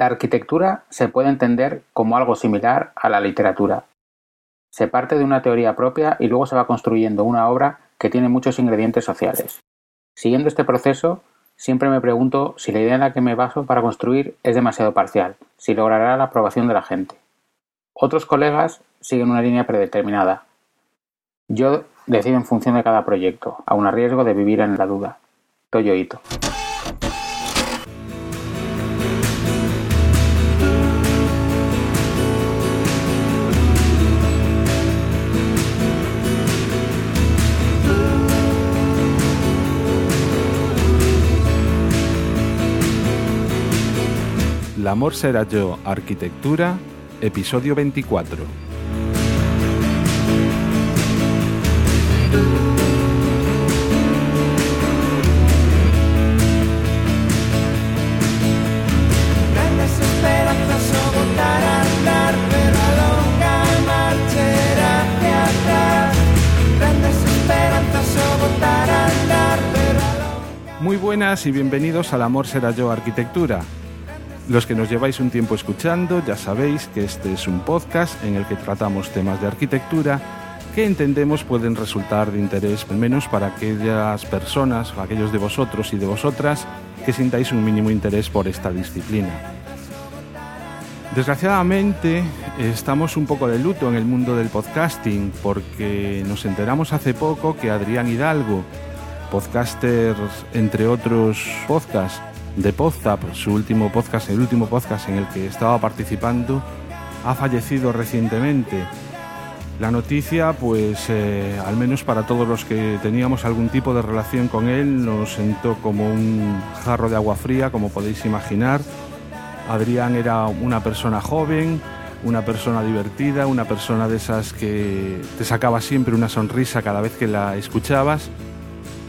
La arquitectura se puede entender como algo similar a la literatura. Se parte de una teoría propia y luego se va construyendo una obra que tiene muchos ingredientes sociales. Siguiendo este proceso, siempre me pregunto si la idea en la que me baso para construir es demasiado parcial, si logrará la aprobación de la gente. Otros colegas siguen una línea predeterminada. Yo decido en función de cada proyecto, aun a riesgo de vivir en la duda. Toyo Ito. Amor será yo, arquitectura, episodio 24. Grandes esperanzas o botar a andar, pero a longa marcha hacia atrás. Grandes esperanzas o botar a andar, pero a longa Muy buenas y bienvenidos al Amor será yo, arquitectura. Los que nos lleváis un tiempo escuchando ya sabéis que este es un podcast en el que tratamos temas de arquitectura que entendemos pueden resultar de interés, al menos para aquellas personas, o aquellos de vosotros y de vosotras, que sintáis un mínimo interés por esta disciplina. Desgraciadamente estamos un poco de luto en el mundo del podcasting porque nos enteramos hace poco que Adrián Hidalgo, podcaster entre otros podcasts de Podzap, su último podcast, el último podcast en el que estaba participando, ha fallecido recientemente. La noticia, pues eh, al menos para todos los que teníamos algún tipo de relación con él, nos sentó como un jarro de agua fría, como podéis imaginar. Adrián era una persona joven, una persona divertida, una persona de esas que te sacaba siempre una sonrisa cada vez que la escuchabas.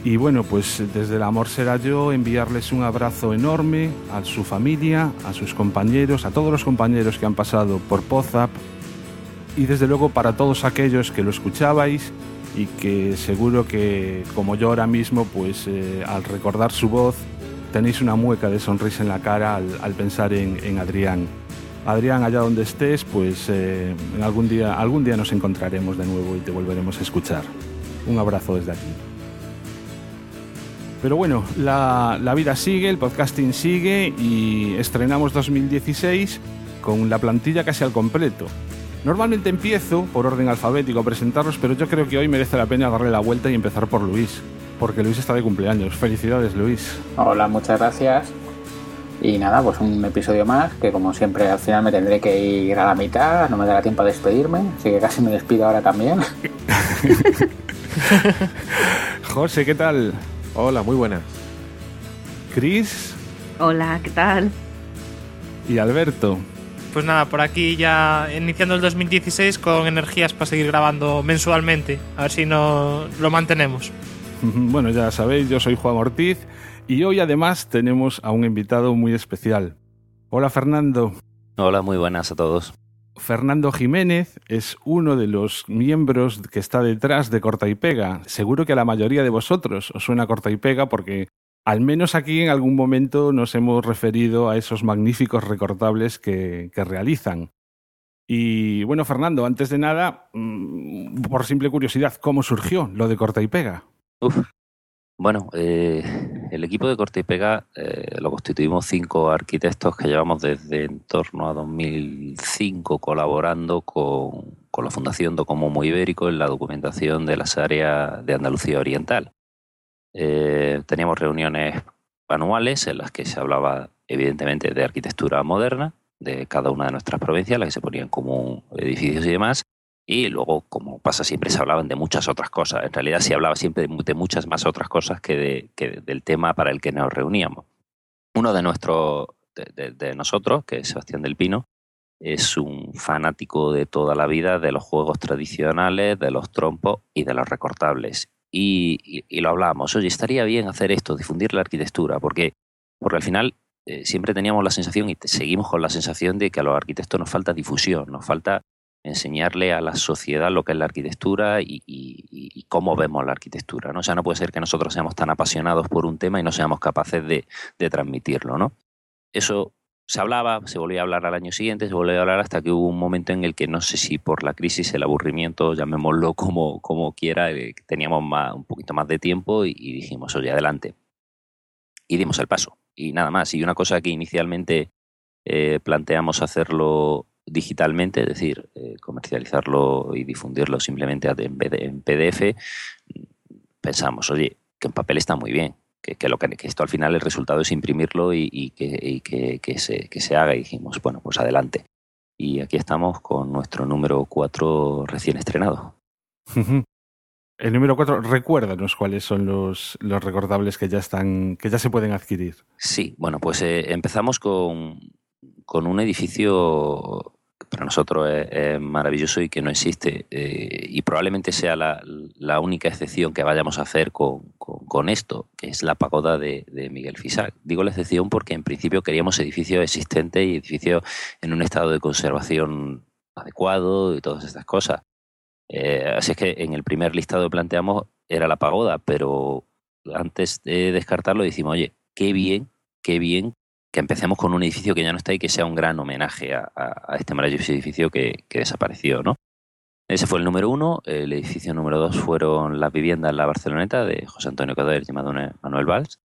Y bueno, pues desde el amor será yo enviarles un abrazo enorme a su familia, a sus compañeros, a todos los compañeros que han pasado por Pozap y desde luego para todos aquellos que lo escuchabais y que seguro que como yo ahora mismo, pues eh, al recordar su voz tenéis una mueca de sonrisa en la cara al, pensar en, Adrián. Adrián, allá donde estés, pues eh, algún, día, algún día nos encontraremos de nuevo y te volveremos a escuchar. Un abrazo desde aquí. Pero bueno, la, la vida sigue, el podcasting sigue y estrenamos 2016 con la plantilla casi al completo. Normalmente empiezo por orden alfabético a presentarlos, pero yo creo que hoy merece la pena darle la vuelta y empezar por Luis, porque Luis está de cumpleaños. Felicidades, Luis. Hola, muchas gracias. Y nada, pues un episodio más, que como siempre al final me tendré que ir a la mitad, no me dará tiempo a despedirme, así que casi me despido ahora también. José, ¿qué tal? Hola, muy buenas. Cris Hola, ¿qué tal? y Alberto. Pues nada, por aquí ya iniciando el 2016 con energías para seguir grabando mensualmente. A ver si no lo mantenemos. Bueno, ya sabéis, yo soy Juan Ortiz y hoy además tenemos a un invitado muy especial. Hola Fernando. Hola, muy buenas a todos. Fernando Jiménez es uno de los miembros que está detrás de Corta y Pega. Seguro que a la mayoría de vosotros os suena Corta y Pega porque al menos aquí en algún momento nos hemos referido a esos magníficos recortables que, realizan. Y bueno, Fernando, antes de nada, mm, por simple curiosidad, ¿cómo surgió lo de Corta y Pega? Uf. Bueno, eh, el equipo de corte y pega eh, lo constituimos cinco arquitectos que llevamos desde en torno a 2005 colaborando con, con la Fundación Docomomo Ibérico en la documentación de las áreas de Andalucía Oriental. Eh, teníamos reuniones anuales en las que se hablaba evidentemente de arquitectura moderna de cada una de nuestras provincias, las que se ponían como edificios y demás, y luego, como pasa siempre, se hablaban de muchas otras cosas. En realidad se hablaba siempre de, muchas más otras cosas que, de, que del tema para el que nos reuníamos. Uno de nuestros, de, nosotros, que es Sebastián del Pino, es un fanático de toda la vida de los juegos tradicionales, de los trompos y de los recortables. Y lo hablábamos, oye, estaría bien hacer esto, difundir la arquitectura, porque, porque al final eh, siempre teníamos la sensación y seguimos con la sensación de que a los arquitectos nos falta difusión, nos falta enseñarle a la sociedad lo que es la arquitectura y, cómo vemos la arquitectura. ¿no? O sea, no puede ser que nosotros seamos tan apasionados por un tema y no seamos capaces de, transmitirlo. ¿no? Eso se hablaba, se volvía a hablar al año siguiente, se volvía a hablar hasta que hubo un momento en el que no sé si por la crisis, el aburrimiento, llamémoslo como, como quiera, eh, teníamos un poquito más de tiempo y, y dijimos, oye, adelante. Y dimos el paso. Y nada más. Y una cosa que inicialmente eh, planteamos hacerlo digitalmente, es decir, eh, comercializarlo y difundirlo simplemente en, PDF, pensamos, oye, que en papel está muy bien, que, que, lo que, que, esto al final el resultado es imprimirlo y, y, que, y se, que se haga. Y dijimos, bueno, pues adelante. Y aquí estamos con nuestro número 4 recién estrenado. El número 4, recuérdanos cuáles son los, los recordables que ya están, que ya se pueden adquirir. Sí, bueno, pues eh, empezamos con, con un edificio para nosotros es, maravilloso y que no existe. Eh, y probablemente sea la, única excepción que vayamos a hacer con, esto, que es la pagoda de, de, Miguel Fisac. Digo la excepción porque en principio queríamos edificios existentes y edificios en un estado de conservación adecuado y todas estas cosas. Eh, así es que en el primer listado que planteamos era la pagoda, pero antes de descartarlo decimos, oye, qué bien, qué bien que empecemos con un edificio que ya no está y que sea un gran homenaje a, este maravilloso edificio que, desapareció, ¿no? Ese fue el número uno. El edificio número dos fueron las viviendas La Barceloneta de José Antonio Cader y Manuel Valls.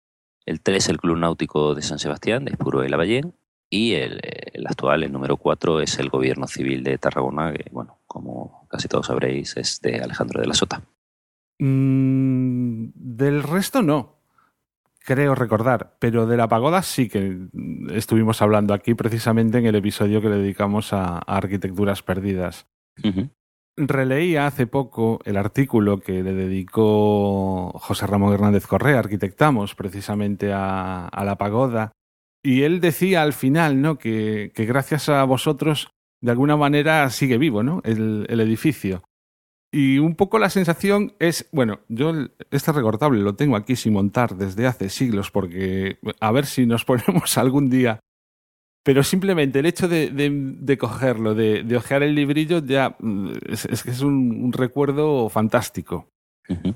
El tres, el Club Náutico de San Sebastián de Espuro y Lavallén. Y el, el, actual, el número cuatro, es el Gobierno Civil de Tarragona, que, bueno, como casi todos sabréis, es de Alejandro de la Sota. Mm, del resto no creo recordar, pero de la pagoda sí que estuvimos hablando aquí precisamente en el episodio que le dedicamos a, a arquitecturas perdidas. Uh -huh. Releía hace poco el artículo que le dedicó José Ramón Hernández Correa, arquitectamos precisamente a, a la pagoda, y él decía al final ¿no? que, que, gracias a vosotros de alguna manera sigue vivo ¿no? el, el edificio. Y un poco la sensación es, bueno, yo este recortable lo tengo aquí sin montar desde hace siglos porque a ver si nos ponemos algún día. Pero simplemente el hecho de, de, de cogerlo, de, de, ojear el librillo, ya es, es, es un, un, recuerdo fantástico. Uh -huh.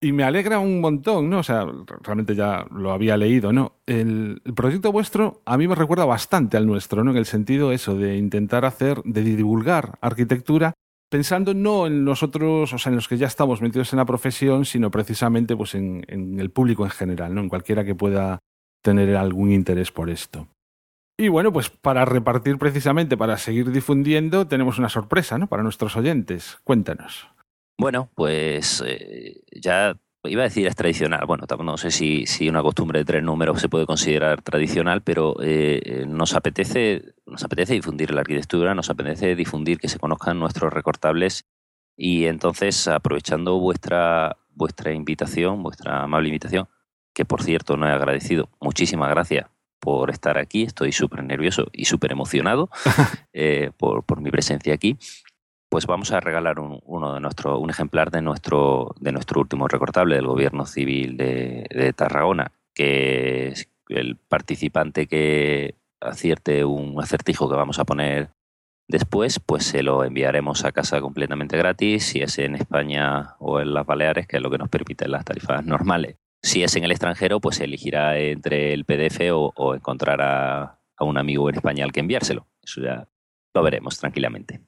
Y me alegra un montón, ¿no? O sea, realmente ya lo había leído, ¿no? El, el, proyecto vuestro a mí me recuerda bastante al nuestro, ¿no? En el sentido eso de intentar hacer, de divulgar arquitectura pensando no en nosotros, o sea, en los que ya estamos metidos en la profesión, sino precisamente pues en, el público en general, ¿no? En cualquiera que pueda tener algún interés por esto. Y bueno, pues para repartir precisamente, para seguir difundiendo, tenemos una sorpresa, ¿no? Para nuestros oyentes. Cuéntanos. Bueno, pues eh, ya iba a decir es tradicional. Bueno, no sé si, si una costumbre de tres números se puede considerar tradicional, pero eh, nos apetece nos apetece difundir la arquitectura, nos apetece difundir que se conozcan nuestros recortables y entonces aprovechando vuestra vuestra invitación, vuestra amable invitación, que por cierto no he agradecido, muchísimas gracias por estar aquí, estoy súper nervioso y súper emocionado eh, por, por mi presencia aquí pues vamos a regalar un, uno de nuestro, un ejemplar de nuestro, de nuestro último recortable del Gobierno Civil de, de Tarragona, que el participante que acierte un acertijo que vamos a poner después, pues se lo enviaremos a casa completamente gratis, si es en España o en las Baleares, que es lo que nos permiten las tarifas normales. Si es en el extranjero, pues elegirá entre el PDF o, o encontrará a un amigo en España al que enviárselo. Eso ya lo veremos tranquilamente.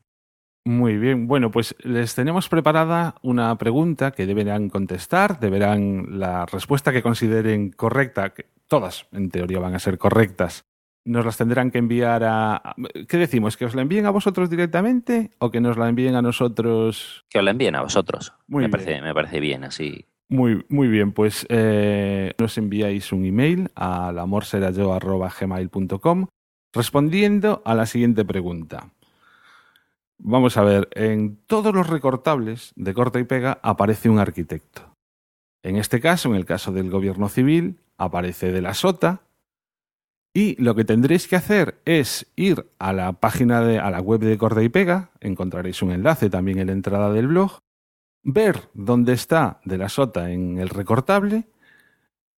Muy bien, bueno, pues les tenemos preparada una pregunta que deberán contestar, deberán la respuesta que consideren correcta, que todas en teoría van a ser correctas, nos las tendrán que enviar a... ¿Qué decimos? ¿Que os la envíen a vosotros directamente o que nos la envíen a nosotros? Que os la envíen a vosotros. Muy me, parece, me parece bien así. Muy, muy bien, pues eh, nos enviáis un email a lamorserayo.gmail.com respondiendo a la siguiente pregunta. Vamos a ver, en todos los recortables de corta y pega aparece un arquitecto. En este caso, en el caso del gobierno civil, aparece de la sota. Y lo que tendréis que hacer es ir a la página de, a la web de corta y pega, encontraréis un enlace también en la entrada del blog, ver dónde está de la sota en el recortable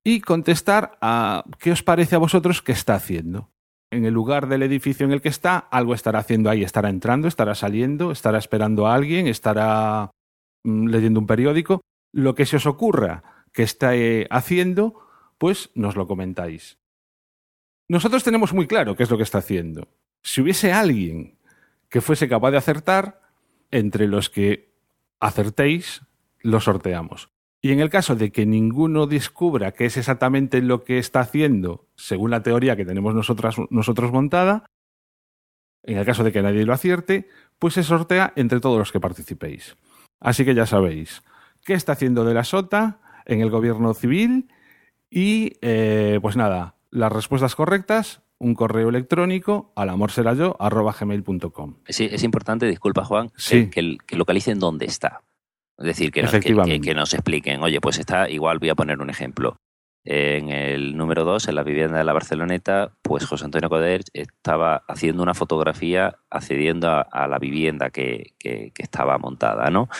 y contestar a qué os parece a vosotros que está haciendo en el lugar del edificio en el que está, algo estará haciendo ahí, estará entrando, estará saliendo, estará esperando a alguien, estará mm, leyendo un periódico. Lo que se os ocurra que está eh, haciendo, pues nos lo comentáis. Nosotros tenemos muy claro qué es lo que está haciendo. Si hubiese alguien que fuese capaz de acertar, entre los que acertéis, lo sorteamos. Y en el caso de que ninguno descubra qué es exactamente lo que está haciendo, según la teoría que tenemos nosotras, nosotros montada, en el caso de que nadie lo acierte, pues se sortea entre todos los que participéis. Así que ya sabéis qué está haciendo de la SOTA en el gobierno civil y, eh, pues nada, las respuestas correctas, un correo electrónico al. Sí, es importante, disculpa Juan, Sí. que, que localicen dónde está. Es decir, que, nos- que- Efectivamente. que- que nos expliquen, oye, pues está, igual voy a poner un ejemplo. En el número 2, en la vivienda de la Barceloneta, pues José Antonio Coder estaba haciendo una fotografía accediendo a, a la vivienda que, que- que estaba montada, ¿no?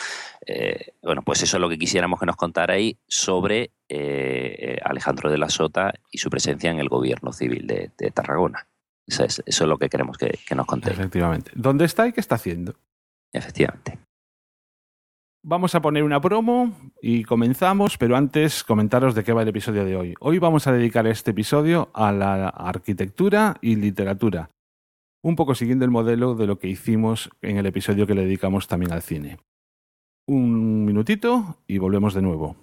Eh, bueno, pues eso es lo que quisiéramos que nos contarais sobre eh, eh, Alejandro de la Sota y su presencia en el gobierno civil de, de Tarragona. Eso es, eso es lo que queremos que, que nos contéis, Efectivamente. ¿Dónde está y qué está haciendo? efectivamente. Vamos a poner una promo y comenzamos, pero antes comentaros de qué va el episodio de hoy. Hoy vamos a dedicar este episodio a la arquitectura y literatura, un poco siguiendo el modelo de lo que hicimos en el episodio que le dedicamos también al cine. Un minutito y volvemos de nuevo.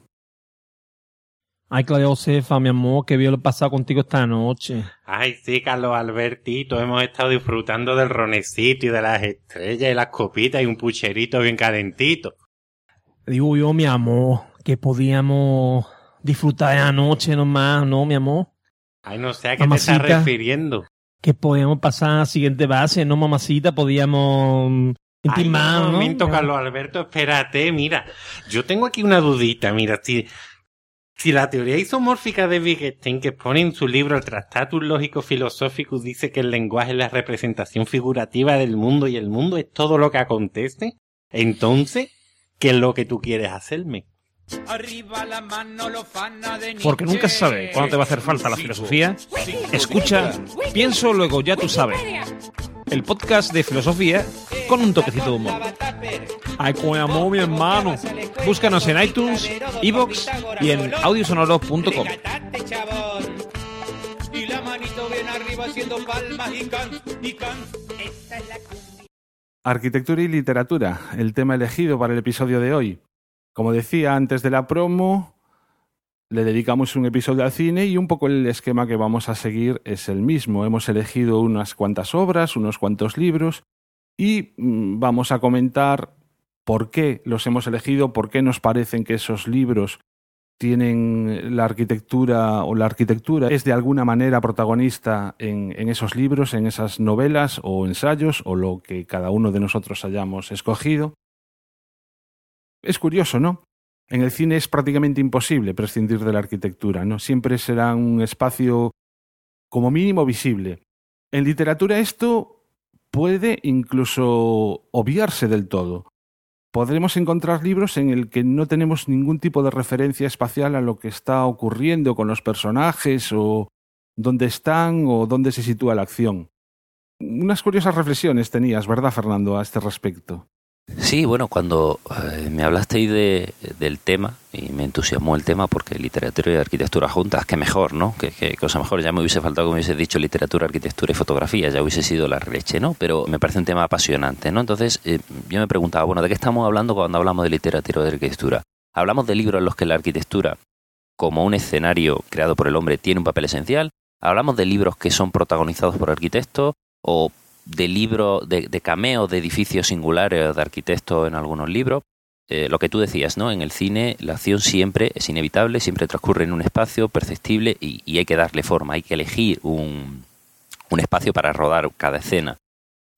Ay, Claudia Josefa, mi amor, qué bien lo he pasado contigo esta noche. Ay, sí, Carlos Albertito, hemos estado disfrutando del ronecito y de las estrellas y las copitas y un pucherito bien calentito. Digo yo, mi amor, que podíamos disfrutar de la noche nomás, ¿no, mi amor? Ay, no sé a qué te Mamacita. estás refiriendo. Que podíamos pasar a la siguiente base, ¿no, mamacita? Podíamos mm, Ay, intimar, un ¿no? momento, Carlos Alberto, espérate, mira. Yo tengo aquí una dudita, mira, si, si la teoría isomórfica de Wittgenstein que pone en su libro el Tractatus Lógico Filosófico dice que el lenguaje es la representación figurativa del mundo y el mundo es todo lo que acontece, entonces, ¿qué es lo que tú quieres hacerme? Porque nunca se sabe cuándo te va a hacer falta la filosofía. Escucha, pienso, luego ya tú sabes. El podcast de filosofía con un toquecito de humor. Ay, con amor, mi hermano. Búscanos en iTunes, Evox y en audiosonoros.com. Arquitectura y literatura, el tema elegido para el episodio de hoy. Como decía antes de la promo, le dedicamos un episodio al cine y un poco el esquema que vamos a seguir es el mismo. Hemos elegido unas cuantas obras, unos cuantos libros y mm, vamos a comentar por qué los hemos elegido, por qué nos parecen que esos libros tienen la arquitectura o la arquitectura es de alguna manera protagonista en, en esos libros, en esas novelas o ensayos o lo que cada uno de nosotros hayamos escogido. Es curioso, ¿no? En el cine es prácticamente imposible prescindir de la arquitectura, ¿no? Siempre será un espacio como mínimo visible. En literatura esto puede incluso obviarse del todo. Podremos encontrar libros en el que no tenemos ningún tipo de referencia espacial a lo que está ocurriendo con los personajes o dónde están o dónde se sitúa la acción. Unas curiosas reflexiones tenías, ¿verdad, Fernando, a este respecto? Sí, bueno, cuando eh, me hablasteis de, del tema, y me entusiasmó el tema, porque literatura y arquitectura juntas, qué mejor, ¿no? Qué, qué cosa mejor, ya me hubiese faltado que me hubiese dicho literatura, arquitectura y fotografía, ya hubiese sido la leche, ¿no? Pero me parece un tema apasionante, ¿no? Entonces, eh, yo me preguntaba, bueno, ¿de qué estamos hablando cuando hablamos de literatura y de arquitectura? Hablamos de libros en los que la arquitectura, como un escenario creado por el hombre, tiene un papel esencial. Hablamos de libros que son protagonizados por arquitectos o de libros, de, de cameos de edificios singulares o de arquitectos en algunos libros. Eh, lo que tú decías, ¿no? En el cine la acción siempre es inevitable, siempre transcurre en un espacio perceptible y, y hay que darle forma, hay que elegir un, un espacio para rodar cada escena.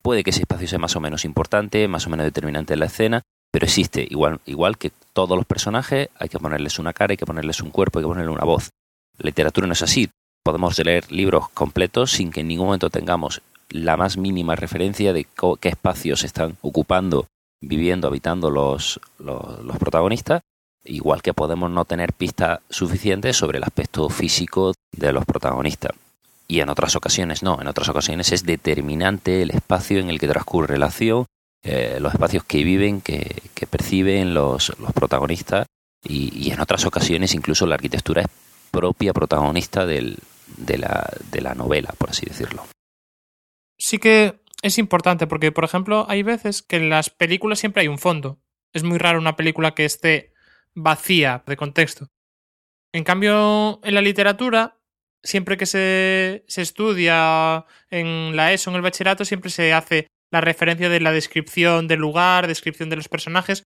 Puede que ese espacio sea más o menos importante, más o menos determinante en la escena, pero existe, igual, igual que todos los personajes, hay que ponerles una cara, hay que ponerles un cuerpo, hay que ponerle una voz. La literatura no es así. Podemos leer libros completos sin que en ningún momento tengamos la más mínima referencia de qué espacios están ocupando, viviendo, habitando los, los, protagonistas, igual que podemos no tener pistas suficientes sobre el aspecto físico de los protagonistas. Y en otras ocasiones no, en otras ocasiones es determinante el espacio en el que transcurre la acción, eh, los espacios que viven, que, perciben los, los protagonistas, y, y en otras ocasiones incluso la arquitectura es propia protagonista de la, de la novela, por así decirlo. Sí que es importante porque, por ejemplo, hay veces que en las películas siempre hay un fondo. Es muy raro una película que esté vacía de contexto. En cambio, en la literatura, siempre que se, se estudia en la ESO, en el bachillerato, siempre se hace la referencia de la descripción del lugar, descripción de los personajes,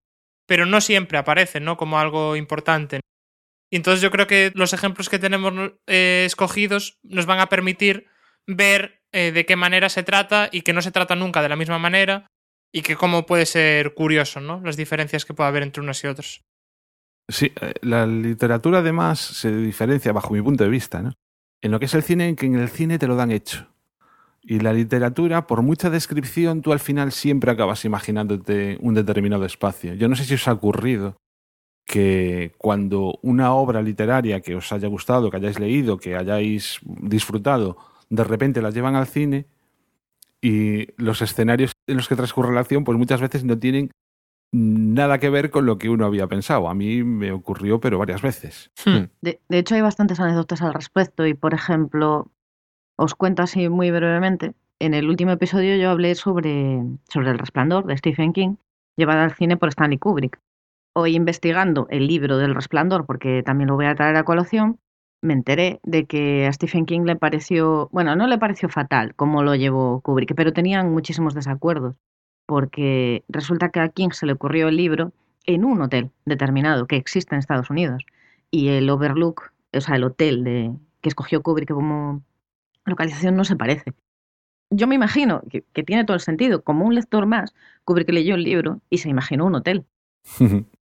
pero no siempre aparece, ¿no? Como algo importante. Y entonces yo creo que los ejemplos que tenemos eh, escogidos nos van a permitir ver eh, de qué manera se trata y que no se trata nunca de la misma manera y que cómo puede ser curioso, ¿no? Las diferencias que puede haber entre unos y otros. Sí, eh, la literatura además se diferencia, bajo mi punto de vista, ¿no? en lo que es el cine, en que en el cine te lo dan hecho. Y la literatura, por mucha descripción, tú al final siempre acabas imaginándote un determinado espacio. Yo no sé si os ha ocurrido que cuando una obra literaria que os haya gustado, que hayáis leído, que hayáis disfrutado, de repente la llevan al cine y los escenarios en los que transcurre la acción, pues muchas veces no tienen nada que ver con lo que uno había pensado. A mí me ocurrió, pero varias veces. Hmm. De, de hecho, hay bastantes anécdotas al respecto y, por ejemplo, os cuento así muy brevemente. En el último episodio yo hablé sobre, sobre El Resplandor de Stephen King, llevada al cine por Stanley Kubrick. Hoy investigando el libro del Resplandor, porque también lo voy a traer a colación, me enteré de que a Stephen King le pareció, bueno, no le pareció fatal como lo llevó Kubrick, pero tenían muchísimos desacuerdos, porque resulta que a King se le ocurrió el libro en un hotel determinado que existe en Estados Unidos, y el Overlook, o sea, el hotel de, que escogió Kubrick como localización no se parece. Yo me imagino que, que tiene todo el sentido, como un lector más, Kubrick leyó el libro y se imaginó un hotel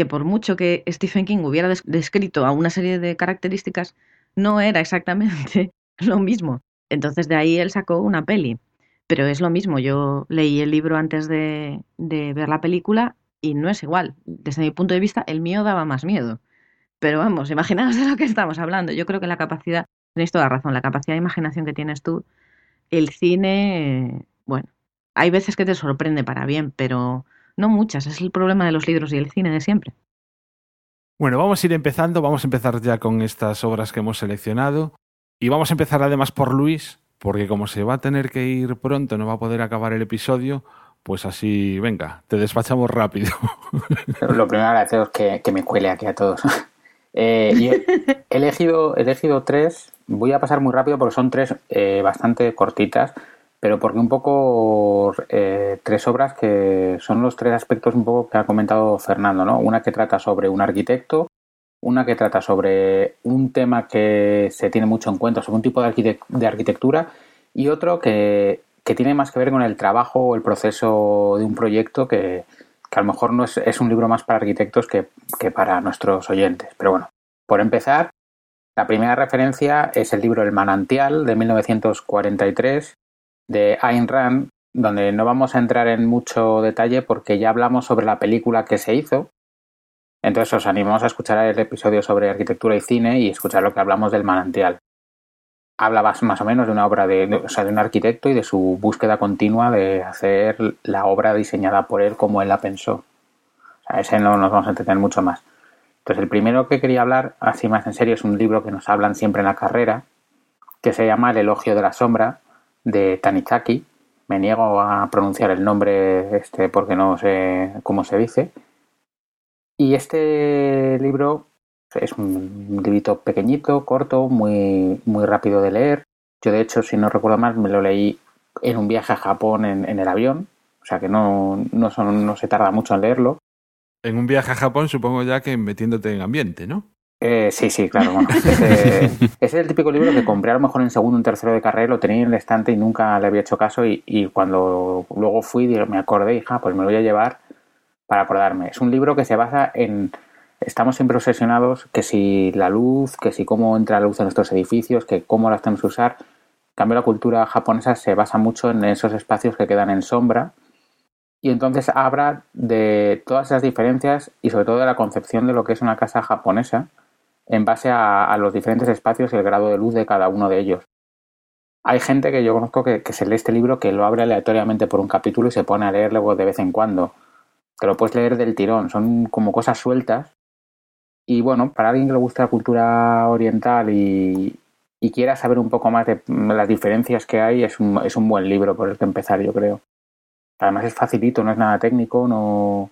que por mucho que Stephen King hubiera des- descrito a una serie de características, no era exactamente lo mismo. Entonces de ahí él sacó una peli. Pero es lo mismo, yo leí el libro antes de, ver la película y no es igual. Desde mi punto de vista, el mío daba más miedo. Pero vamos, imaginaos de lo que estamos hablando. Yo creo que la capacidad, tenéis toda razón, la capacidad de imaginación que tienes tú, el cine, bueno, hay veces que te sorprende para bien, pero no muchas. Es el problema de los libros y el cine de siempre. Bueno, vamos a ir empezando, vamos a empezar ya con estas obras que hemos seleccionado y vamos a empezar además por Luis, porque como se va a tener que ir pronto, no va a poder acabar el episodio, pues así, venga, te despachamos rápido. Lo primero agradeceros que, que me cuele aquí a todos. Eh, y he elegido, he elegido tres, voy a pasar muy rápido porque son tres eh, bastante cortitas, pero porque un poco eh, tres obras que son los tres aspectos un poco que ha comentado Fernando, ¿no? Una que trata sobre un arquitecto, una que trata sobre un tema que se tiene mucho en cuenta, sobre un tipo de, arquitect- de arquitectura, y otro que, que tiene más que ver con el trabajo o el proceso de un proyecto que, que a lo mejor no es, es un libro más para arquitectos que, que para nuestros oyentes. Pero bueno, por empezar, la primera referencia es el libro El manantial de 1943 de Ayn Rand, donde no vamos a entrar en mucho detalle porque ya hablamos sobre la película que se hizo. Entonces os animamos a escuchar el episodio sobre arquitectura y cine y escuchar lo que hablamos del manantial. Habla más, o menos de una obra de, o sea, de un arquitecto y de su búsqueda continua de hacer la obra diseñada por él como él la pensó. O sea, ese no nos vamos a entretener mucho más. Entonces, el primero que quería hablar, así más en serio, es un libro que nos hablan siempre en la carrera, que se llama El elogio de la sombra, de Tanizaki. Me niego a pronunciar el nombre este porque no sé cómo se dice. Y este libro es un librito pequeñito, corto, muy, muy rápido de leer. Yo, de hecho, si no recuerdo mal, me lo leí en un viaje a Japón en, en el avión. O sea que no, no, se tarda mucho en leerlo. en un viaje a Japón, supongo ya que metiéndote en ambiente, ¿no? Eh, sí, sí, claro. Bueno, ese, ese es el típico libro que compré a lo mejor en segundo o en tercero de carrera, lo tenía en el estante y nunca le había hecho caso. Y, y cuando luego fui, me acordé, hija, pues me lo voy a llevar para acordarme. Es un libro que se basa en. Estamos siempre obsesionados que si la luz, que si cómo entra la luz en nuestros edificios, que cómo la tenemos que usar. En cambio, la cultura japonesa se basa mucho en esos espacios que quedan en sombra. Y entonces habla de todas esas diferencias y sobre todo de la concepción de lo que es una casa japonesa en base a, a los diferentes espacios y el grado de luz de cada uno de ellos. Hay gente que yo conozco que, se lee este libro que lo abre aleatoriamente por un capítulo y se pone a leer luego de vez en cuando. Te lo puedes leer del tirón, son como cosas sueltas. Y bueno, para alguien que le gusta la cultura oriental y, y quiera saber un poco más de las diferencias que hay, es un, es un buen libro por el que empezar, yo creo. Además es facilito, no es nada técnico, no...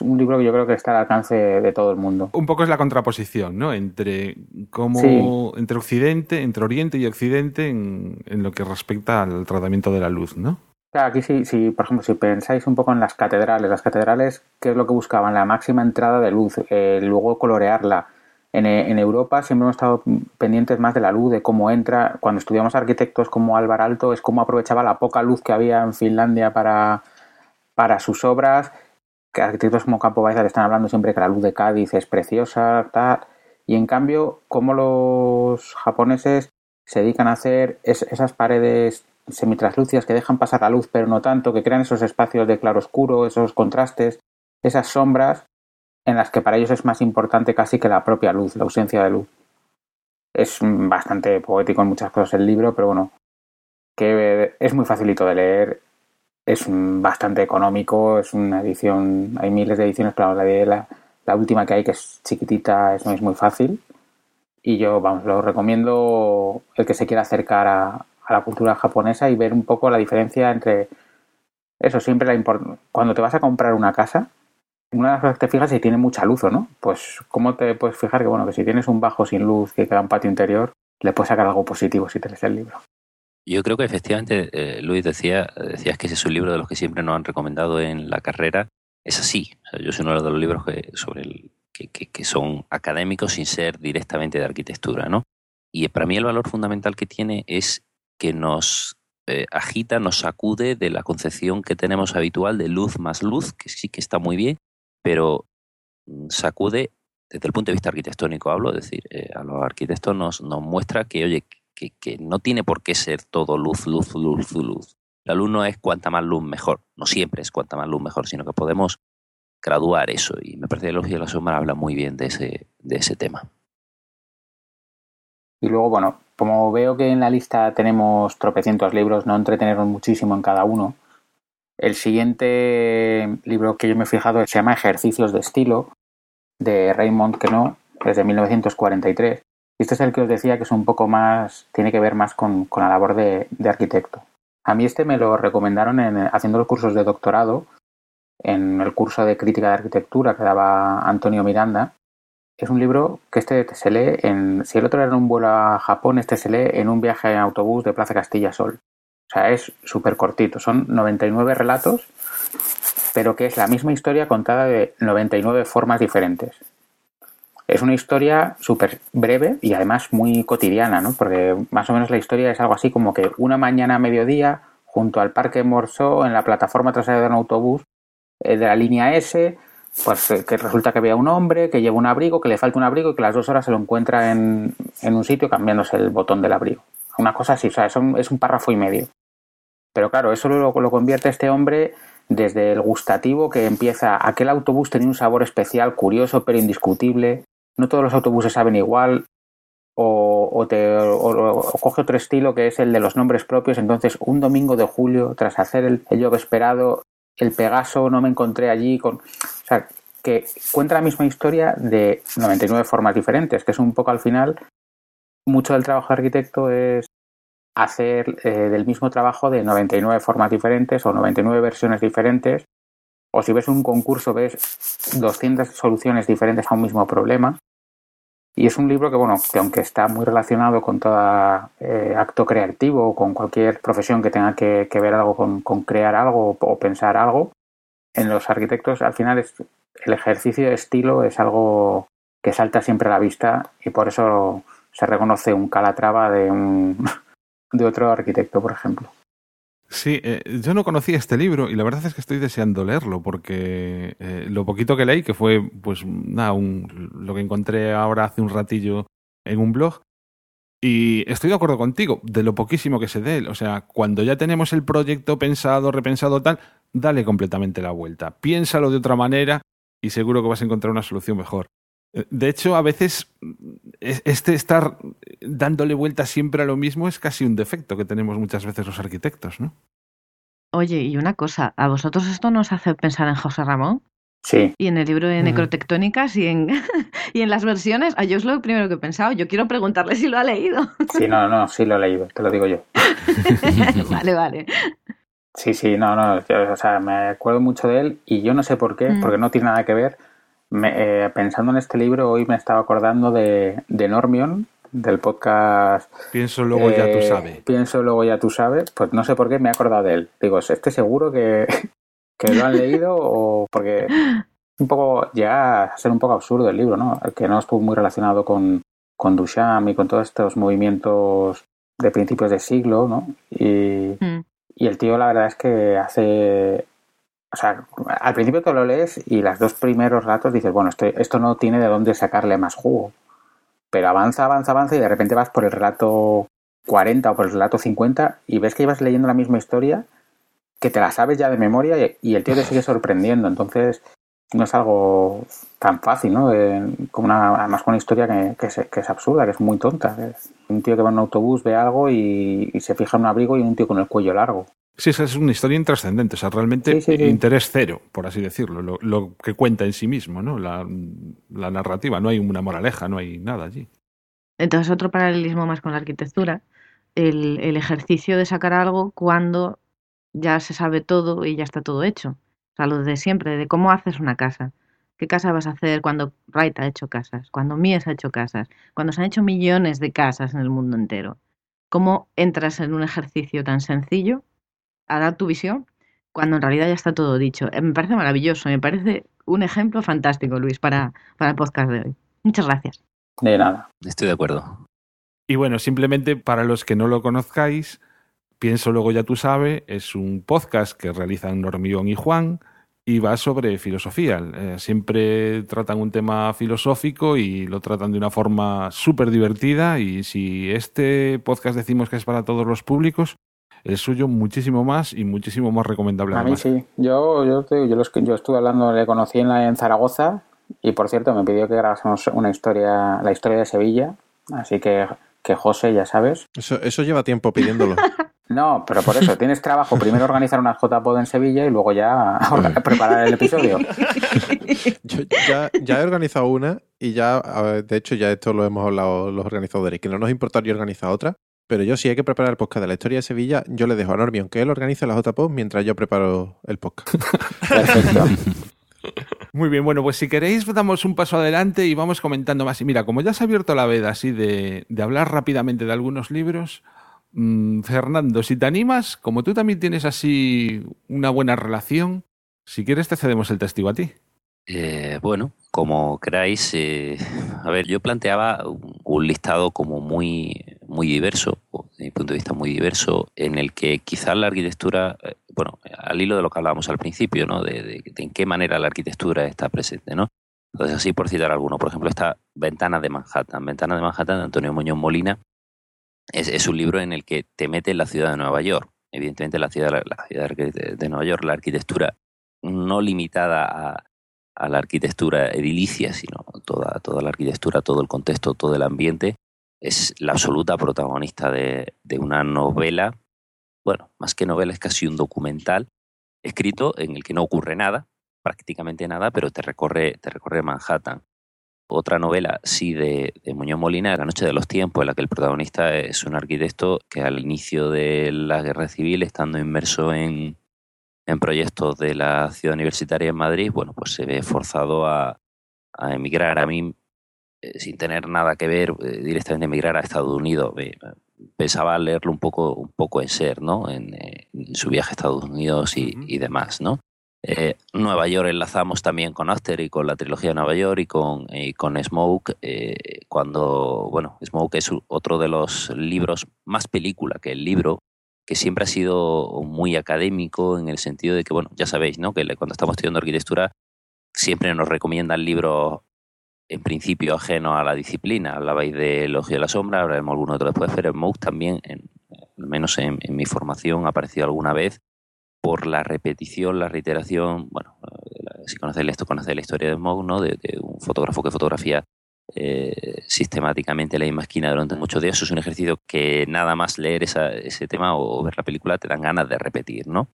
Un libro que yo creo que está al alcance de todo el mundo. Un poco es la contraposición, ¿no? Entre cómo, Sí. entre Occidente, entre Oriente y Occidente en, en lo que respecta al tratamiento de la luz, ¿no? Claro, aquí sí, sí, por ejemplo, si pensáis un poco en las catedrales, las catedrales, ¿qué es lo que buscaban? La máxima entrada de luz, eh, luego colorearla. En, eh, en Europa siempre hemos estado pendientes más de la luz, de cómo entra. Cuando estudiamos arquitectos como Álvar Alto, es cómo aprovechaba la poca luz que había en Finlandia para, para sus obras. Que arquitectos como Campo Baeza están hablando siempre que la luz de Cádiz es preciosa, tal. Y en cambio, cómo los japoneses se dedican a hacer es- esas paredes semitraslúcidas que dejan pasar la luz, pero no tanto, que crean esos espacios de claroscuro, esos contrastes, esas sombras en las que para ellos es más importante casi que la propia luz, la ausencia de luz. Es bastante poético en muchas cosas el libro, pero bueno, que es muy facilito de leer, es mm, bastante económico, es una edición, hay miles de ediciones, pero la, de la, última que hay, que es chiquitita, es, no es muy fácil. Y yo, vamos, lo recomiendo el que se quiera acercar a, a la cultura japonesa y ver un poco la diferencia entre eso, siempre la cuando te vas a comprar una casa, una de las cosas que te fijas es si tiene mucha luz o no. Pues, ¿cómo te puedes fijar que, bueno, que si tienes un bajo sin luz que queda un patio interior, le puedes sacar algo positivo si te lees el libro? Yo creo que efectivamente, eh, Luis decía, decías que ese es un libro de los que siempre nos han recomendado en la carrera. Es así. O sea, yo soy uno de los libros que, sobre el, que, que- son académicos sin ser directamente de arquitectura, ¿no? Y para mí el valor fundamental que tiene es que nos eh, agita, nos sacude de la concepción que tenemos habitual de luz más luz, que sí que está muy bien, pero mm, sacude desde el punto de vista arquitectónico, hablo, es decir, eh, a los arquitectos nos, nos muestra que, oye, que, no tiene por qué ser todo luz, luz, luz, luz. La luz no es cuanta más luz mejor, no siempre es cuanta más luz mejor, sino que podemos graduar eso. Y me parece que Luz y la Sombra habla muy bien de ese, de ese tema. Y luego, bueno, como veo que en la lista tenemos tropecientos libros, no entretenernos muchísimo en cada uno. El siguiente libro que yo me he fijado se llama Ejercicios de estilo, de Raymond Queneau, desde 1943. Y este es el que os decía que es un poco más, tiene que ver más con, la labor de, de arquitecto. A mí este me lo recomendaron en, haciendo los cursos de doctorado, en el curso de crítica de arquitectura que daba Antonio Miranda. Es un libro que este se lee en. Si el otro era en un vuelo a Japón, este se lee en un viaje en autobús de Plaza Castilla Sol. O sea, es súper cortito. Son 99 relatos, pero que es la misma historia contada de 99 formas diferentes. Es una historia súper breve y además muy cotidiana, ¿no? Porque más o menos la historia es algo así como que una mañana a mediodía, junto al Parque Morso, en la plataforma trasera de un autobús eh, de la línea S, pues eh, que resulta que había un hombre que lleva un abrigo, que le falta un abrigo y que a las dos horas se lo encuentra en, en un sitio cambiándose el botón del abrigo. Una cosa así, o sea, es un, es un párrafo y medio. Pero claro, eso lo, lo convierte este hombre desde el gustativo que empieza, aquel autobús tenía un sabor especial, curioso, pero indiscutible. No todos los autobuses saben igual. O, te, coge otro estilo que es el de los nombres propios. Entonces, un domingo de julio, tras hacer el, el job esperado, el Pegaso no me encontré allí con... O sea, que cuenta la misma historia de 99 formas diferentes, que es un poco al final, mucho del trabajo de arquitecto es hacer eh, del mismo trabajo de 99 formas diferentes o 99 versiones diferentes, o si ves un concurso ves 200 soluciones diferentes a un mismo problema. Y es un libro que, bueno, que aunque está muy relacionado con todo eh, acto creativo o con cualquier profesión que tenga que, ver algo con, con, crear algo o, o pensar algo, en los arquitectos al final es, el ejercicio de estilo es algo que salta siempre a la vista y por eso se reconoce un calatrava de un de otro arquitecto, por ejemplo. Sí, eh, yo no conocía este libro y la verdad es que estoy deseando leerlo porque eh, lo poquito que leí, que fue pues nada, un, lo que encontré ahora hace un ratillo en un blog, y estoy de acuerdo contigo, de lo poquísimo que sé de él. O sea, cuando ya tenemos el proyecto pensado, repensado, tal, dale completamente la vuelta. Piénsalo de otra manera y seguro que vas a encontrar una solución mejor. De hecho, a veces este estar dándole vueltas siempre a lo mismo es casi un defecto que tenemos muchas veces los arquitectos, ¿no? Oye, y una cosa, ¿a vosotros esto nos hace pensar en José Ramón? Sí, Y en el libro de necrotectónicas y en, y en las versiones, a yo es lo primero que he pensado. Yo quiero preguntarle si lo ha leído. sí, no, no, sí lo he leído, te lo digo yo. vale, vale. Sí, sí, no, no, yo, o sea, me acuerdo mucho de él y yo no sé por qué, Mm. porque no tiene nada que ver. Me- eh, pensando en este libro, hoy me estaba acordando de, de Normion, del podcast Pienso luego ya tú eh, sabes. Pienso luego ya tú sabes, pues no sé por qué me he acordado de él. Digo, este seguro que, que lo han leído o porque un poco llega a ser un poco absurdo el libro, ¿no? Que no estuvo muy relacionado con, con Duchamp y con todos estos movimientos de principios de siglo, ¿no? Y, Mm. y el tío la verdad es que hace... O sea, al principio te lo lees y las dos primeros ratos dices, bueno, esto, esto no tiene de dónde sacarle más jugo. Pero avanza, avanza, avanza y de repente vas por el relato 40 o por el relato 50 y ves que ibas leyendo la misma historia que te la sabes ya de memoria y, y el tío te sigue sorprendiendo. Entonces no es algo tan fácil, ¿no? Como una, además con una historia que, que, es, que es absurda, que es muy tonta. es un tío que va en un autobús, ve algo y, y se fija en un abrigo y un tío con el cuello largo. Sí, esa es una historia intrascendente, o sea, realmente Sí, sí, sí. interés cero, por así decirlo, lo, lo que cuenta en sí mismo, ¿no? La, la narrativa, no hay una moraleja, no hay nada allí. Entonces, otro paralelismo más con la arquitectura, el, el ejercicio de sacar algo cuando ya se sabe todo y ya está todo hecho. O sea, lo de siempre, de cómo haces una casa. ¿Qué casa vas a hacer cuando Wright ha hecho casas? Cuando Mies ha hecho casas? Cuando se han hecho millones de casas en el mundo entero. ¿Cómo entras en un ejercicio tan sencillo a dar tu visión cuando en realidad ya está todo dicho? Eh, Me parece maravilloso, me parece un ejemplo fantástico, Luis, para, para el podcast de hoy. Muchas gracias. De nada. Estoy de acuerdo. Y bueno, simplemente para los que no lo conozcáis, Pienso Luego Ya Tú Sabes es un podcast que realizan Normión y Juan y va sobre filosofía. Eh, siempre tratan un tema filosófico y lo tratan de una forma súper divertida y si este podcast decimos que es para todos los públicos, el suyo muchísimo más y muchísimo más recomendable. A mí además. sí. Yo, yo, te yo, los yo estuve hablando, le conocí en, la, en Zaragoza y por cierto me pidió que grabásemos una historia, la historia de Sevilla. Así que, que José, ya sabes. Eso, eso lleva tiempo pidiéndolo. No, pero por eso, tienes trabajo. Primero organizar una JPod en Sevilla y luego ya preparar el episodio. Yo ya, ya he organizado una y ya, de hecho, ya esto lo hemos hablado los organizadores, que no nos importa yo organizar otra, pero yo si hay que preparar el podcast de la historia de Sevilla, yo le dejo a Normion que él organice la JPOD mientras yo preparo el podcast. Perfecto. Muy bien, bueno, pues si queréis damos un paso adelante y vamos comentando más. Y mira, como ya se ha abierto la veda así de, hablar rápidamente de algunos libros, mm, Fernando, si te animas, como tú también tienes así una buena relación, si quieres te cedemos el testigo a ti. Eh, bueno, como queráis, eh, a ver, yo planteaba un listado como muy, muy diverso, desde mi punto de vista muy diverso, en el que quizás la arquitectura, eh, bueno, al hilo de lo que hablábamos al principio, ¿no? De, de- en qué manera la arquitectura está presente, ¿no? Entonces, así por citar alguno, por ejemplo, esta Ventana de Manhattan, Ventana de Manhattan de Antonio Muñoz Molina, es, un libro en el que te mete en la ciudad de Nueva York. Evidentemente, la ciudad, la ciudad de de Nueva York, la arquitectura no limitada a, a la arquitectura edilicia, sino toda, toda la arquitectura, todo el contexto, todo el ambiente, es la absoluta protagonista de, de una novela, bueno, más que novela, es casi un documental escrito en el que no ocurre nada, prácticamente nada, pero te recorre, te recorre Manhattan. Otra novela, sí, de, Muñoz Molina, La Noche de los Tiempos, en la que el protagonista es un arquitecto que al inicio de la guerra civil, estando inmerso en, en proyectos de la ciudad universitaria en Madrid, bueno, pues se ve forzado a, a emigrar. A mí, eh, sin tener nada que ver, eh, directamente emigrar a Estados Unidos. Me- pensaba leerlo un poco, un poco en ser, ¿no? En, eh, en su viaje a Estados Unidos y, Ujú. y demás, ¿no? Eh, Nueva York enlazamos también con After y con la trilogía de Nueva York y con, y con Smoke, eh, cuando, bueno, Smoke es otro de los libros, más película que el libro, que siempre ha sido muy académico en el sentido de que, bueno, ya sabéis, ¿no? Que cuando estamos estudiando arquitectura siempre nos recomiendan libros en principio ajenos a la disciplina. Hablabais de Elogio de la Sombra, hablaremos alguno otro después, pero Smoke también, al menos en, mi formación, ha aparecido alguna vez por la repetición, la reiteración, bueno, eh, si conocéis esto, conocéis la historia de Smoke, ¿no? De, de un fotógrafo que fotografía eh, sistemáticamente la misma esquina durante muchos días. Eso es un ejercicio que nada más leer esa- ese tema o ver la película te dan ganas de repetir, ¿no?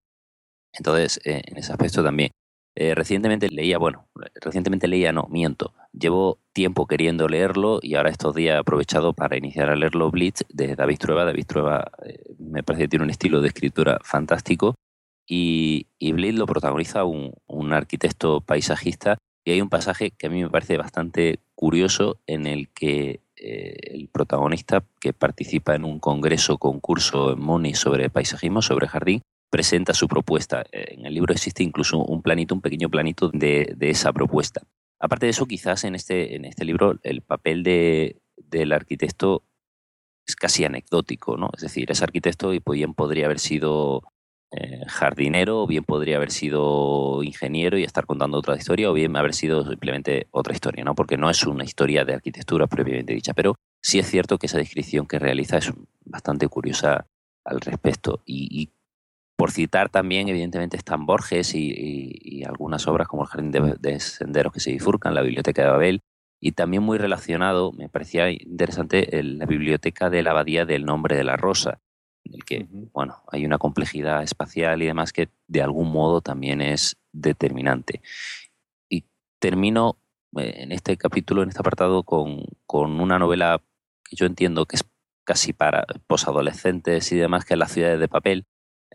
Entonces, eh, en ese aspecto también. Eh, recientemente leía, bueno, recientemente leía, no, miento. Llevo tiempo queriendo leerlo y ahora estos días he aprovechado para iniciar a leerlo Blitz de David Trueba. David Trueba eh, me parece que tiene un estilo de escritura fantástico y, Blitz lo protagoniza un, un arquitecto paisajista y hay un pasaje que a mí me parece bastante curioso en el que eh, el protagonista que participa en un congreso, concurso en Moni sobre paisajismo, sobre jardín, presenta su propuesta. Eh, En el libro existe incluso un planito, un pequeño planito de, de esa propuesta. Aparte de eso, quizás en este, en este libro el papel de, del arquitecto es casi anecdótico, ¿no? Es decir, es arquitecto y bien podría haber sido eh, jardinero, o bien podría haber sido ingeniero y estar contando otra historia, o bien haber sido simplemente otra historia, ¿no? Porque no es una historia de arquitectura propiamente dicha, pero sí es cierto que esa descripción que realiza es bastante curiosa al respecto. Y, y por citar también, evidentemente, están Borges y, y- y algunas obras como El Jardín de, de Senderos que se bifurcan, la Biblioteca de Babel, y también muy relacionado, me parecía interesante, el- la Biblioteca de la Abadía del Nombre de la Rosa, en el que, bueno, hay una complejidad espacial y demás que de algún modo también es determinante. Y termino eh, en este capítulo, en este apartado, con, con una novela que yo entiendo que es casi para posadolescentes y demás, que es Las ciudades de papel.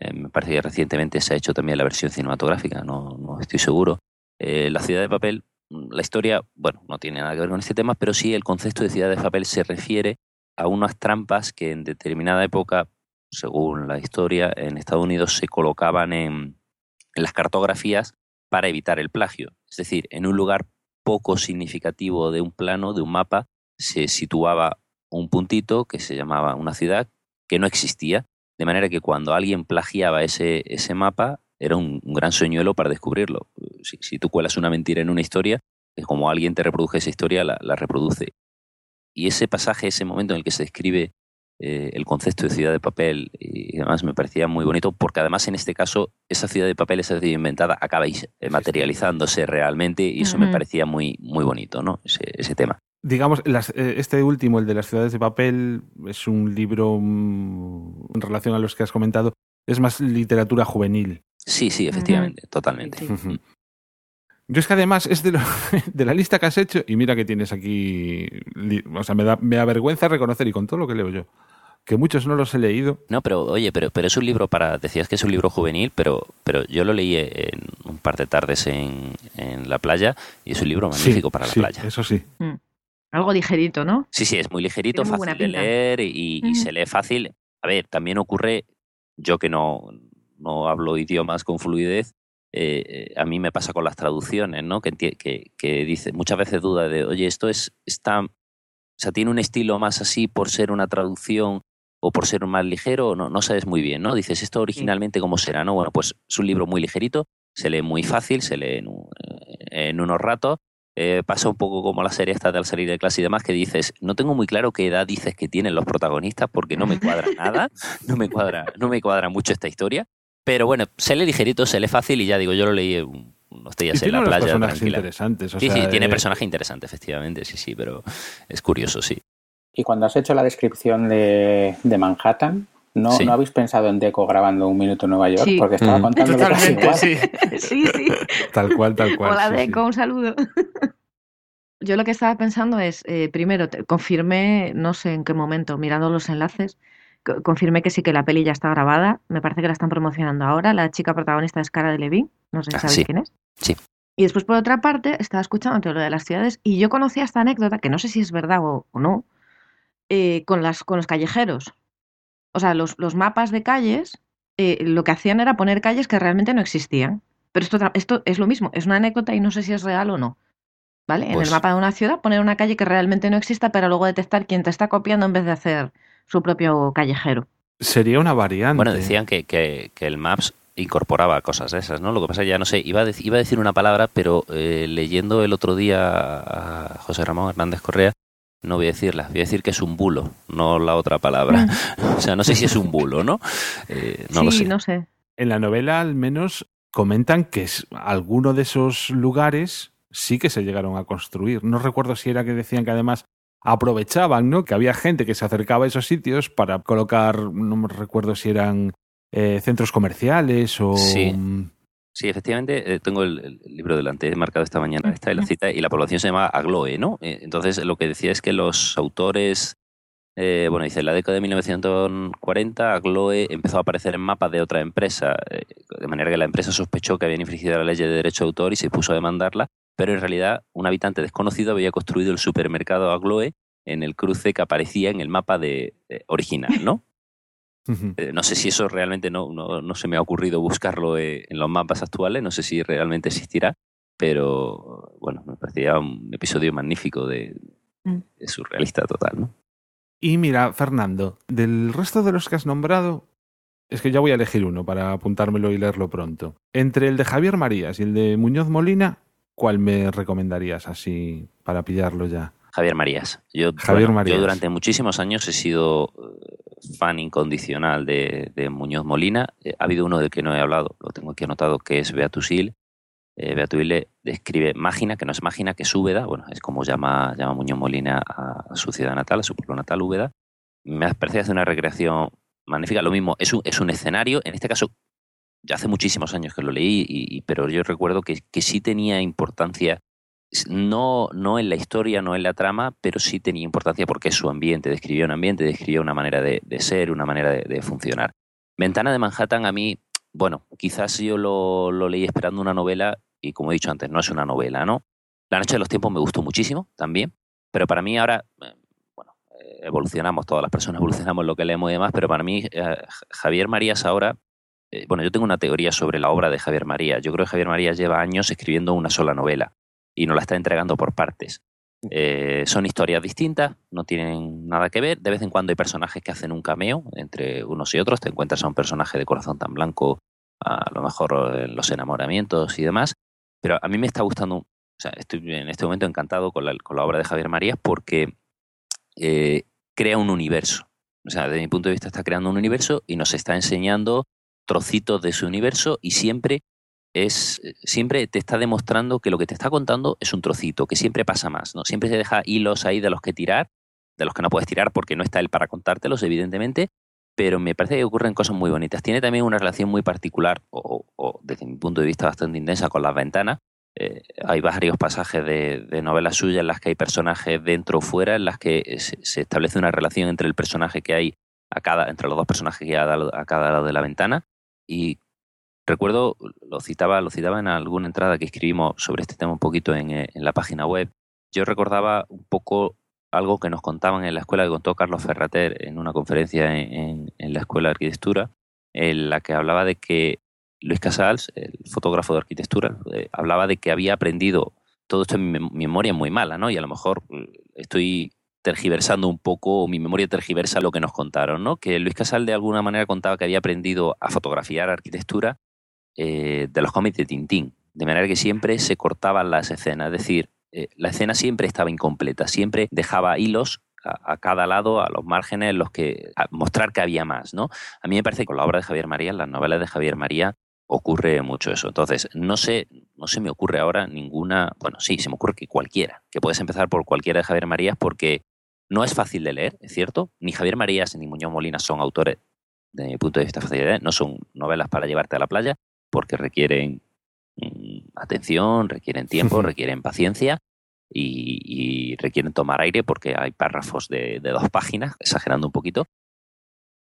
Eh, me parece que recientemente se ha hecho también la versión cinematográfica, no, no estoy seguro. Eh, la ciudad de papel, mm, la historia, bueno, no tiene nada que ver con este tema, pero sí el concepto de ciudad de papel se refiere a unas trampas que en determinada época, según la historia, en Estados Unidos se colocaban en, en las cartografías para evitar el plagio. Es decir, en un lugar poco significativo de un plano, de un mapa, se situaba un puntito que se llamaba una ciudad que no existía, de manera que cuando alguien plagiaba ese, ese mapa era un, un gran señuelo para descubrirlo. Si, si tú cuelas una mentira en una historia, es como alguien te reproduce esa historia, la, la reproduce. Y ese pasaje, ese momento en el que se describe eh, el concepto de ciudad de papel y demás me parecía muy bonito porque además en este caso esa ciudad de papel, esa ciudad inventada, acaba materializándose realmente y eso me parecía muy, muy bonito, ¿no? Ese, ese tema. Digamos, las- eh, este último, el de las ciudades de papel, es un libro mm, en relación a los que has comentado, es más literatura juvenil. Sí, sí, efectivamente, totalmente. Sí. Yo es que además es de, lo- de la lista que has hecho, y mira que tienes aquí, o sea, me da, me da vergüenza reconocer, y con todo lo que leo yo, que muchos no los he leído. No, pero oye, pero, pero es un libro para, decías que es un libro juvenil, pero, pero yo lo leí en un par de tardes en, en la playa y es un libro magnífico Sí, para la sí, playa. Eso sí. Algo ligerito, ¿no? Sí, sí, es muy ligerito, muy fácil de leer y, se lee fácil. A ver, también ocurre, yo que no, no hablo idiomas con fluidez, eh, eh, a mí me pasa con las traducciones, ¿no? Que, que, que dice, muchas veces duda de, oye, esto es, está, o sea, tiene un estilo más así por ser una traducción o por ser más ligero, no, no sabes muy bien, ¿no? Dices, esto originalmente cómo será, ¿no? Bueno, pues es un libro muy ligerito, se lee muy fácil, se lee en, un- en unos ratos eh, pasa un poco como la serie esta de al salir de clase y demás, que dices, no tengo muy claro qué edad dices que tienen los protagonistas porque no me cuadra nada, no me cuadra, no me cuadra mucho esta historia. Pero bueno, se lee ligerito, se lee fácil y ya digo, yo lo leí un- unos días Y en la playa. personajes tranquila. interesantes. o Sí, sea, sí, tiene eh, personaje interesante, efectivamente, sí, sí, pero es curioso, sí. Y cuando has hecho la descripción de, de Manhattan, ¿no, Sí. ¿no habéis pensado en Deco grabando un minuto en Nueva York? Sí. Porque estaba Mm. contándolo casi Totalmente, igual. sí. Sí, sí. Tal cual, tal cual. Hola, sí, sí. Deco, un saludo. Yo lo que estaba pensando es, eh, primero, te- confirmé, no sé en qué momento, mirando los enlaces, co- confirmé que sí que la peli ya está grabada. Me parece que la están promocionando ahora. La chica protagonista es Cara de Levine. No sé si Ah, sabéis sí. quién es. Sí. Y después, por otra parte, estaba escuchando todo lo de las ciudades y yo conocía esta anécdota, que no sé si es verdad o, o no, eh, con, las, con los callejeros. O sea, los, los mapas de calles, eh, lo que hacían era poner calles que realmente no existían. Pero esto, esto es lo mismo, es una anécdota y no sé si es real o no. ¿Vale? En Pues- el mapa de una ciudad poner una calle que realmente no exista, pero luego detectar quién te está copiando en vez de hacer su propio callejero. Sería una variante. Bueno, decían que, que, que el Maps incorporaba cosas de esas, ¿no? Lo que pasa es que ya no sé, iba a, iba a decir una palabra, pero eh, leyendo el otro día a José Ramón Hernández Correa, no voy a decirla, voy a decir que es un bulo, no la otra palabra. o sea, no sé si es un bulo, ¿no? Eh, no sí, lo sé. no sé. En la novela, al menos, comentan que es, alguno de esos lugares sí que se llegaron a construir. No recuerdo si era que decían que además aprovechaban, ¿no? Que había gente que se acercaba a esos sitios para colocar, no me recuerdo si eran eh, centros comerciales o... Sí. Sí, efectivamente, eh, tengo el, el libro delante, he marcado esta mañana esta y la cita, y la población se llama Agloe, ¿no? Eh, Entonces, lo que decía es que los autores, eh, bueno, dice, en la década de 1940, Agloe empezó a aparecer en mapas de otra empresa, eh, de manera que la empresa sospechó que habían infringido la ley de derecho de autor y se puso a demandarla, pero en realidad un habitante desconocido había construido el supermercado Agloe en el cruce que aparecía en el mapa de, de original, ¿no? Eh, no sé si eso realmente no, no, no se me ha ocurrido buscarlo eh, en los mapas actuales, no sé si realmente existirá, pero bueno, me parecía un episodio magnífico de, Mm. de surrealista total, ¿no? Y mira, Fernando, del resto de los que has nombrado, es que ya voy a elegir uno para apuntármelo y leerlo pronto. Entre el de Javier Marías y el de Muñoz Molina, ¿cuál me recomendarías así para pillarlo ya? Javier Marías. Yo, Javier bueno, Marías. yo durante muchísimos años he sido eh, fan incondicional de, Muñoz Molina. Eh, ha habido uno del que no he hablado, lo tengo aquí anotado, que es Beatusil. Eh, Beatusil describe Mágina, que no es Mágina, que es Úbeda. Bueno, es como llama, llama Muñoz Molina a, su ciudad natal, a su pueblo natal, Úbeda. Me parece hacer una recreación magnífica. Lo mismo, es un, es un escenario, en este caso, ya hace muchísimos años que lo leí, y- pero yo recuerdo que, que sí tenía importancia no, no en la historia, no en la trama, pero sí tenía importancia porque es su ambiente, describía un ambiente, describía una manera de, ser, una manera de, funcionar. Ventana de Manhattan a mí, bueno, quizás yo lo, leí esperando una novela y como he dicho antes, no es una novela, ¿no? La Noche de los Tiempos me gustó muchísimo también, pero para mí ahora, eh, bueno, eh, evolucionamos, todas las personas evolucionamos lo que leemos y demás, pero para mí eh, Javier Marías ahora, bueno, yo tengo una teoría sobre la obra de Javier Marías. Yo creo que Javier Marías lleva años escribiendo una sola novela y nos la está entregando por partes. Eh, son historias distintas, no tienen nada que ver. De vez en cuando hay personajes que hacen un cameo entre unos y otros. Te encuentras a un personaje de corazón tan blanco, a lo mejor en los enamoramientos y demás. Pero a mí me está gustando, o sea, estoy en este momento encantado con la, con la obra de Javier Marías porque eh, crea un universo. O sea, desde mi punto de vista está creando un universo y nos está enseñando trocitos de su universo y siempre es siempre te está demostrando que lo que te está contando es un trocito, que siempre pasa más, ¿no? Siempre se deja hilos ahí de los que tirar, de los que no puedes tirar porque no está él para contártelos, evidentemente, pero me parece que ocurren cosas muy bonitas. Tiene también una relación muy particular, o, desde mi punto de vista bastante intensa, con las ventanas. Eh, hay varios pasajes de, de novelas suyas en las que hay personajes dentro o fuera, en las que se, se establece una relación entre el personaje que hay a cada, entre los dos personajes que hay a, a cada lado de la ventana. Y recuerdo, lo citaba, lo citaba en alguna entrada que escribimos sobre este tema un poquito en, eh, en la página web. Yo recordaba un poco algo que nos contaban en la escuela que contó Carlos Ferrater en una conferencia en, la Escuela de Arquitectura, en la que hablaba de que Luis Casals, el fotógrafo de arquitectura, eh, hablaba de que había aprendido, todo esto en mi, mem- mi memoria muy mala, ¿no? Y a lo mejor eh, estoy tergiversando un poco, o mi memoria tergiversa lo que nos contaron, ¿no? Que Luis Casal de alguna manera contaba que había aprendido a fotografiar arquitectura eh, de los cómics de Tintín, de manera que siempre se cortaban las escenas, es decir, eh, la escena siempre estaba incompleta, siempre dejaba hilos a, cada lado, a los márgenes, en los que mostrar que había más, ¿no? A mí me parece que con la obra de Javier María, las novelas de Javier María, ocurre mucho eso. Entonces, no sé, no se me ocurre ahora ninguna, bueno, sí, se me ocurre que cualquiera, que puedes empezar por cualquiera de Javier Marías porque no es fácil de leer, es cierto. Ni Javier Marías ni Muñoz Molina son autores, de mi punto de vista, fáciles de. No son novelas para llevarte a la playa porque requieren mm, atención, requieren tiempo, requieren paciencia y, y requieren tomar aire porque hay párrafos de, de dos páginas, exagerando un poquito,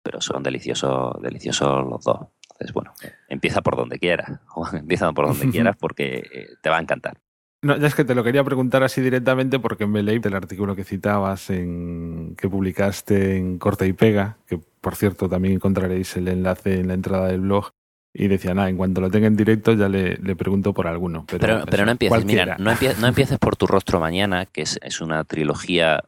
pero son deliciosos, deliciosos los dos. Entonces, bueno, empieza por donde quieras, Juan, empieza por donde quieras porque eh, te va a encantar. No, ya es que te lo quería preguntar así directamente porque me leí del artículo que citabas en que publicaste en Corta y Pega, que por cierto también encontraréis el enlace en la entrada del blog. Y decía, nada, en cuanto lo tenga en directo ya le, le pregunto por alguno. Pero, Pero, no empieces, cualquiera. mira, no empieces, no empieces por Tu Rostro Mañana, que es, es una trilogía.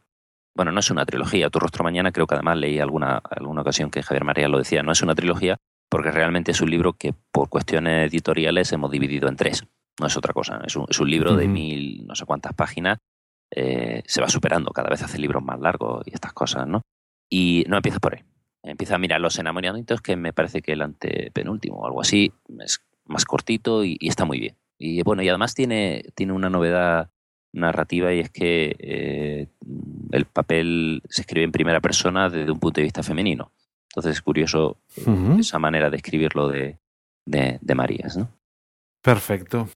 Bueno, no es una trilogía. Tu Rostro Mañana, creo que además leí alguna, alguna ocasión que Javier María lo decía, no es una trilogía, porque realmente es un libro que por cuestiones editoriales hemos dividido en tres. No es otra cosa. Es un, es un libro de mil, no sé cuántas páginas. eh, se va superando, cada vez hace libros más largos y estas cosas, ¿no? Y no empiezas por ahí. Empieza a mirar los enamoramientos, que me parece que el antepenúltimo o algo así es más cortito y, y está muy bien. Y bueno, y además tiene, tiene una novedad narrativa y es que eh, el papel se escribe en primera persona desde un punto de vista femenino. Entonces es curioso Ujú. esa manera de escribirlo de, de, de Marías, ¿no? Perfecto.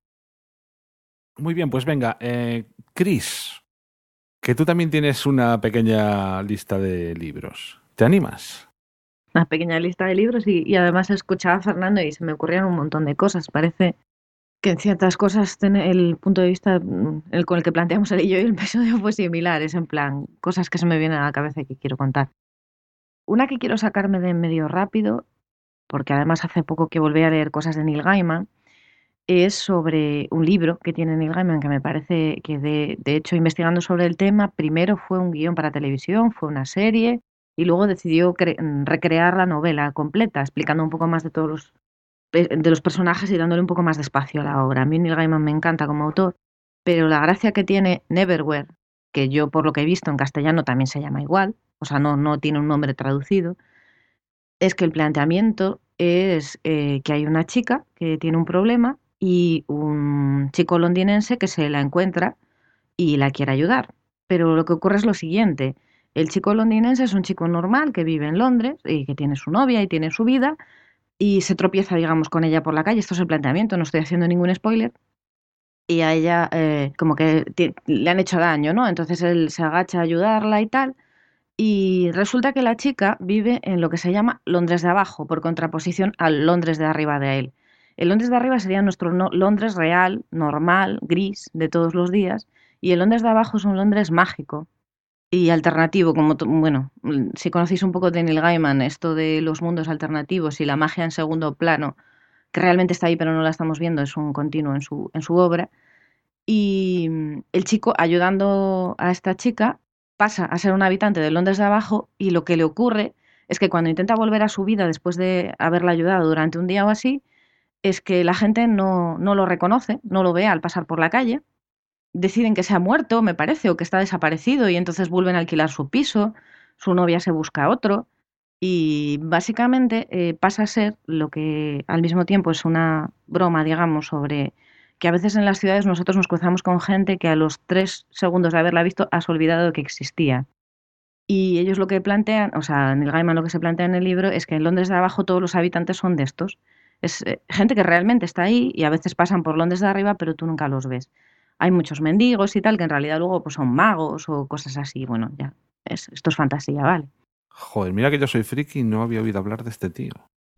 Muy bien, pues venga, eh, Chris, que tú también tienes una pequeña lista de libros. ¿Te animas? Una pequeña lista de libros y, además escuchaba a Fernando y se me ocurrían un montón de cosas. Parece que en ciertas cosas el punto de vista mm, el con el que planteamos él y yo y el episodio fue similar. Es en plan, cosas que se me vienen a la cabeza y que quiero contar. Una que quiero sacarme de medio rápido, porque además hace poco que volví a leer cosas de Neil Gaiman, es sobre un libro que tiene Neil Gaiman que me parece que de, de hecho investigando sobre el tema, primero fue un guion para televisión, fue una serie y luego decidió mm, recrear la novela completa, explicando un poco más de todos los de los personajes y dándole un poco más de espacio a la obra. A mí Neil Gaiman me encanta como autor, pero la gracia que tiene Neverwhere, que yo por lo que he visto en castellano también se llama igual, o sea, no, no tiene un nombre traducido, es que el planteamiento es eh, que hay una chica que tiene un problema y un chico londinense que se la encuentra y la quiere ayudar. Pero lo que ocurre es lo siguiente. El chico londinense es un chico normal que vive en Londres y que tiene su novia y tiene su vida y se tropieza, digamos, con ella por la calle. Esto es el planteamiento, no estoy haciendo ningún spoiler. Y a ella eh, como que le han hecho daño, ¿no? Entonces él se agacha a ayudarla y tal. Y resulta que la chica vive en lo que se llama Londres de abajo, por contraposición al Londres de arriba de él. El Londres de arriba sería nuestro no- Londres real, normal, gris, de todos los días. Y el Londres de abajo es un Londres mágico y alternativo, como, bueno, mm, si conocéis un poco de Neil Gaiman, esto de los mundos alternativos y la magia en segundo plano, que realmente está ahí pero no la estamos viendo, es un continuo en su, en su obra. Y mm, el chico, ayudando a esta chica, pasa a ser un habitante de Londres de abajo y lo que le ocurre es que cuando intenta volver a su vida después de haberla ayudado durante un día o así, es que la gente no, no lo reconoce, no lo ve al pasar por la calle deciden que se ha muerto, me parece, o que está desaparecido y entonces vuelven a alquilar su piso, su novia se busca otro y básicamente eh, pasa a ser lo que al mismo tiempo es una broma, digamos, sobre que a veces en las ciudades nosotros nos cruzamos con gente que a los tres segundos de haberla visto has olvidado que existía. Y ellos lo que plantean, o sea, Neil Gaiman lo que se plantea en el libro es que en Londres de abajo todos los habitantes son de estos. Es eh, gente que realmente está ahí y a veces pasan por Londres de arriba, pero tú nunca los ves hay muchos mendigos y tal que en realidad luego pues son magos o cosas así. Bueno, ya, es- esto es fantasía, ¿vale? Joder, mira que yo soy friki y no había oído hablar de este tío.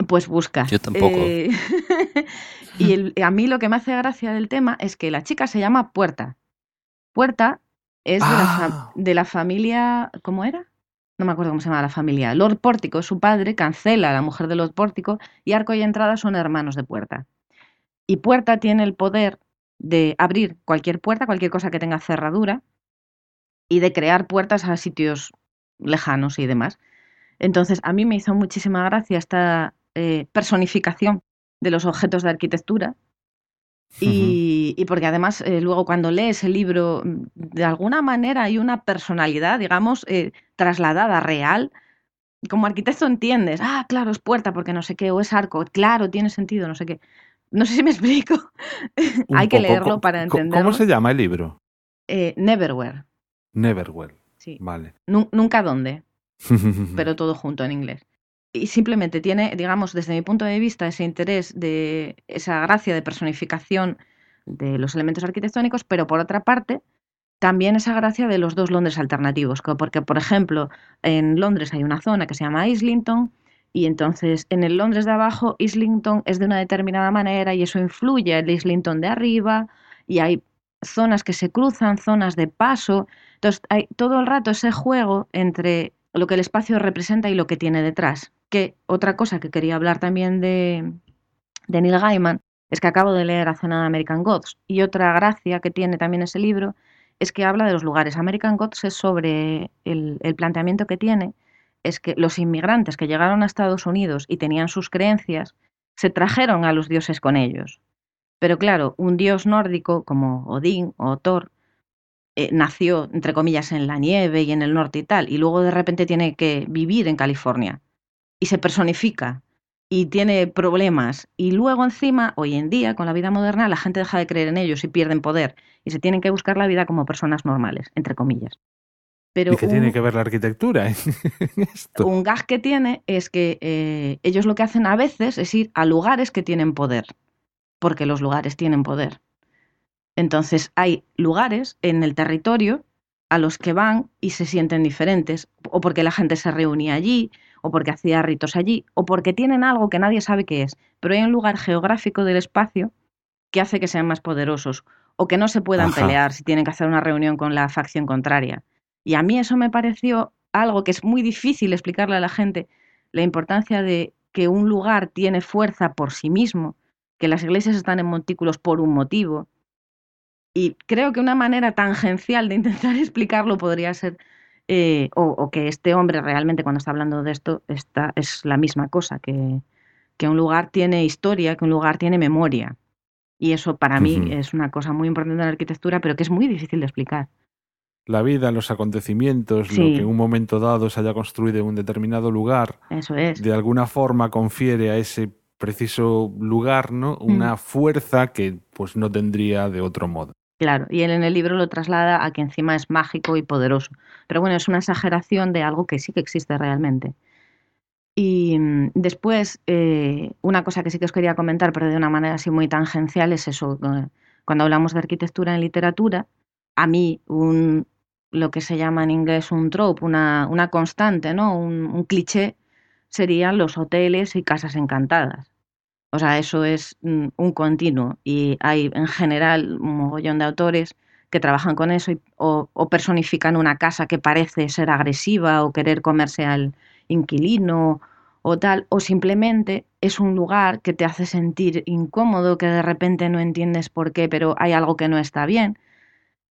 Pues busca. Yo tampoco. Eh, y el- a mí lo que me hace gracia del tema es que la chica se llama Puerta. Puerta es de, la, Ah. fa- de la familia, ¿cómo era? No me acuerdo cómo se llama la familia. Lord Pórtico, su padre, cancela a la mujer de Lord Pórtico y Arco y Entrada son hermanos de Puerta. Y Puerta tiene el poder de abrir cualquier puerta, cualquier cosa que tenga cerradura y de crear puertas a sitios lejanos y demás. Entonces, a mí me hizo muchísima gracia esta eh, personificación de los objetos de arquitectura. Y, y porque además eh, luego cuando lees el libro, mm, de alguna manera hay una personalidad, digamos, eh, trasladada real. Como arquitecto entiendes, ah, claro, es puerta porque no sé qué, o es arco, claro, tiene sentido, no sé qué. No sé si me explico. Hay que poco. leerlo para entenderlo. ¿Cómo se llama el libro? Eh, Neverwhere, Neverwell. sí. Vale. Nu- nunca dónde. pero todo junto en inglés. Y simplemente tiene, digamos, desde mi punto de vista, ese interés de esa gracia de personificación de los elementos arquitectónicos, pero por otra parte, también esa gracia de los dos Londres alternativos, porque, por ejemplo, en Londres hay una zona que se llama Islington, y entonces en el Londres de abajo, Islington es de una determinada manera y eso influye al Islington de arriba, y hay zonas que se cruzan, zonas de paso, entonces hay todo el rato ese juego entre lo que el espacio representa y lo que tiene detrás. Que otra cosa que quería hablar también de, de Neil Gaiman es que acabo de leer hace nada American Gods y otra gracia que tiene también ese libro es que habla de los lugares. American Gods es sobre el, el planteamiento que tiene es que los inmigrantes que llegaron a Estados Unidos y tenían sus creencias se trajeron a los dioses con ellos. Pero claro, un dios nórdico como Odín o Thor eh, nació, entre comillas, en la nieve y en el norte y tal, y luego de repente tiene que vivir en California y se personifica y tiene problemas. Y luego encima, hoy en día, con la vida moderna, la gente deja de creer en ellos y pierden poder y se tienen que buscar la vida como personas normales, entre comillas. Pero ¿Y qué un- tiene que ver la arquitectura en esto? un gag que tiene es que eh, ellos lo que hacen a veces es ir a lugares que tienen poder. porque los lugares tienen poder. Entonces hay lugares en el territorio a los que van y se sienten diferentes, o porque la gente se reunía allí, o porque hacía ritos allí, o porque tienen algo que nadie sabe qué es, pero hay un lugar geográfico del espacio que hace que sean más poderosos, o que no se puedan Ajá. pelear si tienen que hacer una reunión con la facción contraria. Y a mí eso me pareció algo que es muy difícil explicarle a la gente, la importancia de que un lugar tiene fuerza por sí mismo, que las iglesias están en montículos por un motivo. Y creo que una manera tangencial de intentar explicarlo podría ser, eh, o, o que este hombre realmente cuando está hablando de esto está, es la misma cosa, que, que un lugar tiene historia, que un lugar tiene memoria. Y eso para mí es una cosa muy importante en la arquitectura, pero que es muy difícil de explicar. La vida, los acontecimientos, Sí. lo que en un momento dado se haya construido en un determinado lugar, Eso es. de alguna forma confiere a ese preciso lugar, ¿no? Mm. Una fuerza que pues no tendría de otro modo. Claro, y él en el libro lo traslada a que encima es mágico y poderoso. Pero bueno, es una exageración de algo que sí que existe realmente. Y mm, después, eh, una cosa que sí que os quería comentar, pero de una manera así muy tangencial, es eso. eh, Cuando hablamos de arquitectura en literatura, a mí un, lo que se llama en inglés un trope, una, una constante, ¿no? Un, cliché, serían los hoteles y casas encantadas. O sea, eso es mm, un continuo y hay en general un mogollón de autores que trabajan con eso y- o, personifican una casa que parece ser agresiva o querer comerse al inquilino o tal, o simplemente es un lugar que te hace sentir incómodo, que de repente no entiendes por qué, pero hay algo que no está bien,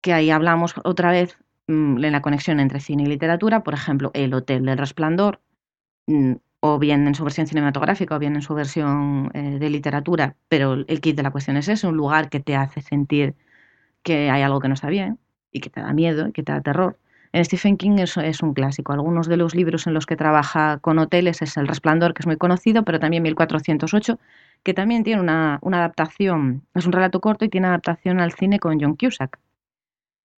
que ahí hablamos otra vez en la conexión entre cine y literatura, por ejemplo, El Hotel del Resplandor, mm, o bien en su versión cinematográfica o bien en su versión eh, de literatura, pero el kit de la cuestión es ese, un lugar que te hace sentir que hay algo que no está bien y que te da miedo y que te da terror. En Stephen King eso es un clásico. Algunos de los libros en los que trabaja con hoteles es El Resplandor, que es muy conocido, pero también 1408, que también tiene una, una adaptación, es un relato corto y tiene adaptación al cine con John Cusack,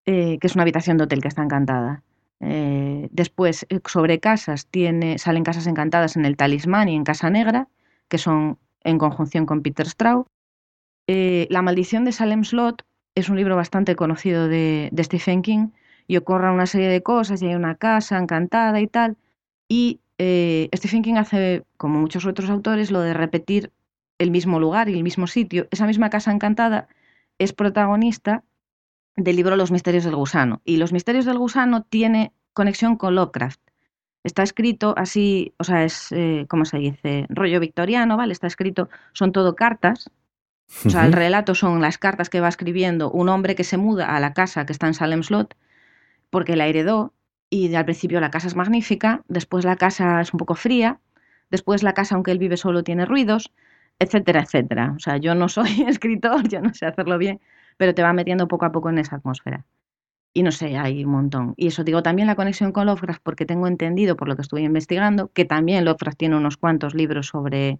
eh, que es una habitación de hotel que está encantada. Eh, después, eh, sobre casas, tiene, salen casas encantadas en El Talismán y en Casa Negra, que son en conjunción con Peter Straub. La maldición de Salem Slot es un libro bastante conocido de, Stephen King y ocurre una serie de cosas y hay una casa encantada y tal. Y Stephen King hace, como muchos otros autores, lo de repetir el mismo lugar y el mismo sitio. Esa misma casa encantada es protagonista del libro Los misterios del gusano. Y Los misterios del gusano tiene conexión con Lovecraft. Está escrito así, o sea, es, eh, ¿cómo se dice? Rollo victoriano, ¿vale? Está escrito, son todo cartas. O sea, el relato son las cartas que va escribiendo un hombre que se muda a la casa que está en Salem Slot porque la heredó y al principio la casa es magnífica, después la casa es un poco fría, después la casa, aunque él vive solo, tiene ruidos, etcétera, etcétera. O sea, yo no soy escritor, yo no sé hacerlo bien, pero te va metiendo poco a poco en esa atmósfera. Y no sé, hay un montón. Y eso digo también la conexión con Lovecraft, porque tengo entendido, por lo que estuve investigando, que también Lovecraft tiene unos cuantos libros sobre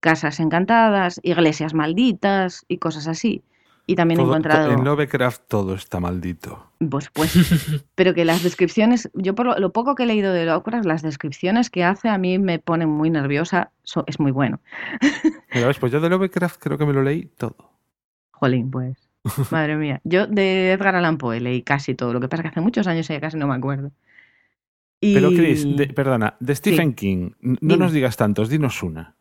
casas encantadas, iglesias malditas y cosas así. Y también he encontrado... En Lovecraft todo está maldito. Pues, pues, pero que las descripciones, yo por lo, lo poco que he leído de Lovecraft, las descripciones que hace a mí me ponen muy nerviosa, so- es muy bueno. Mira, ves, pues yo de Lovecraft creo que me lo leí todo. Jolín, pues, madre mía. Yo de Edgar Allan Poe leí casi todo, lo que pasa es que hace muchos años ya casi no me acuerdo. Y Pero Chris, de- perdona, de Stephen King, no Dime. nos digas tantos, dinos una.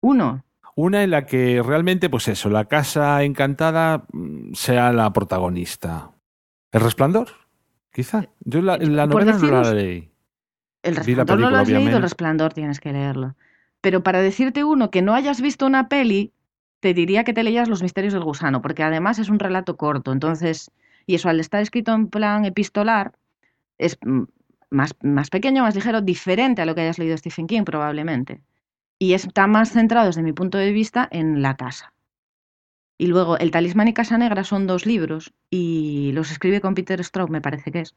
uno, Una en la que realmente, pues eso, la casa encantada mm, sea la protagonista. ¿El resplandor? Quizá. Yo la, la Por novela no la leí. el la resplandor no lo película, has leído, el resplandor tienes que leerlo. Pero para decirte uno que no hayas visto una peli, te diría que te leías Los misterios del gusano, porque además es un relato corto, entonces, y eso al estar escrito en plan epistolar, es más, más pequeño, más ligero, diferente a lo que hayas leído Stephen King probablemente. Y está más centrado desde mi punto de vista en la casa. Y luego El talismán y Casa Negra son dos libros y los escribe con Peter Straub, me parece que es.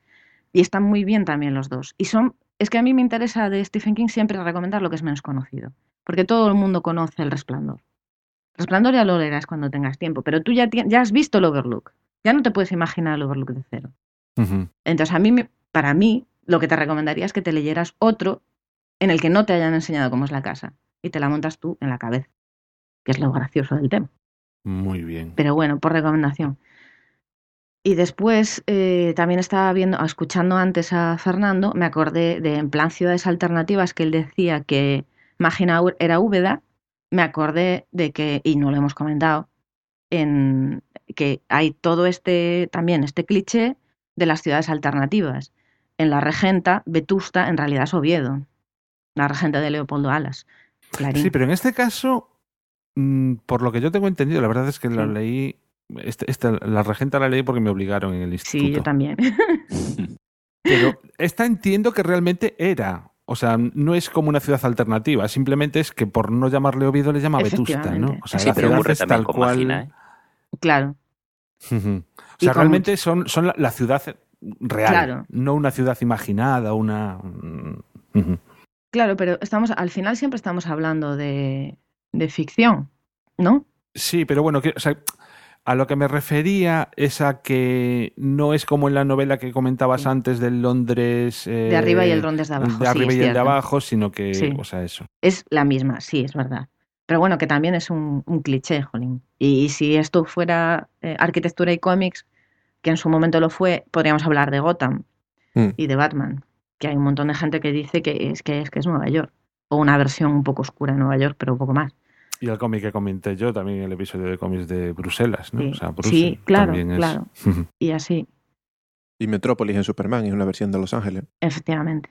Y están muy bien también los dos. Y son, es que a mí me interesa de Stephen King siempre recomendar lo que es menos conocido, porque todo el mundo conoce El Resplandor. Resplandor ya lo leerás cuando tengas tiempo, pero tú ya, ya has visto el Overlook. Ya no te puedes imaginar el Overlook de cero. Entonces, a mí, para mí, lo que te recomendaría es que te leyeras otro en el que no te hayan enseñado cómo es la casa y te la montas tú en la cabeza, que es lo gracioso del tema. Muy bien. Pero bueno, por recomendación. Y después eh, también estaba viendo, escuchando antes a Fernando, me acordé de en plan ciudades alternativas que él decía que Mágina era Úbeda, me acordé de que, y no lo hemos comentado, en que hay todo este también este cliché de las ciudades alternativas. En la regenta, Vetusta en realidad es Oviedo, la regenta de Leopoldo Alas. Clarín. Sí, pero en este caso, mm, por lo que yo tengo entendido, la verdad es que la leí. Este, esta- la regenta la leí porque me obligaron en el instituto. Sí, yo también. Pero esta entiendo que realmente era. O sea, no es como una ciudad alternativa, simplemente es que por no llamarle Oviedo le llama Vetusta, ¿no? O sea, Sí, la pero ciudad es tal cual. ¿eh? claro. O sea, con realmente son, son la, la ciudad real, Claro. no una ciudad imaginada, una. Ujú. claro, pero estamos, al final siempre estamos hablando de, de ficción, ¿no? Sí, pero bueno, que, o sea, a lo que me refería es a que no es como en la novela que comentabas Sí. antes del Londres. eh, De arriba y el Londres de abajo, De arriba es y el de abajo, sino que. Sí. O sea, eso. Es la misma, sí, es verdad. Pero bueno, que también es un, un cliché, jolín. Y, si esto fuera eh, arquitectura y cómics, que en su momento lo fue, podríamos hablar de Gotham Mm. y de Batman, que hay un montón de gente que dice que es que es, que es Nueva York. O una versión un poco oscura de Nueva York, pero un poco más. Y el cómic que comenté yo también, el episodio de cómics de Bruselas, ¿no? Sí. O sea, Sí, Bruselas claro, también es- claro. Y así, Y Metrópolis en Superman es una versión de Los Ángeles. efectivamente.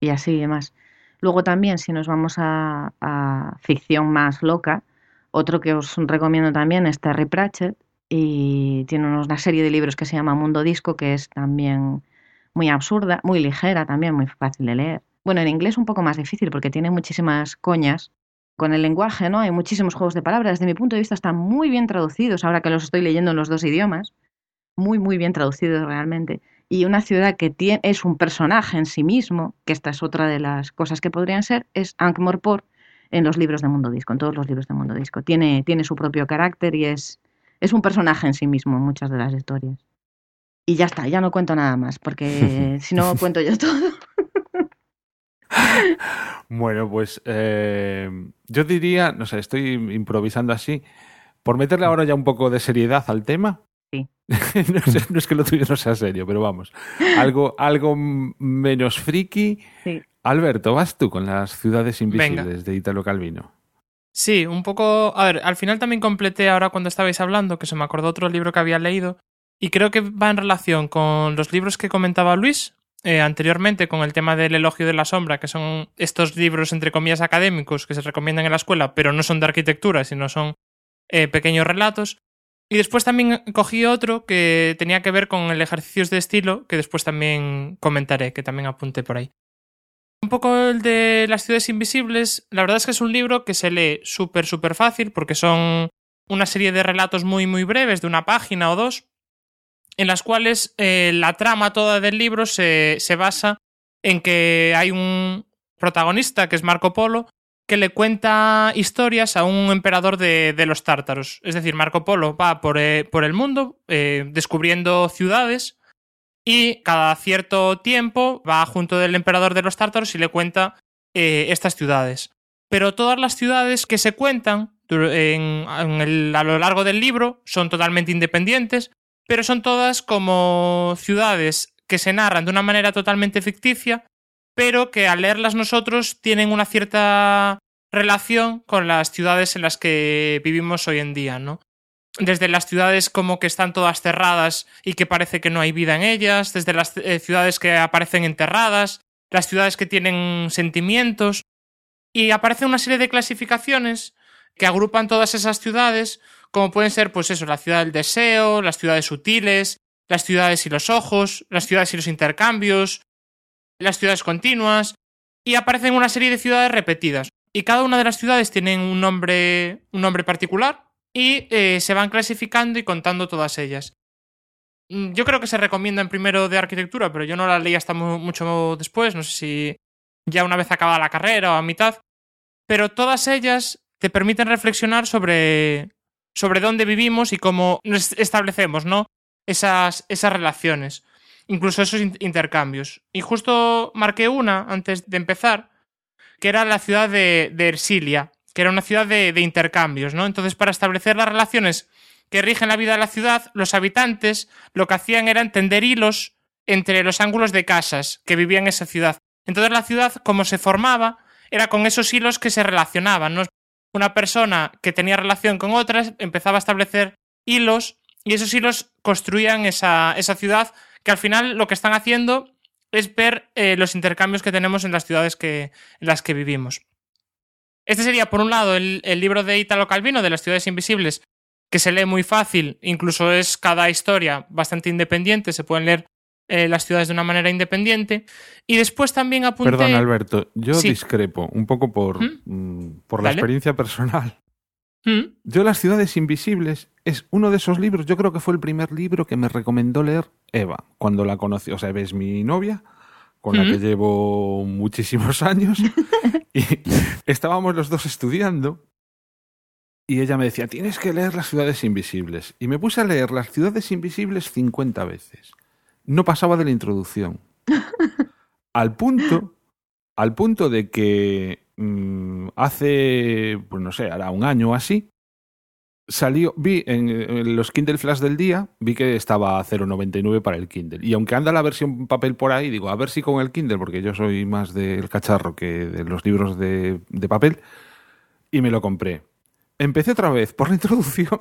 Y así y demás. Luego también, si nos vamos a, a ficción más loca, otro que os recomiendo también es Terry Pratchett y tiene unos- una serie de libros que se llama Mundo Disco, que es también muy absurda, muy ligera también, muy fácil de leer. Bueno, en inglés un poco más difícil porque tiene muchísimas coñas con el lenguaje, ¿no? Hay muchísimos juegos de palabras. Desde mi punto de vista están muy bien traducidos, ahora que los estoy leyendo en los dos idiomas. Muy, muy bien traducidos realmente y una ciudad que tiene, es un personaje en sí mismo, que esta es otra de las cosas que podrían ser, es Ankh-Morpork en los libros de Mundo Disco, en todos los libros de Mundo Disco. Tiene, tiene su propio carácter y es, es un personaje en sí mismo en muchas de las historias. Y ya está, ya no cuento nada más, porque si no cuento yo todo. Bueno, pues eh, yo diría, no sé, estoy improvisando así, por meterle ahora ya un poco de seriedad al tema. Sí. no, es, no es que lo tuyo no sea serio, pero vamos. Algo, algo menos friki. Sí. Alberto, vas tú con las ciudades Venga. invisibles de Italo Calvino. Sí, un poco. A ver, al final también completé ahora cuando estabais hablando, que se me acordó otro libro que había leído. Y creo que va en relación con los libros que comentaba Luis eh, anteriormente, con el tema del elogio de la sombra, que son estos libros, entre comillas, académicos que se recomiendan en la escuela, pero no son de arquitectura, sino son eh, pequeños relatos. Y después también cogí otro que tenía que ver con el ejercicios de estilo, que después también comentaré, que también apunté por ahí. Un poco el de las ciudades invisibles, la verdad es que es un libro que se lee súper, súper fácil, porque son una serie de relatos muy, muy breves, de una página o dos, en las cuales eh, la trama toda del libro se, se basa en que hay un protagonista, que es Marco Polo, que le cuenta historias a un emperador de, de los tártaros. Es decir, Marco Polo va por, eh, por el mundo eh, descubriendo ciudades y cada cierto tiempo va junto del emperador de los tártaros y le cuenta estas ciudades. Pero todas las ciudades que se cuentan a lo largo del libro son totalmente independientes, pero son todas como ciudades que se narran de una manera totalmente ficticia, pero que al leerlas nosotros tienen una cierta relación con las ciudades en las que vivimos hoy en día, ¿no? Desde las ciudades como que están todas cerradas y que parece que no hay vida en ellas, desde las eh, ciudades que aparecen enterradas, las ciudades que tienen sentimientos, y aparece una serie de clasificaciones que agrupan todas esas ciudades, como pueden ser, pues eso, la ciudad del deseo, las ciudades sutiles, las ciudades y los ojos, las ciudades y los intercambios, las ciudades continuas, y aparecen una serie de ciudades repetidas. Y cada una de las ciudades tienen un nombre, un nombre particular y eh, se van clasificando y contando todas ellas. Mm, Yo creo que se recomienda en primero de arquitectura, pero yo no la leí hasta mu- mucho después, no sé si ya una vez acabada la carrera o a mitad. Pero todas ellas te permiten reflexionar sobre, sobre dónde vivimos y cómo establecemos, ¿no? Esas, esas relaciones, incluso esos in- intercambios. Y justo marqué una antes de empezar, que era la ciudad de, de Ersilia, que era una ciudad de, de intercambios, ¿no? Entonces, para establecer las relaciones que rigen la vida de la ciudad, los habitantes lo que hacían era entender hilos entre los ángulos de casas que vivían en esa ciudad. Entonces la ciudad, como se formaba, era con esos hilos que se relacionaban. ¿no? Una persona que tenía relación con otras empezaba a establecer hilos y esos hilos construían esa, esa ciudad que al final lo que están haciendo es ver eh, los intercambios que tenemos en las ciudades que, en las que vivimos. Este sería, por un lado, el, el libro de Italo Calvino, de las ciudades invisibles, que se lee muy fácil, incluso es cada historia bastante independiente, se pueden leer eh, las ciudades de una manera independiente. Y después también apunté... Perdón, Alberto, yo Sí. discrepo un poco por, ¿Mm? mm, por la Dale. experiencia personal. ¿Mm? Yo Las ciudades invisibles es uno de esos libros, yo creo que fue el primer libro que me recomendó leer Eva, cuando la conocí. O sea, Eva es mi novia, con la que llevo muchísimos años, y estábamos los dos estudiando, y ella me decía, tienes que leer Las ciudades invisibles. Y me puse a leer Las ciudades invisibles 50 veces. No pasaba de la introducción. al punto, al punto de que mm, hace, pues no sé, hará un año o así, salió, vi en, en los Kindle Flash del día, vi que estaba a 0,99 para el Kindle. Y aunque anda la versión papel por ahí, digo, a ver si con el Kindle, porque yo soy más del cacharro que de los libros de, de papel, y me lo compré. Empecé otra vez por la introducción.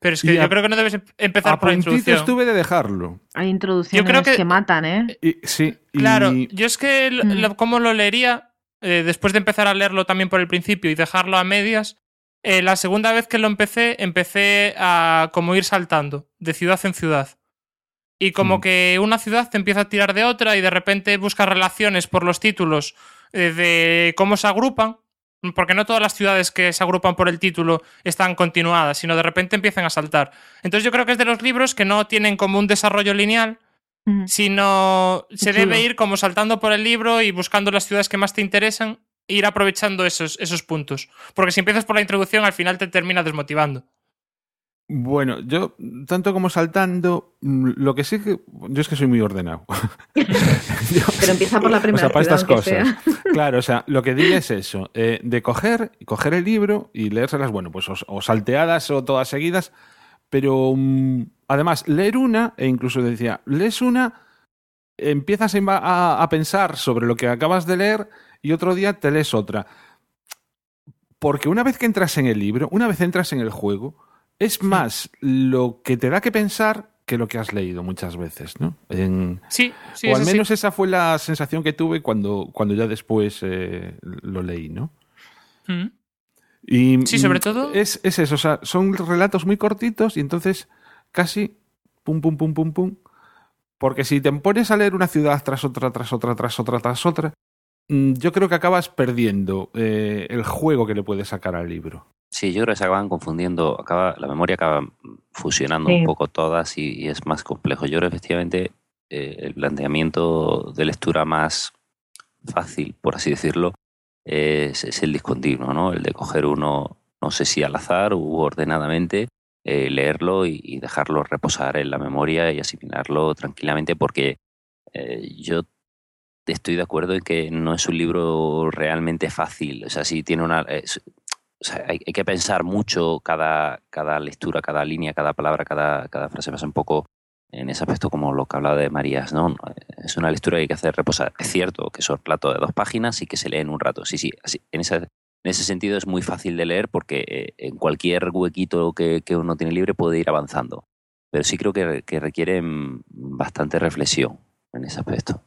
Pero es que yo a- creo que no debes em- empezar A por la introducción. estuve de dejarlo. Hay introducciones Yo creo que... que- matan, ¿eh? Y, sí, y- Claro, yo es que l- Mm. lo- cómo lo leería, eh, después de empezar a leerlo también por el principio y dejarlo a medias, eh, la segunda vez que lo empecé, empecé a como ir saltando de ciudad en ciudad. Y como Mm. que una ciudad te empieza a tirar de otra y de repente buscas relaciones por los títulos eh, de cómo se agrupan, porque no todas las ciudades que se agrupan por el título están continuadas, sino de repente empiezan a saltar. Entonces yo creo que es de los libros que no tienen como un desarrollo lineal, sino se Chulo. debe ir como saltando por el libro y buscando las ciudades que más te interesan e ir aprovechando esos, esos puntos. Porque si empiezas por la introducción, al final te termina desmotivando. Bueno, yo, tanto como saltando, mm, lo que sí que. Yo es que soy muy ordenado. Yo- Pero empieza por la o primera sea, para estas cosas. sea. Claro, o sea, lo que digo es eso: eh, de coger, coger el libro y leérselas, bueno, pues o, o salteadas o todas seguidas, pero mm, además, leer una, e incluso decía, lees una, empiezas a- a pensar sobre lo que acabas de leer y otro día te lees otra. Porque una vez que entras en el libro, una vez entras en el juego, es más lo que te da que pensar que lo que has leído muchas veces, ¿no? En- Sí, sí, o al menos esa fue la sensación que tuve cuando, cuando ya después eh, lo leí, ¿no? Mm. Y, Sí, sobre mm, todo- Es, es eso, o sea, son relatos muy cortitos y entonces casi pum, pum, pum, pum, pum. Porque si te pones a leer una ciudad tras otra, tras otra, tras otra, tras otra, yo creo que acabas perdiendo eh, el juego que le puedes sacar al libro. Sí, yo creo que se acaban confundiendo, acaba, la memoria acaba fusionando Sí. un poco todas y, y es más complejo. Yo creo que efectivamente eh, el planteamiento de lectura más fácil, por así decirlo, es, es el discontinuo, ¿no? El de coger uno, no sé si al azar u ordenadamente, eh, leerlo y, y dejarlo reposar en la memoria y asimilarlo tranquilamente porque eh, yo estoy de acuerdo en que no es un libro realmente fácil. O sea, sí tiene una... hay, que pensar mucho cada, cada lectura, cada línea, cada palabra, cada, cada frase. Pasa un poco en ese aspecto como lo que hablaba de Marías, ¿no? Es una lectura que hay que hacer reposar. Es cierto que son relatos de dos páginas y que se lee en un rato. Sí, sí. en, esa, en ese sentido es muy fácil de leer porque eh, en cualquier huequito que, que uno tiene libre puede ir avanzando. Pero sí creo que, que requiere mm, bastante reflexión en ese aspecto.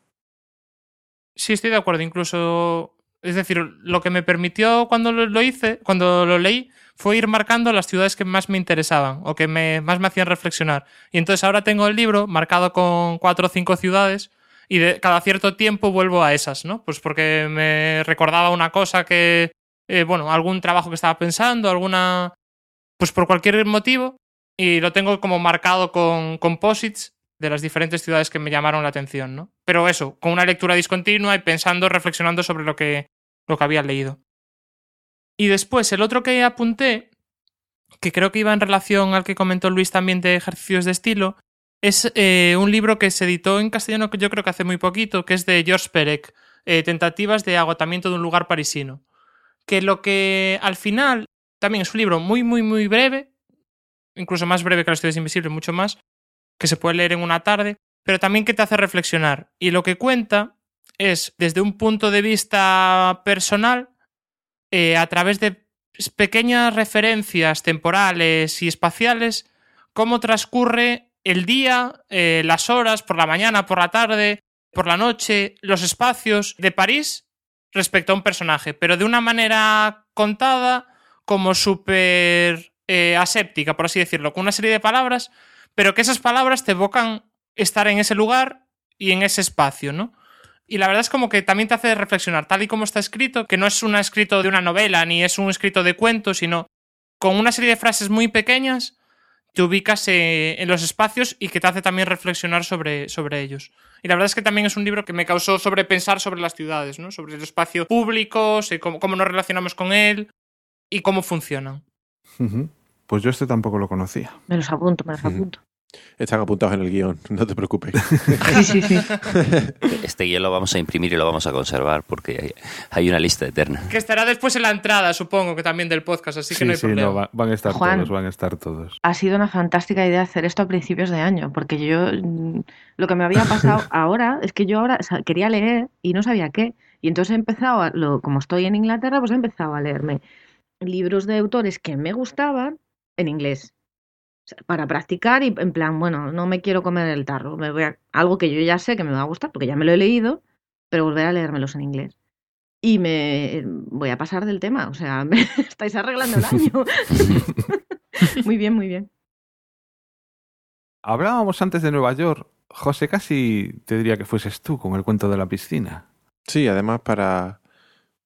Sí, estoy de acuerdo. Incluso, es decir, lo que me permitió cuando lo, hice, cuando lo leí, fue ir marcando las ciudades que más me interesaban o que me, más me hacían reflexionar. Y entonces ahora tengo el libro marcado con cuatro o cinco ciudades y de cada cierto tiempo vuelvo a esas, ¿no? Pues porque me recordaba una cosa que, eh, bueno, algún trabajo que estaba pensando, alguna, pues por cualquier motivo y lo tengo como marcado con composites de las diferentes ciudades que me llamaron la atención, ¿no? Pero eso, con una lectura discontinua y pensando, reflexionando sobre lo que, lo que había leído. Y después, el otro que apunté, que creo que iba en relación al que comentó Luis también de ejercicios de estilo, es eh, un libro que se editó en castellano que yo creo que hace muy poquito, que es de George Perec, eh, Tentativas de agotamiento de un lugar parisino, que lo que al final también es un libro muy, muy, muy breve, incluso más breve que las ciudades invisibles, mucho más, que se puede leer en una tarde, pero también que te hace reflexionar. Y lo que cuenta es, desde un punto de vista personal, eh, a través de pequeñas referencias temporales y espaciales, cómo transcurre el día, eh, las horas, por la mañana, por la tarde, por la noche, los espacios de París respecto a un personaje, pero de una manera contada como súper eh, aséptica, por así decirlo, con una serie de palabras, pero que esas palabras te evocan estar en ese lugar y en ese espacio, ¿no? Y la verdad es como que también te hace reflexionar, tal y como está escrito, que no es un escrito de una novela ni es un escrito de cuentos, sino con una serie de frases muy pequeñas, te ubicas eh, en los espacios y que te hace también reflexionar sobre, sobre ellos. Y la verdad es que también es un libro que me causó sobrepensar sobre las ciudades, ¿no? Sobre el espacio público, sé cómo, cómo nos relacionamos con él y cómo funcionan. Ujú. Pues yo este tampoco lo conocía. Me los apunto, me los apunto. Están apuntados en el guion, no te preocupes. Sí, sí, sí. Este guion lo vamos a imprimir y lo vamos a conservar porque hay, hay una lista eterna. Que estará después en la entrada, supongo, que también del podcast, así que sí, no hay sí, problema. no, va- van a estar Juan. todos, van a estar todos. Ha sido una fantástica idea hacer esto a principios de año, porque yo mm, lo que me había pasado ahora es que yo ahora o sea, quería leer y no sabía qué. Y entonces he empezado, a, lo, como estoy en Inglaterra, pues he empezado a leerme libros de autores que me gustaban en inglés. O sea, para practicar y en plan, bueno, no me quiero comer el tarro, me voy a, algo que yo ya sé que me va a gustar, porque ya me lo he leído, pero volver a leérmelos en inglés. Y me voy a pasar del tema, o sea, me estáis arreglando el año. muy bien, muy bien. Hablábamos antes de Nueva York. José, casi te diría que fueses tú con el cuento de la piscina. Sí, además para...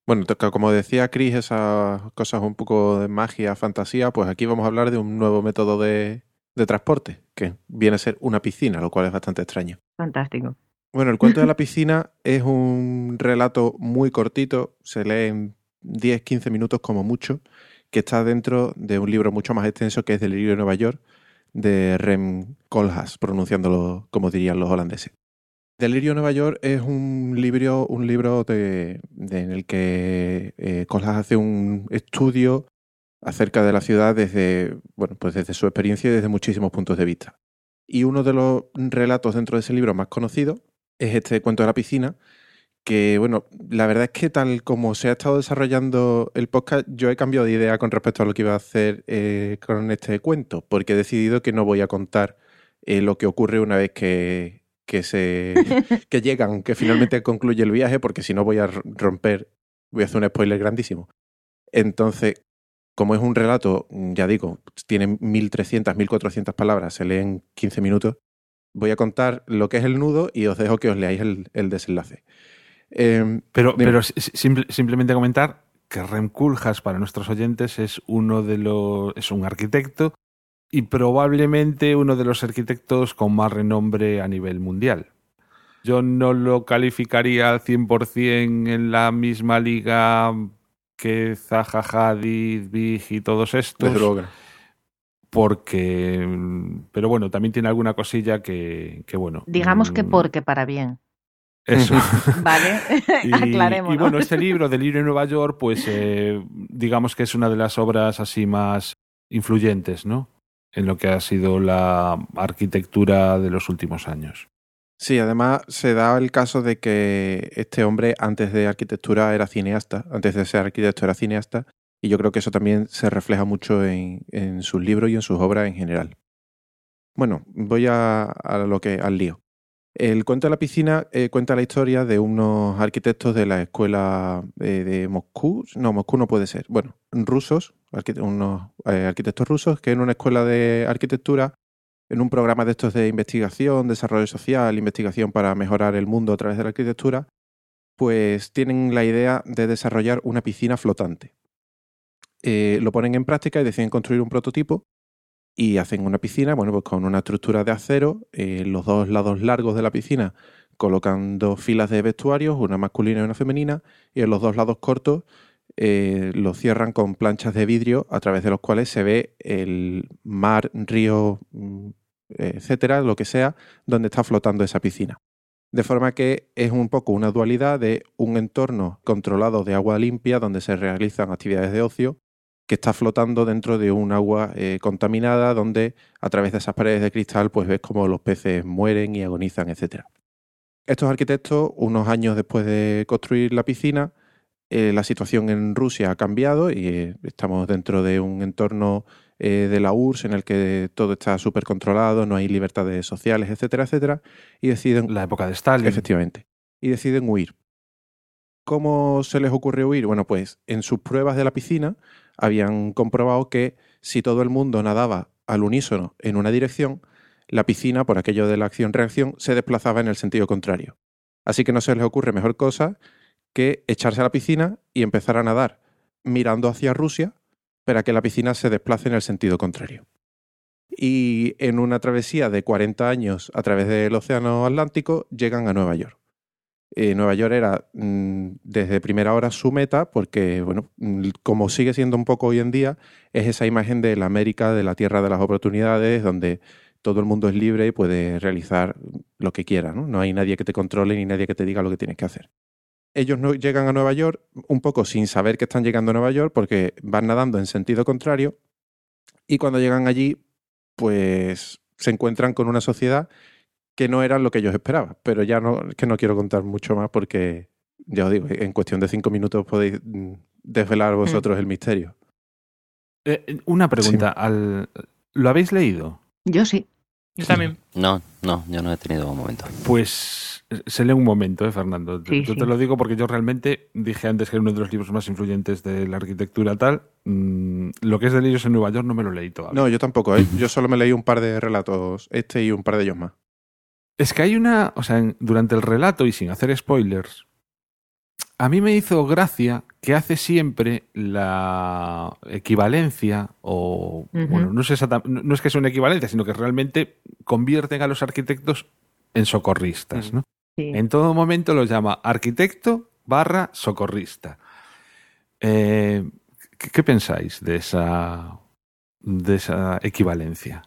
Bueno, como decía Chris, esas cosas un poco de magia, fantasía, pues aquí vamos a hablar de un nuevo método de, de transporte, que viene a ser una piscina, lo cual es bastante extraño. Fantástico. Bueno, el cuento de la piscina es un relato muy cortito, se lee en 10-15 minutos como mucho, que está dentro de un libro mucho más extenso que es del libro de Nueva York, de Rem Koolhaas, pronunciándolo como dirían los holandeses. Delirio Nueva York es un libro, un libro en el que eh, Koolhaas hace un estudio acerca de la ciudad desde, bueno, pues desde su experiencia y desde muchísimos puntos de vista. Y uno de los relatos dentro de ese libro más conocido es este cuento de la piscina, que bueno, la verdad es que tal como se ha estado desarrollando el podcast, yo he cambiado de idea con respecto a lo que iba a hacer eh, con este cuento, porque he decidido que no voy a contar eh, lo que ocurre una vez que, que se que llegan, que finalmente concluye el viaje, porque si no voy a romper, voy a hacer un spoiler grandísimo. Entonces, como es un relato, ya digo, tiene 1300, 1400 palabras, se lee en 15 minutos, voy a contar lo que es el nudo y os dejo que os leáis el, el desenlace. Eh, Pero, Dime. pero si- si- simple- simplemente comentar que Rem Koolhaas para nuestros oyentes es uno de los es un arquitecto y probablemente uno de los arquitectos con más renombre a nivel mundial. Yo no lo calificaría al 100% en la misma liga que Zaha Hadid, Big y todos estos. porque pero bueno también tiene alguna cosilla que, que bueno Digamos que mm, porque para bien. eso ¿Vale? y, Aclaremos. y bueno este libro del libro en Nueva York pues eh, digamos que es una de las obras así más influyentes no en lo que ha sido la arquitectura de los últimos años Sí, además se da el caso de que este hombre antes de arquitectura era cineasta, antes de ser arquitecto era cineasta, y yo creo que eso también se refleja mucho en, sus libros y en sus obras en general. Bueno, voy a, a lo que al lío. El cuento de la piscina eh, cuenta la historia de unos arquitectos de la escuela eh, de Moscú. No, Moscú no puede ser. Bueno, rusos, unos eh, arquitectos rusos que en una escuela de arquitectura en un programa de estos de investigación, desarrollo social, investigación para mejorar el mundo a través de la arquitectura, pues tienen la idea de desarrollar una piscina flotante. Lo ponen en práctica y deciden construir un prototipo y hacen una piscina, bueno, pues con una estructura de acero, eh, los dos lados largos de la piscina colocan dos filas de vestuarios, una masculina y una femenina, y en los dos lados cortos eh, lo cierran con planchas de vidrio a través de los cuales se ve el mar, río, mm, etcétera, lo que sea, donde está flotando esa piscina. De forma que es un poco una dualidad de un entorno controlado de agua limpia donde se realizan actividades de ocio que está flotando dentro de un agua eh, contaminada donde a través de esas paredes de cristal pues ves como los peces mueren y agonizan, etc. Estos arquitectos, unos años después de construir la piscina, eh, la situación en Rusia ha cambiado y eh, estamos dentro de un entorno de la URSS en el que todo está súper controlado, no hay libertades sociales, etcétera, etcétera, y deciden... La época de Stalin. Efectivamente. Y deciden huir. ¿Cómo se les ocurre huir? Bueno, pues en sus pruebas de la piscina habían comprobado que si todo el mundo nadaba al unísono en una dirección, la piscina, por aquello de la acción-reacción, se desplazaba en el sentido contrario. Así que no se les ocurre mejor cosa que echarse a la piscina y empezar a nadar mirando hacia Rusia para que la piscina se desplace en el sentido contrario. Y en una travesía de 40 años a través del Océano Atlántico llegan a Nueva York. Eh, Nueva York era mm, desde primera hora su meta porque, bueno, como sigue siendo un poco hoy en día, es esa imagen de la América, de la tierra de las oportunidades, donde todo el mundo es libre y puede realizar lo que quiera, ¿no? No hay nadie que te controle ni nadie que te diga lo que tienes que hacer. Ellos no llegan a Nueva York un poco sin saber que están llegando a Nueva York porque van nadando en sentido contrario y cuando llegan allí, pues se encuentran con una sociedad que no era lo que ellos esperaban. Pero ya no, es que no quiero contar mucho más porque, ya os digo, en cuestión de cinco minutos podéis mm, desvelar vosotros el misterio. Eh, una pregunta, al, ¿lo habéis leído? Yo sí. Yo también. No, no, yo no he tenido un momento. Pues se lee un momento, ¿eh, Fernando? Sí, yo sí. te lo digo porque yo realmente dije antes que era uno de los libros más influyentes de la arquitectura tal. mm, lo que es de Delirios en Nueva York no me lo leí todavía. No, yo tampoco, ¿eh? Yo solo me leí un par de relatos, este y un par de ellos más. Es que hay una, o sea, durante el relato y sin hacer spoilers, a mí me hizo gracia que hace siempre la equivalencia o bueno, no, sé exacta- no no es que sea una equivalencia, sino que realmente convierten a los arquitectos en socorristas, ¿no? Sí. En todo momento los llama arquitecto barra socorrista. Eh, ¿qué, qué pensáis de esa de esa equivalencia?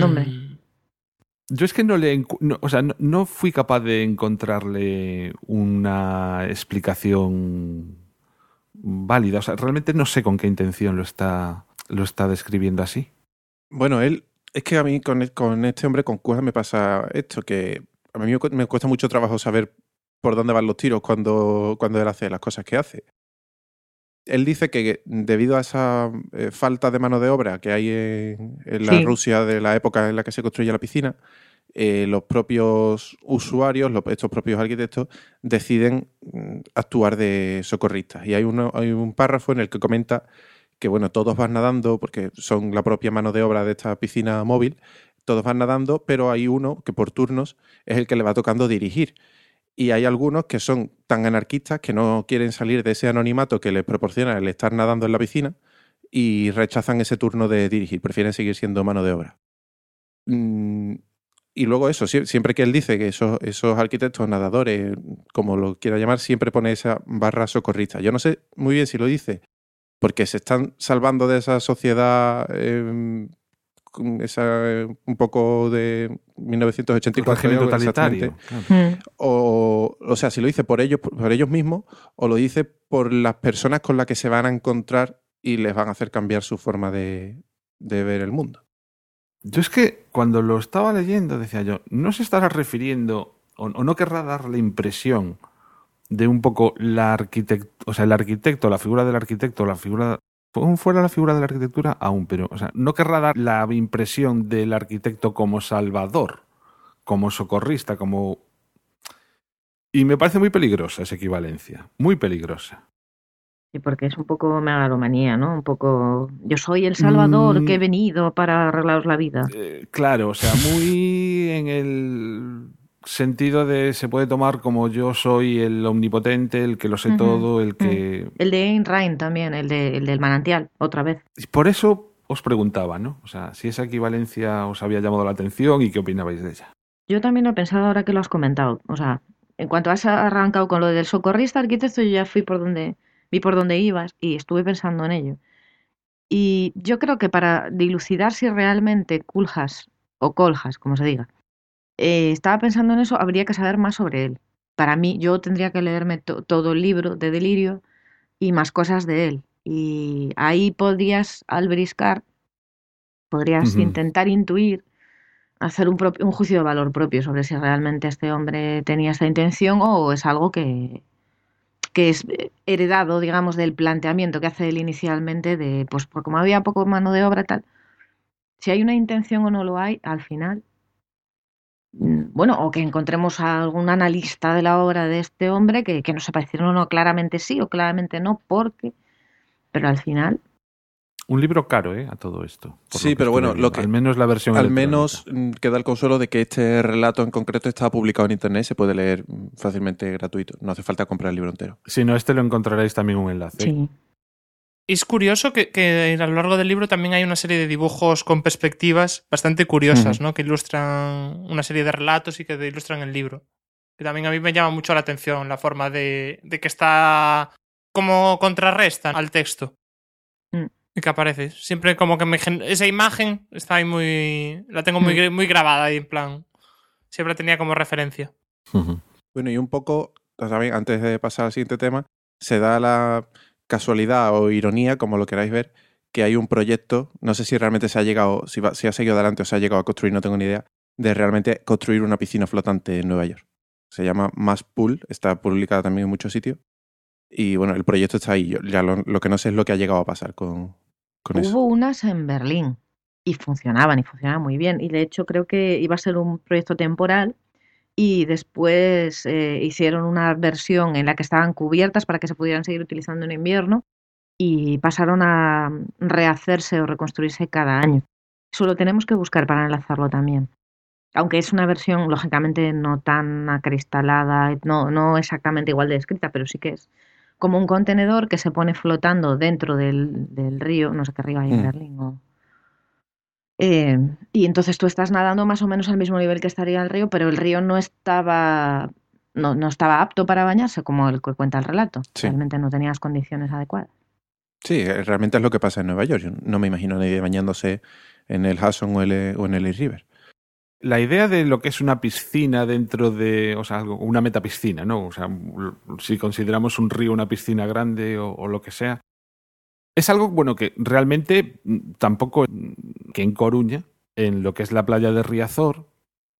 Hombre. Yo es que no le, no, o sea, no, fui capaz de encontrarle una explicación válida. O sea, realmente no sé con qué intención lo está, lo está describiendo así. Bueno, él, es que a mí con, e- con este hombre, con Cueva, me pasa esto, que a mí me cuesta mucho trabajo saber por dónde van los tiros cuando, cuando él hace las cosas que hace. Él dice que debido a esa eh, falta de mano de obra que hay en, en la Sí. Rusia de la época en la que se construye la piscina, eh, los propios usuarios, los- estos propios arquitectos, deciden mm, actuar de socorristas. Y hay, uno, hay un párrafo en el que comenta que bueno, todos van nadando, porque son la propia mano de obra de esta piscina móvil, todos van nadando, pero hay uno que por turnos es el que le va tocando dirigir. Y hay algunos que son tan anarquistas que no quieren salir de ese anonimato que les proporciona el estar nadando en la piscina y rechazan ese turno de dirigir, prefieren seguir siendo mano de obra. Mm, y luego eso, sie- siempre que él dice que esos, esos arquitectos, nadadores, como lo quiera llamar, siempre pone esa barra socorrista. Yo no sé muy bien si lo dice porque se están salvando de esa sociedad con esa, un poco de 1984 régimen creo, totalitario. claro. Mm. o, o sea, si lo dice por ellos, por ellos mismos, o lo dice por las personas con las que se van a encontrar y les van a hacer cambiar su forma de, de ver el mundo. Yo es que cuando lo estaba leyendo decía yo, no se estará refiriendo o, o no querrá dar la impresión de un poco la arquitecto, o sea, el arquitecto, la figura del arquitecto, la figura fuera la figura de la arquitectura aún, pero o sea, no querrá dar la impresión del arquitecto como salvador, como socorrista, como y me parece muy peligrosa esa equivalencia, muy peligrosa. Sí, porque es un poco megalomanía, ¿no? Un poco. Yo soy el Salvador Mm. que he venido para arreglaros la vida. Eh, claro, o sea, muy en el sentido de se puede tomar como yo soy el omnipotente, el que lo sé todo, el que... El de Ayn Rand también, el, de, el del manantial, otra vez. Por eso os preguntaba, ¿no? O sea, si esa equivalencia os había llamado la atención y qué opinabais de ella. Yo también lo he pensado ahora que lo has comentado. O sea, en cuanto has arrancado con lo del socorrista arquitecto, yo ya fui por donde, vi por donde ibas y estuve pensando en ello. Y yo creo que para dilucidar si realmente Kulhas, o Colhas, como se diga, eh, estaba pensando en eso, habría que saber más sobre él. Para mí, yo tendría que leerme to- todo el libro de Delirio y más cosas de él. Y ahí podrías albriscar, podrías intentar intuir, hacer un, un juicio de valor propio sobre si realmente este hombre tenía esta intención o es algo que, que es heredado, digamos, del planteamiento que hace él inicialmente de, pues, como había poco mano de obra, tal. Si hay una intención o no lo hay, al final, bueno, o que encontremos a algún analista de la obra de este hombre que, que nos sepa decir, no, no, claramente sí o claramente no, porque, pero al final, Un libro caro, ¿eh? A todo esto. Sí, pero bueno, lo que- Al menos la versión Al menos mm, queda el consuelo de que este relato en concreto está publicado en internet y se puede leer mm, fácilmente gratuito. No hace falta comprar el libro entero. Si no, este lo encontraréis también un enlace. sí. Es curioso que, que a lo largo del libro también hay una serie de dibujos con perspectivas bastante curiosas. ¿no? Que ilustran una serie de relatos y que ilustran el libro. Que también a mí me llama mucho la atención la forma de, de que está como contrarrestan al texto. Mm. Y que aparece. Siempre como que me esa imagen está ahí muy. La tengo muy, Mm. muy grabada ahí en plan. Siempre la tenía como referencia. Bueno, y un poco, también antes de pasar al siguiente tema, se da la casualidad o ironía, como lo queráis ver, que hay un proyecto, no sé si realmente se ha llegado, si, va- ha seguido adelante o se ha llegado a construir, no tengo ni idea, de realmente construir una piscina flotante en Nueva York. Se llama Mass Pool, está publicada también en muchos sitios. Y bueno, el proyecto está ahí. Yo ya lo, que no sé es lo que ha llegado a pasar con, con eso. Hubo unas en Berlín y funcionaban y funcionaban muy bien. Y de hecho creo que iba a ser un proyecto temporal y después eh, hicieron una versión en la que estaban cubiertas para que se pudieran seguir utilizando en invierno y pasaron a rehacerse o reconstruirse cada año. Eso lo tenemos que buscar para enlazarlo también. Aunque es una versión, lógicamente, no tan acristalada, no, no exactamente igual de descrita, pero sí que es como un contenedor que se pone flotando dentro del, del río, no sé qué río hay en Mm. Berlín. o- Eh, y entonces tú estás nadando más o menos al mismo nivel que estaría el río, pero el río no estaba, no, no estaba apto para bañarse, como el que cuenta el relato. Sí. Realmente no tenía las condiciones adecuadas. Sí, eh, realmente es lo que pasa en Nueva York. Yo no me imagino a nadie bañándose en el Hudson o, el, o en el East River. La idea de lo que es una piscina dentro de, o sea, algo- una metapiscina, ¿no? O sea, si consideramos un río una piscina grande o, o lo que sea, es algo, bueno, que realmente mm, tampoco que en Coruña, en lo que es la playa de Riazor,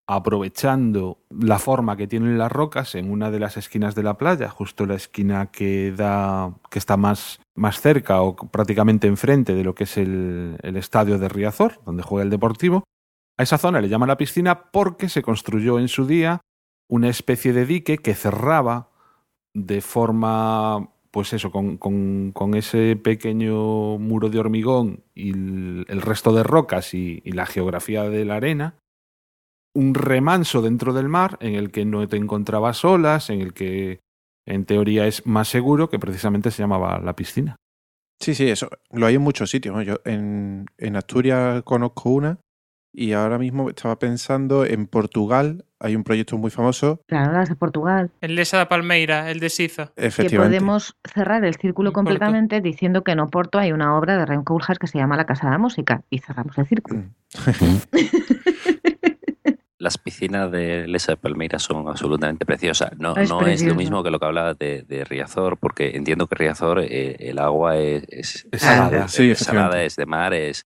aprovechando la forma que tienen las rocas en una de las esquinas de la playa, justo la esquina que da, que está más, más cerca o prácticamente enfrente de lo que es el, el estadio de Riazor, donde juega el Deportivo, a esa zona le llaman la piscina porque se construyó en su día una especie de dique que cerraba de forma, pues eso, con, con- ese pequeño muro de hormigón y el, resto de rocas y, la geografía de la arena, un remanso dentro del mar en el que no te encontrabas olas, en el que en teoría es más seguro, que precisamente se llamaba la piscina. Sí, sí, eso lo hay en muchos sitios. Yo en, en Asturias conozco una y ahora mismo estaba pensando en Portugal. Hay un proyecto muy famoso, Claro, las de Portugal. El de esa de Palmeira, el de Siza. Que efectivamente. podemos cerrar el círculo completamente diciendo que en Oporto hay una obra de Rem Koolhaas que se llama La Casa de la Música y cerramos el círculo. Las piscinas de Lesa de Palmeira son absolutamente preciosas. No, Es no es lo mismo que lo que hablaba de, de Riazor, porque entiendo que Riazor eh, el agua es, es, Es salada. es- Sí, es salada, es de mar, es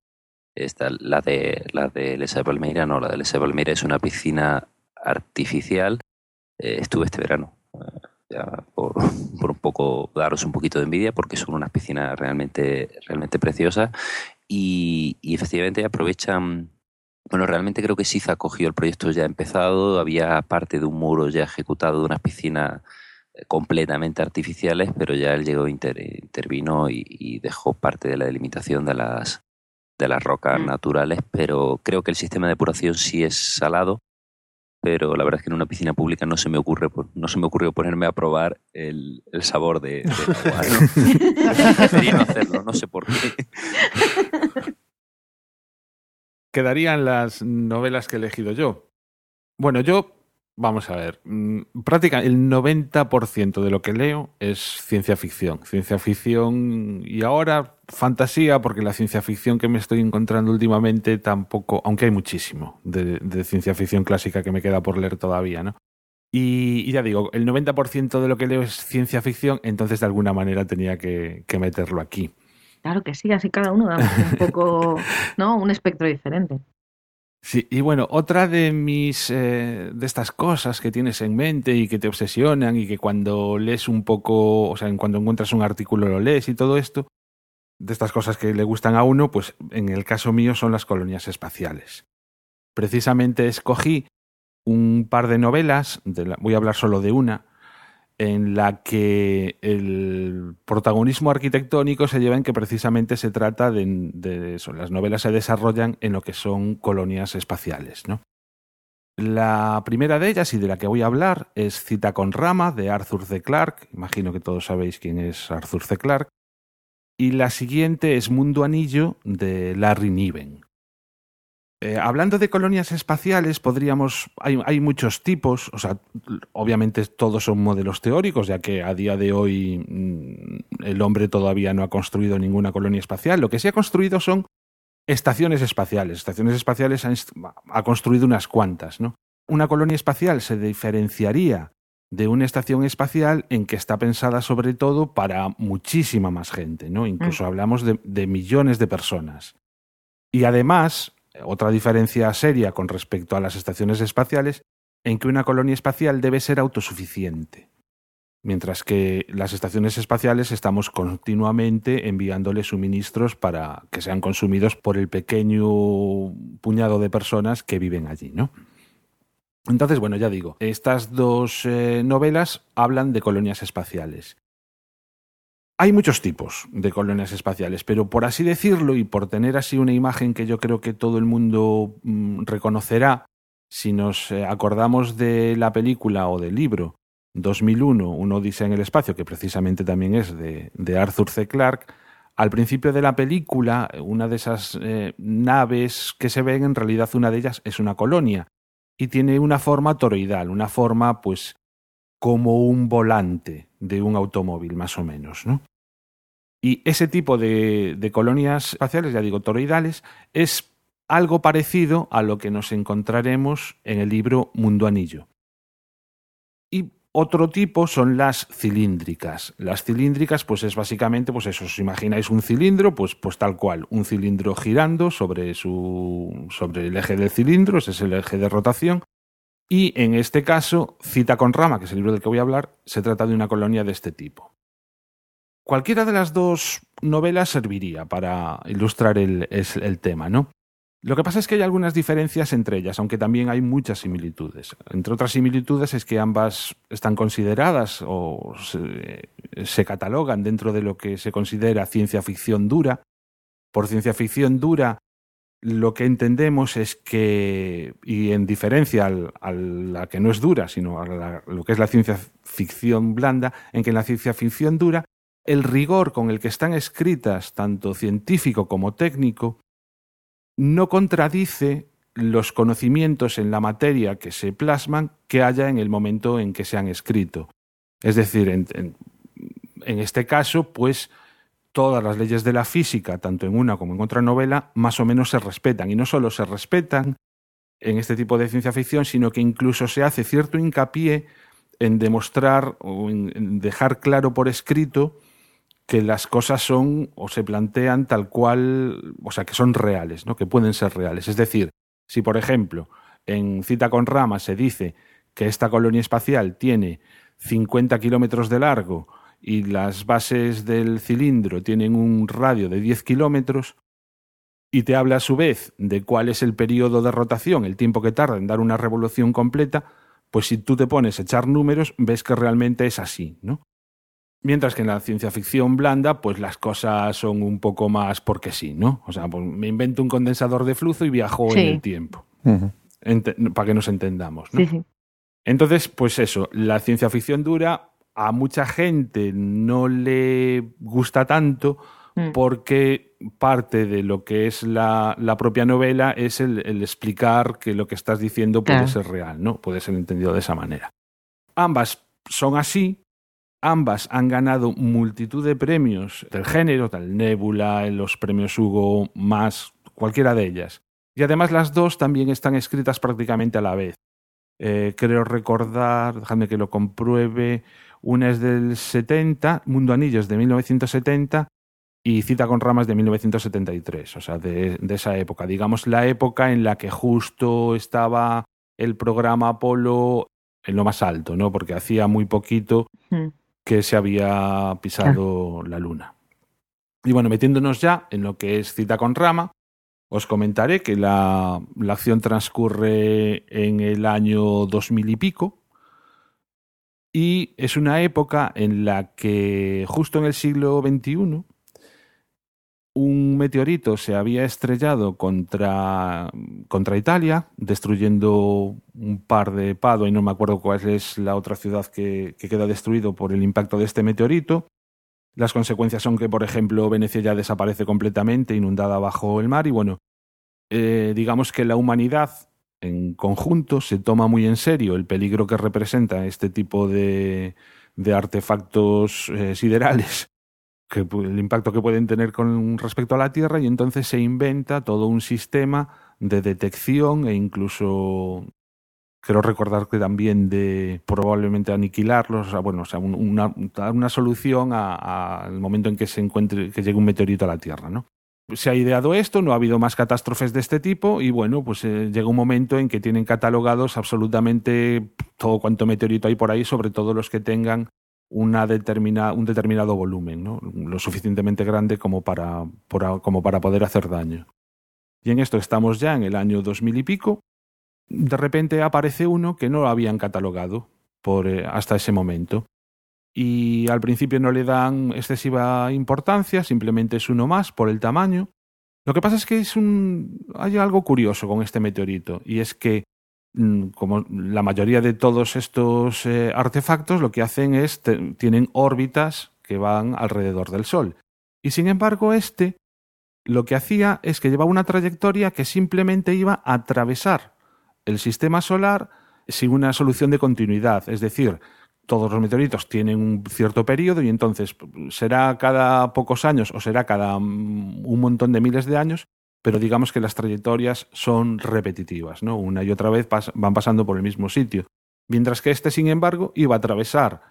esta, la de la de Lesa de Palmeira, no, la de Lesa de Palmeira es una piscina artificial. Eh, estuve este verano. eh, ya por, por un poco daros un poquito de envidia porque son unas piscinas realmente realmente preciosas y, y efectivamente aprovechan bueno, realmente creo que Siza cogió el proyecto ya empezado, había parte de un muro ya ejecutado de unas piscinas eh, completamente artificiales, pero ya él llegó, inter- intervino y, y dejó parte de la delimitación de las, de las rocas Mm. naturales, pero creo que el sistema de depuración sí es salado, pero la verdad es que en una piscina pública no se me ocurre no se me ocurrió ponerme a probar el, el sabor de, del agua. ¿no? Preferí no hacerlo, no sé por qué. quedarían las novelas que he elegido yo. Bueno, yo vamos a ver, mm, práctica el 90% de lo que leo es ciencia ficción. Ciencia ficción y ahora fantasía, porque la ciencia ficción que me estoy encontrando últimamente tampoco, aunque hay muchísimo de, de ciencia ficción clásica que me queda por leer todavía, ¿no? Y, y ya digo, el 90% de lo que leo es ciencia ficción, entonces de alguna manera tenía que, que meterlo aquí. Claro que sí, así cada uno da un poco, ¿no? Un espectro diferente. Sí, y bueno, otra de mis eh, de estas cosas que tienes en mente y que te obsesionan y que cuando lees un poco, o sea, cuando encuentras un artículo lo lees y todo esto, de estas cosas que le gustan a uno, pues en el caso mío son las colonias espaciales. Precisamente escogí un par de novelas, de la- voy a hablar solo de una, en la que el protagonismo arquitectónico se lleva en que precisamente se trata de, eso, las novelas se desarrollan en lo que son colonias espaciales, ¿no? La primera de ellas y de la que voy a hablar es Cita con Rama de Arthur C. Clarke, imagino que todos sabéis quién es Arthur C. Clarke, y la siguiente es Mundo Anillo de Larry Niven. Eh, hablando de colonias espaciales, podríamos. Hay, hay, muchos tipos, o sea, obviamente todos son modelos teóricos, ya que a día de hoy mmm, el hombre todavía no ha construido ninguna colonia espacial. Lo que se ha construido son estaciones espaciales. Estaciones espaciales ha, ha construido unas cuantas, ¿no? Una colonia espacial se diferenciaría de una estación espacial en que está pensada sobre todo para muchísima más gente, ¿no? Incluso mm. hablamos de, de millones de personas. Y además, otra diferencia seria con respecto a las estaciones espaciales, en que una colonia espacial debe ser autosuficiente, mientras que las estaciones espaciales estamos continuamente enviándole suministros para que sean consumidos por el pequeño puñado de personas que viven allí, ¿no? Entonces, bueno, ya digo, estas dos eh, novelas hablan de colonias espaciales. Hay muchos tipos de colonias espaciales, pero por así decirlo y por tener así una imagen que yo creo que todo el mundo mmm, reconocerá, si nos eh, acordamos de la película o del libro 2001, Un Odisea en el Espacio, que precisamente también es de, de Arthur C. Clarke, al principio de la película, una de esas eh, naves que se ven, en realidad una de ellas es una colonia y tiene una forma toroidal, una forma pues como un volante de un automóvil, más o menos, ¿no? Y ese tipo de, colonias espaciales, ya digo, toroidales, es algo parecido a lo que nos encontraremos en el libro Mundo Anillo. Y otro tipo son las cilíndricas. Las cilíndricas, pues es básicamente, pues eso, os imagináis un cilindro, pues, pues tal cual, un cilindro girando sobre, su, sobre el eje del cilindro, ese es el eje de rotación, y en este caso, Cita con Rama, que es el libro del que voy a hablar, se trata de una colonia de este tipo. Cualquiera de las dos novelas serviría para ilustrar el, tema, ¿no? Lo que pasa es que hay algunas diferencias entre ellas, aunque también hay muchas similitudes. Entre otras similitudes es que ambas están consideradas o se, catalogan dentro de lo que se considera ciencia ficción dura. Por ciencia ficción dura lo que entendemos es que, y en diferencia a la que no es dura, sino a lo que es la ciencia ficción blanda, en que en la ciencia ficción dura, el rigor con el que están escritas, tanto científico como técnico, no contradice los conocimientos en la materia que se plasman que haya en el momento en que se han escrito. Es decir, en, este caso, pues todas las leyes de la física, tanto en una como en otra novela, más o menos se respetan. Y no solo se respetan en este tipo de ciencia ficción, sino que incluso se hace cierto hincapié en demostrar o en dejar claro por escrito que las cosas son o se plantean tal cual, o sea, que son reales, ¿no? que pueden ser reales. Es decir, si por ejemplo en Cita con Rama se dice que esta colonia espacial tiene 50 kilómetros de largo, y las bases del cilindro tienen un radio de 10 kilómetros y te habla a su vez de cuál es el periodo de rotación, el tiempo que tarda en dar una revolución completa, pues si tú te pones a echar números, ves que realmente es así, ¿no? Mientras que en la ciencia ficción blanda, pues las cosas son un poco más porque sí, ¿no? O sea, pues me invento un condensador de flujo y viajo sí. en el tiempo. Uh -huh. para que nos entendamos, ¿no? Sí, sí. Entonces, pues eso, la ciencia ficción dura a mucha gente no le gusta tanto Mm. porque parte de lo que es la, la propia novela es el, el explicar que lo que estás diciendo puede Claro. ser real, ¿no? Puede ser entendido de esa manera. Ambas son así, ambas han ganado multitud de premios del género, tal Nebula, los premios Hugo, más cualquiera de ellas. Y además las dos también están escritas prácticamente a la vez. Eh, creo recordar, dejadme que lo compruebe, una es del 70, Mundo Anillos de 1970 y Cita con Ramas de 1973, o sea, de, de esa época. Digamos, la época en la que justo estaba el programa Apolo en lo más alto, ¿no? Porque hacía muy poquito Mm. Que se había pisado la luna. Y bueno, metiéndonos ya en lo que es Cita con Rama, os comentaré que la, la acción transcurre en el año 2000 y pico, y es una época en la que justo en el siglo XXI un meteorito se había estrellado contra, contra Italia, destruyendo un par de Padua, y no me acuerdo cuál es la otra ciudad que, que queda destruido por el impacto de este meteorito. Las consecuencias son que, por ejemplo, Venecia ya desaparece completamente, inundada bajo el mar, y bueno, eh, digamos que la humanidad en conjunto se toma muy en serio el peligro que representa este tipo de, de artefactos eh, siderales, que, el impacto que pueden tener con respecto a la Tierra, y entonces se inventa todo un sistema de detección e incluso Creo recordar que también de probablemente aniquilarlos, o sea, bueno, o sea, un- una, una solución al momento en que se encuentre, que llegue un meteorito a la Tierra, ¿no? Se ha ideado esto, no ha habido más catástrofes de este tipo y bueno, pues eh, llega un momento en que tienen catalogados absolutamente todo cuanto meteorito hay por ahí, sobre todo los que tengan un determinado volumen, ¿no? lo suficientemente grande como para, como para poder hacer daño. Y en esto estamos ya en el año 2000 y pico, de repente aparece uno que no lo habían catalogado por, eh, hasta ese momento. Y al principio no le dan excesiva importancia, simplemente es uno más por el tamaño. Lo que pasa es que es un, hay algo curioso con este meteorito, y es que, como la mayoría de todos estos eh, artefactos, lo que hacen es, tienen órbitas que van alrededor del Sol. Y sin embargo, este lo que hacía es que llevaba una trayectoria que simplemente iba a atravesar el sistema solar sin una solución de continuidad. Es decir, todos los meteoritos tienen un cierto periodo y entonces será cada pocos años o será cada mm, un montón de miles de años, pero digamos que las trayectorias son repetitivas, ¿no? Una y otra vez van pasando por el mismo sitio. Mientras que este, sin embargo, iba a atravesar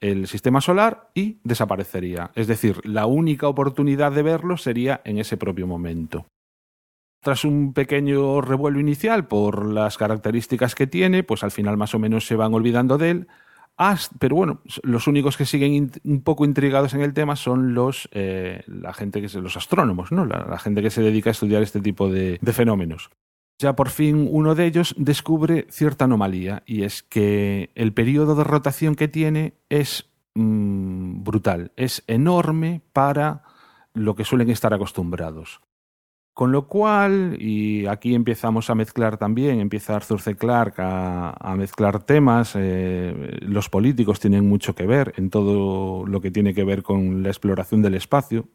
el sistema solar y desaparecería. Es decir, la única oportunidad de verlo sería en ese propio momento. Tras un pequeño revuelo inicial por las características que tiene, pues al final más o menos se van olvidando de él. Pero bueno, los únicos que siguen un poco intrigados en el tema son los eh, la gente que es los astrónomos, ¿no? La, gente que se dedica a estudiar este tipo de, de fenómenos. Ya por fin uno de ellos descubre cierta anomalía y es que el periodo de rotación que tiene es mm, brutal, es enorme para lo que suelen estar acostumbrados. Con lo cual, y aquí empezamos a mezclar también, empieza Arthur C. A, mezclar temas, eh, los políticos tienen mucho que ver en todo lo que tiene que ver con la exploración del espacio.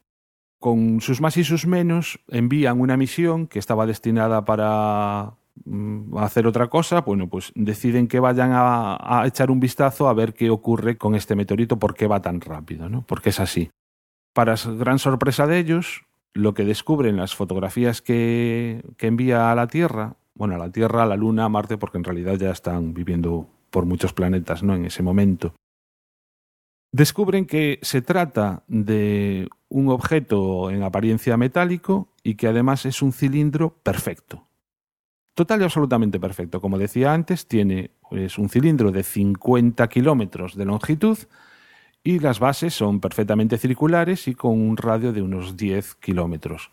Con sus más y sus menos, envían una misión que estaba destinada para mm, hacer otra cosa, bueno, pues deciden que vayan a, a echar un vistazo a ver qué ocurre con este meteorito, por qué va tan rápido, ¿no? Porque es así. Para gran sorpresa de ellos, lo que descubren las fotografías que, envía a la Tierra, bueno, a la Tierra, a la Luna, a Marte, porque en realidad ya están viviendo por muchos planetas, ¿no? En ese momento. Descubren que se trata de un objeto en apariencia metálico y que además es un cilindro perfecto. Total y absolutamente perfecto. Como decía antes, tiene es un cilindro de 50 kilómetros de longitud y las bases son perfectamente circulares y con un radio de unos 10 kilómetros.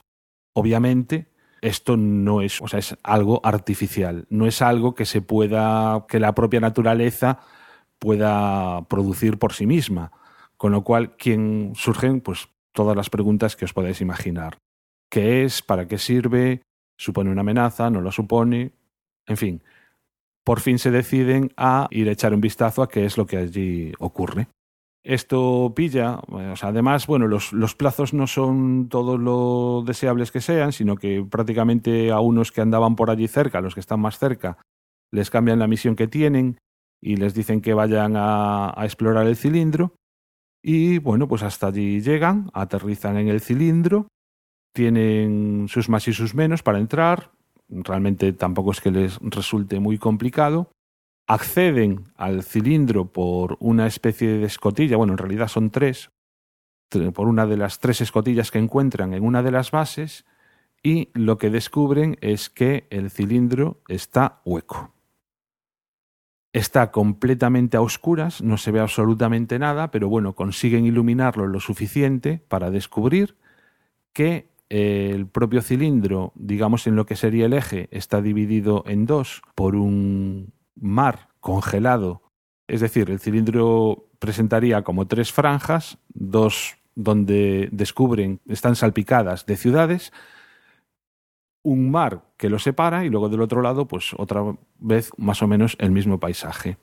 Obviamente, esto no es, o sea, es algo artificial, no es algo que se pueda, que la propia naturaleza pueda producir por sí misma. Con lo cual, quien surgen, pues, todas las preguntas que os podáis imaginar. ¿Qué es? ¿Para qué sirve? ¿Supone una amenaza? ¿No la supone? En fin, por fin se deciden a ir a echar un vistazo a qué es lo que allí ocurre. Esto pilla, eh, además, bueno, los, los plazos no son todos lo deseables que sean, sino que prácticamente a unos que andaban por allí cerca, los que están más cerca, les cambian la misión que tienen y les dicen que vayan a explorar el cilindro. Y bueno, pues hasta allí llegan, aterrizan en el cilindro, tienen sus más y sus menos para entrar, realmente tampoco es que les resulte muy complicado. Acceden al cilindro por una especie de escotilla, bueno, en realidad son tres, tre- por una de las tres escotillas que encuentran en una de las bases, y lo que descubren es que el cilindro está hueco. Está completamente a oscuras, no se ve absolutamente nada, pero bueno, consiguen iluminarlo lo suficiente para descubrir que el propio cilindro, digamos en lo que sería el eje, está dividido en dos por un mar congelado. Es decir, el cilindro presentaría como tres franjas, dos donde descubren, están salpicadas de ciudades, un mar que lo separa y luego del otro lado, pues otra vez más o menos el mismo paisaje.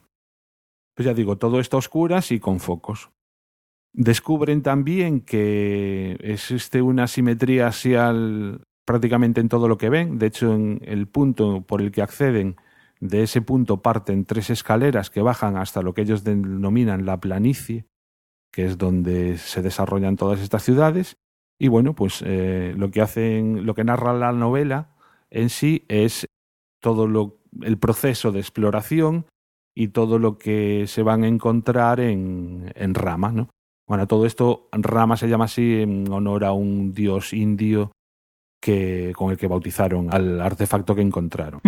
Pues ya digo, todo está a oscuras y con focos. Descubren también que existe una simetría axial prácticamente en todo lo que ven. De hecho, en el punto por el que acceden, de ese punto parten tres escaleras que bajan hasta lo que ellos denominan la planicie, que es donde se desarrollan todas estas ciudades. Y bueno, pues eh, lo que hacen, lo que narra la novela en sí es todo lo, el proceso de exploración y todo lo que se van a encontrar en, en Rama, ¿no? Bueno, todo esto, Rama se llama así en honor a un dios indio que, con el que bautizaron al artefacto que encontraron.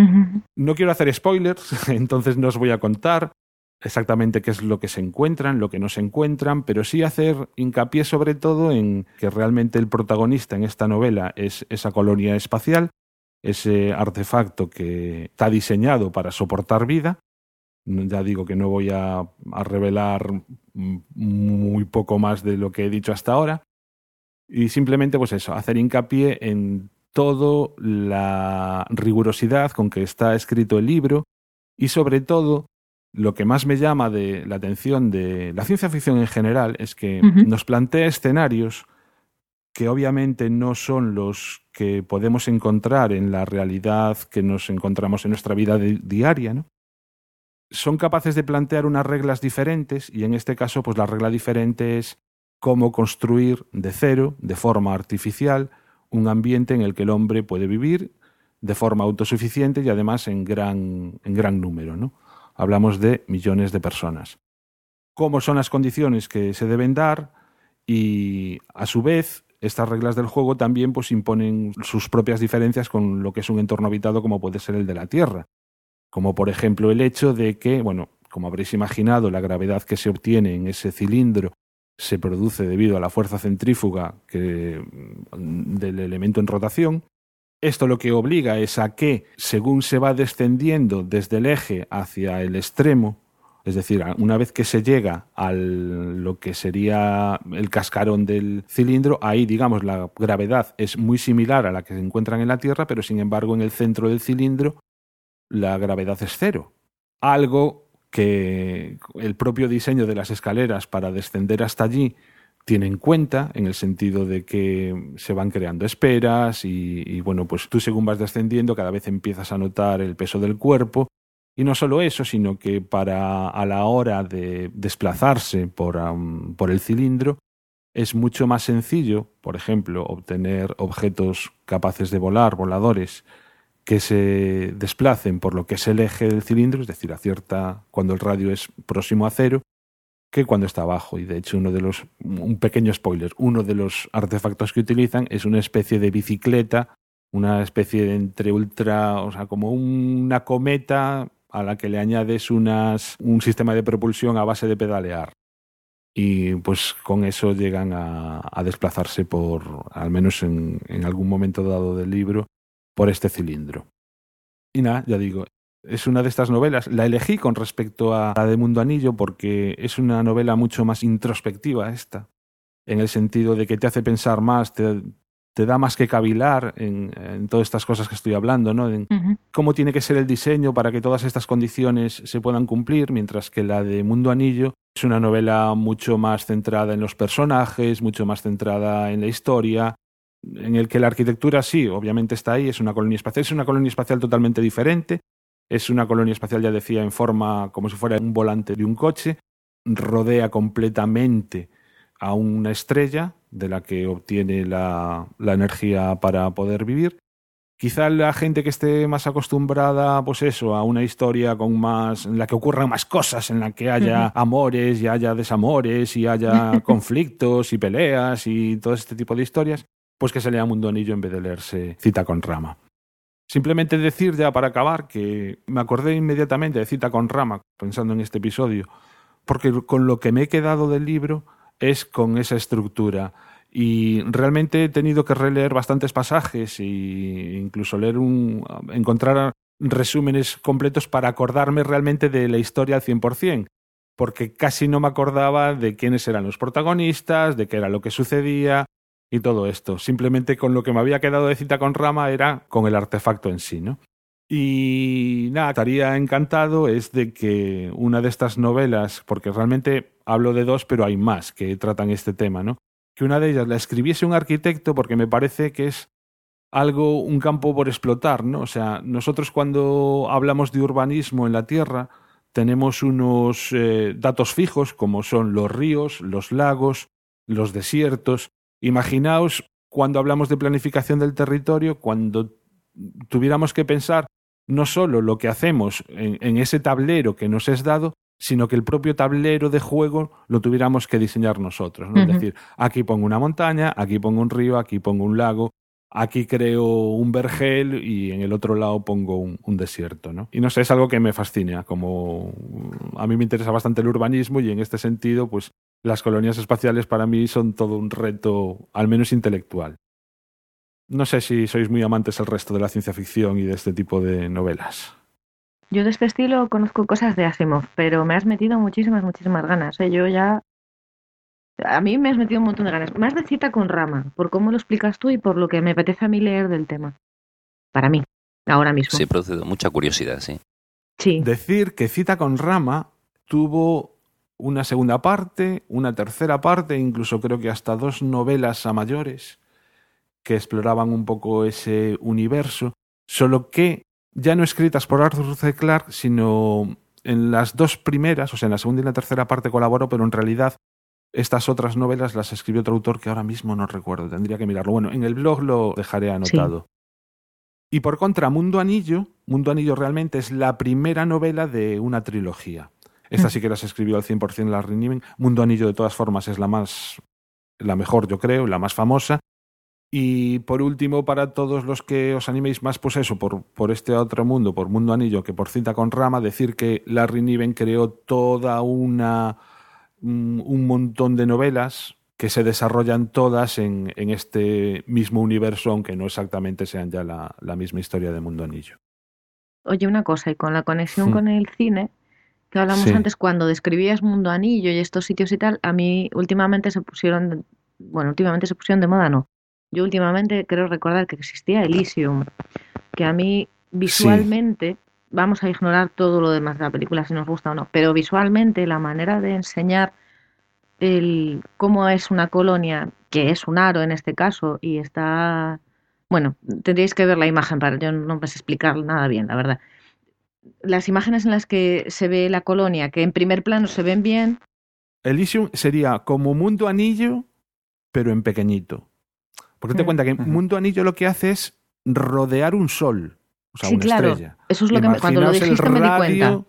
No quiero hacer spoilers, entonces no os voy a contar exactamente qué es lo que se encuentran, lo que no se encuentran, pero sí hacer hincapié sobre todo en que realmente el protagonista en esta novela es esa colonia espacial, ese artefacto que está diseñado para soportar vida. Ya digo que no voy a, a revelar muy poco más de lo que he dicho hasta ahora. Y simplemente, pues eso, hacer hincapié en toda la rigurosidad con que está escrito el libro y sobre todo lo que más me llama de la atención de la ciencia ficción en general es que nos plantea escenarios que obviamente no son los que podemos encontrar en la realidad que nos encontramos en nuestra vida di- diaria, ¿no? Son capaces de plantear unas reglas diferentes y en este caso pues la regla diferente es cómo construir de cero, de forma artificial, un ambiente en el que el hombre puede vivir de forma autosuficiente y además en gran, en gran número, ¿no? Hablamos de millones de personas. ¿Cómo son las condiciones que se deben dar? Y a su vez, estas reglas del juego también pues, imponen sus propias diferencias con lo que es un entorno habitado como puede ser el de la Tierra. Como por ejemplo el hecho de que, bueno, como habréis imaginado, la gravedad que se obtiene en ese cilindro se produce debido a la fuerza centrífuga mm, del elemento en rotación. Esto lo que obliga es a que, según se va descendiendo desde el eje hacia el extremo, es decir, una vez que se llega a lo que sería el cascarón del cilindro, ahí, digamos, la gravedad es muy similar a la que se encuentran en la Tierra, pero sin embargo en el centro del cilindro la gravedad es cero. Algo que el propio diseño de las escaleras para descender hasta allí tiene en cuenta, en el sentido de que se van creando esperas y, bueno, pues tú según vas descendiendo cada vez empiezas a notar el peso del cuerpo. Y no solo eso, sino que para a la hora de desplazarse por, um, por el cilindro es mucho más sencillo, por ejemplo, obtener objetos capaces de volar, voladores, que se desplacen por lo que es el eje del cilindro, es decir, a cierta cuando el radio es próximo a cero, que cuando está abajo. Y de hecho, uno de los un pequeño spoiler, uno de los artefactos que utilizan es una especie de bicicleta, una especie de entre ultra, o sea, como una cometa a la que le añades unas, un sistema de propulsión a base de pedalear. Y pues con eso llegan a, desplazarse por, al menos en, en algún momento dado del libro, por este cilindro. Y nada, ya digo, es una de estas novelas. La elegí con respecto a la de Mundo Anillo porque es una novela mucho más introspectiva esta, en el sentido de que te hace pensar más, te, te da más que cavilar en, en todas estas cosas que estoy hablando, ¿no? En cómo tiene que ser el diseño para que todas estas condiciones se puedan cumplir, mientras que la de Mundo Anillo es una novela mucho más centrada en los personajes, mucho más centrada en la historia, en el que la arquitectura sí, obviamente está ahí, es una colonia espacial, es una colonia espacial totalmente diferente, es una colonia espacial, ya decía, en forma como si fuera un volante de un coche, rodea completamente a una estrella de la que obtiene la, la energía para poder vivir. Quizá la gente que esté más acostumbrada, pues eso, a una historia con más, en la que ocurran más cosas, en la que haya amores y haya desamores y haya conflictos y peleas y todo este tipo de historias, pues que se lea Mundo Anillo en vez de leerse Cita con Rama. Simplemente decir ya para acabar que me acordé inmediatamente de Cita con Rama, pensando en este episodio, porque con lo que me he quedado del libro es con esa estructura. Y realmente he tenido que releer bastantes pasajes e incluso leer un, encontrar resúmenes completos para acordarme realmente de la historia al 100%, porque casi no me acordaba de quiénes eran los protagonistas, de qué era lo que sucedía y todo esto. Simplemente con lo que me había quedado de cita con Rama era con el artefacto en sí, ¿no? Y nada, estaría encantado es de que una de estas novelas, porque realmente hablo de dos, pero hay más que tratan este tema, ¿no? Que una de ellas la escribiese un arquitecto porque me parece que es algo, un campo por explotar, ¿no? O sea, nosotros cuando hablamos de urbanismo en la Tierra tenemos unos eh, datos fijos como son los ríos, los lagos, los desiertos. Imaginaos cuando hablamos de planificación del territorio, cuando tuviéramos que pensar no solo lo que hacemos en, en, ese tablero que nos es dado, sino que el propio tablero de juego lo tuviéramos que diseñar nosotros. ¿no? Uh -huh. Es decir, aquí pongo una montaña, aquí pongo un río, aquí pongo un lago, aquí creo un vergel y en el otro lado pongo un, desierto. ¿no? Y no sé, es algo que me fascina. Como a mí me interesa bastante el urbanismo y en este sentido, pues las colonias espaciales para mí son todo un reto, al menos intelectual. No sé si sois muy amantes el resto de la ciencia ficción y de este tipo de novelas. Yo de este estilo conozco cosas de Asimov, pero me has metido muchísimas, muchísimas ganas. ¿eh? Yo ya. A mí me has metido un montón de ganas. Más de cita con Rama, por cómo lo explicas tú y por lo que me apetece a mí leer del tema. Para mí, ahora mismo. Sí, produce mucha curiosidad, sí. Sí. Decir que cita con Rama tuvo una segunda parte, una tercera parte, incluso creo que hasta dos novelas a mayores que exploraban un poco ese universo, solo que ya no escritas por Arthur C. Clarke, sino en las dos primeras, o sea, en la segunda y la tercera parte colaboró, pero en realidad estas otras novelas las escribió otro autor que ahora mismo no recuerdo, tendría que mirarlo. Bueno, en el blog lo dejaré anotado. Sí. Y por contra, Mundo Anillo, Mundo Anillo realmente es la primera novela de una trilogía. Esta sí que las escribió al 100% Larry Niven. Mundo Anillo, de todas formas, es la más, la mejor, yo creo, la más famosa. Y por último, para todos los que os animéis más, pues eso, por, por este otro mundo, por Mundo Anillo, que por cinta con rama, decir que Larry Niven creó toda una un montón de novelas que se desarrollan todas en, en este mismo universo, aunque no exactamente sean ya la, la, misma historia de Mundo Anillo. Oye, una cosa, y con la conexión hmm. con el cine, que hablamos sí. antes, cuando describías Mundo Anillo y estos sitios y tal, a mí últimamente se pusieron, bueno, últimamente se pusieron de moda, no. Yo últimamente creo recordar que existía Elysium, que a mí visualmente, sí. Vamos a ignorar todo lo demás de la película si nos gusta o no, pero visualmente la manera de enseñar el cómo es una colonia, que es un aro en este caso, y está... Bueno, tendréis que ver la imagen para yo no explicar nada bien, la verdad. Las imágenes en las que se ve la colonia, que en primer plano se ven bien. Elysium sería como Mundo Anillo, pero en pequeñito. Porque te mm. cuenta que Mundo Anillo lo que hace es rodear un sol, o sea, sí, una claro. estrella. Eso es lo que me, cuando lo dijiste el me di cuenta.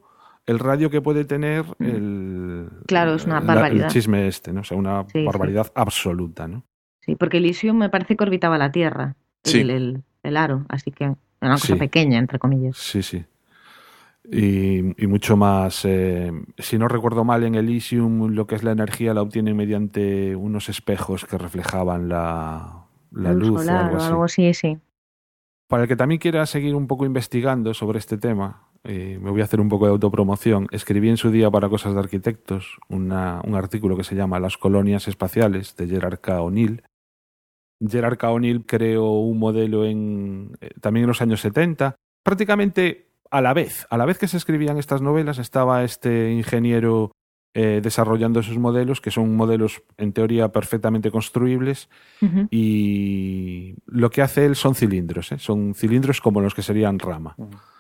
El radio que puede tener el, Claro, es una barbaridad. el chisme este, ¿no? O sea, una Sí, sí. barbaridad absoluta, ¿no? Sí, porque Elysium me parece que orbitaba la Tierra, Sí. el, el- el aro, así que era una cosa pequeña, entre comillas. Sí, sí. Y, y mucho más. eh, si no recuerdo mal, en Elysium lo que es la energía la obtienen mediante unos espejos que reflejaban la, la Luz o algo o así. algo así, sí. Para el que también quiera seguir un poco investigando sobre este tema, eh, me voy a hacer un poco de autopromoción. Escribí en su día para Cosas de Arquitectos un artículo que se llama Las colonias espaciales de Gerard K. O'Neill. Gerard K. O'Neill creó un modelo en, eh, también en los años 70. Prácticamente a la vez, a la vez que se escribían estas novelas, estaba este ingeniero eh, desarrollando esos modelos, que son modelos en teoría perfectamente construibles, y lo que hace él son cilindros, ¿eh? son cilindros como los que serían rama.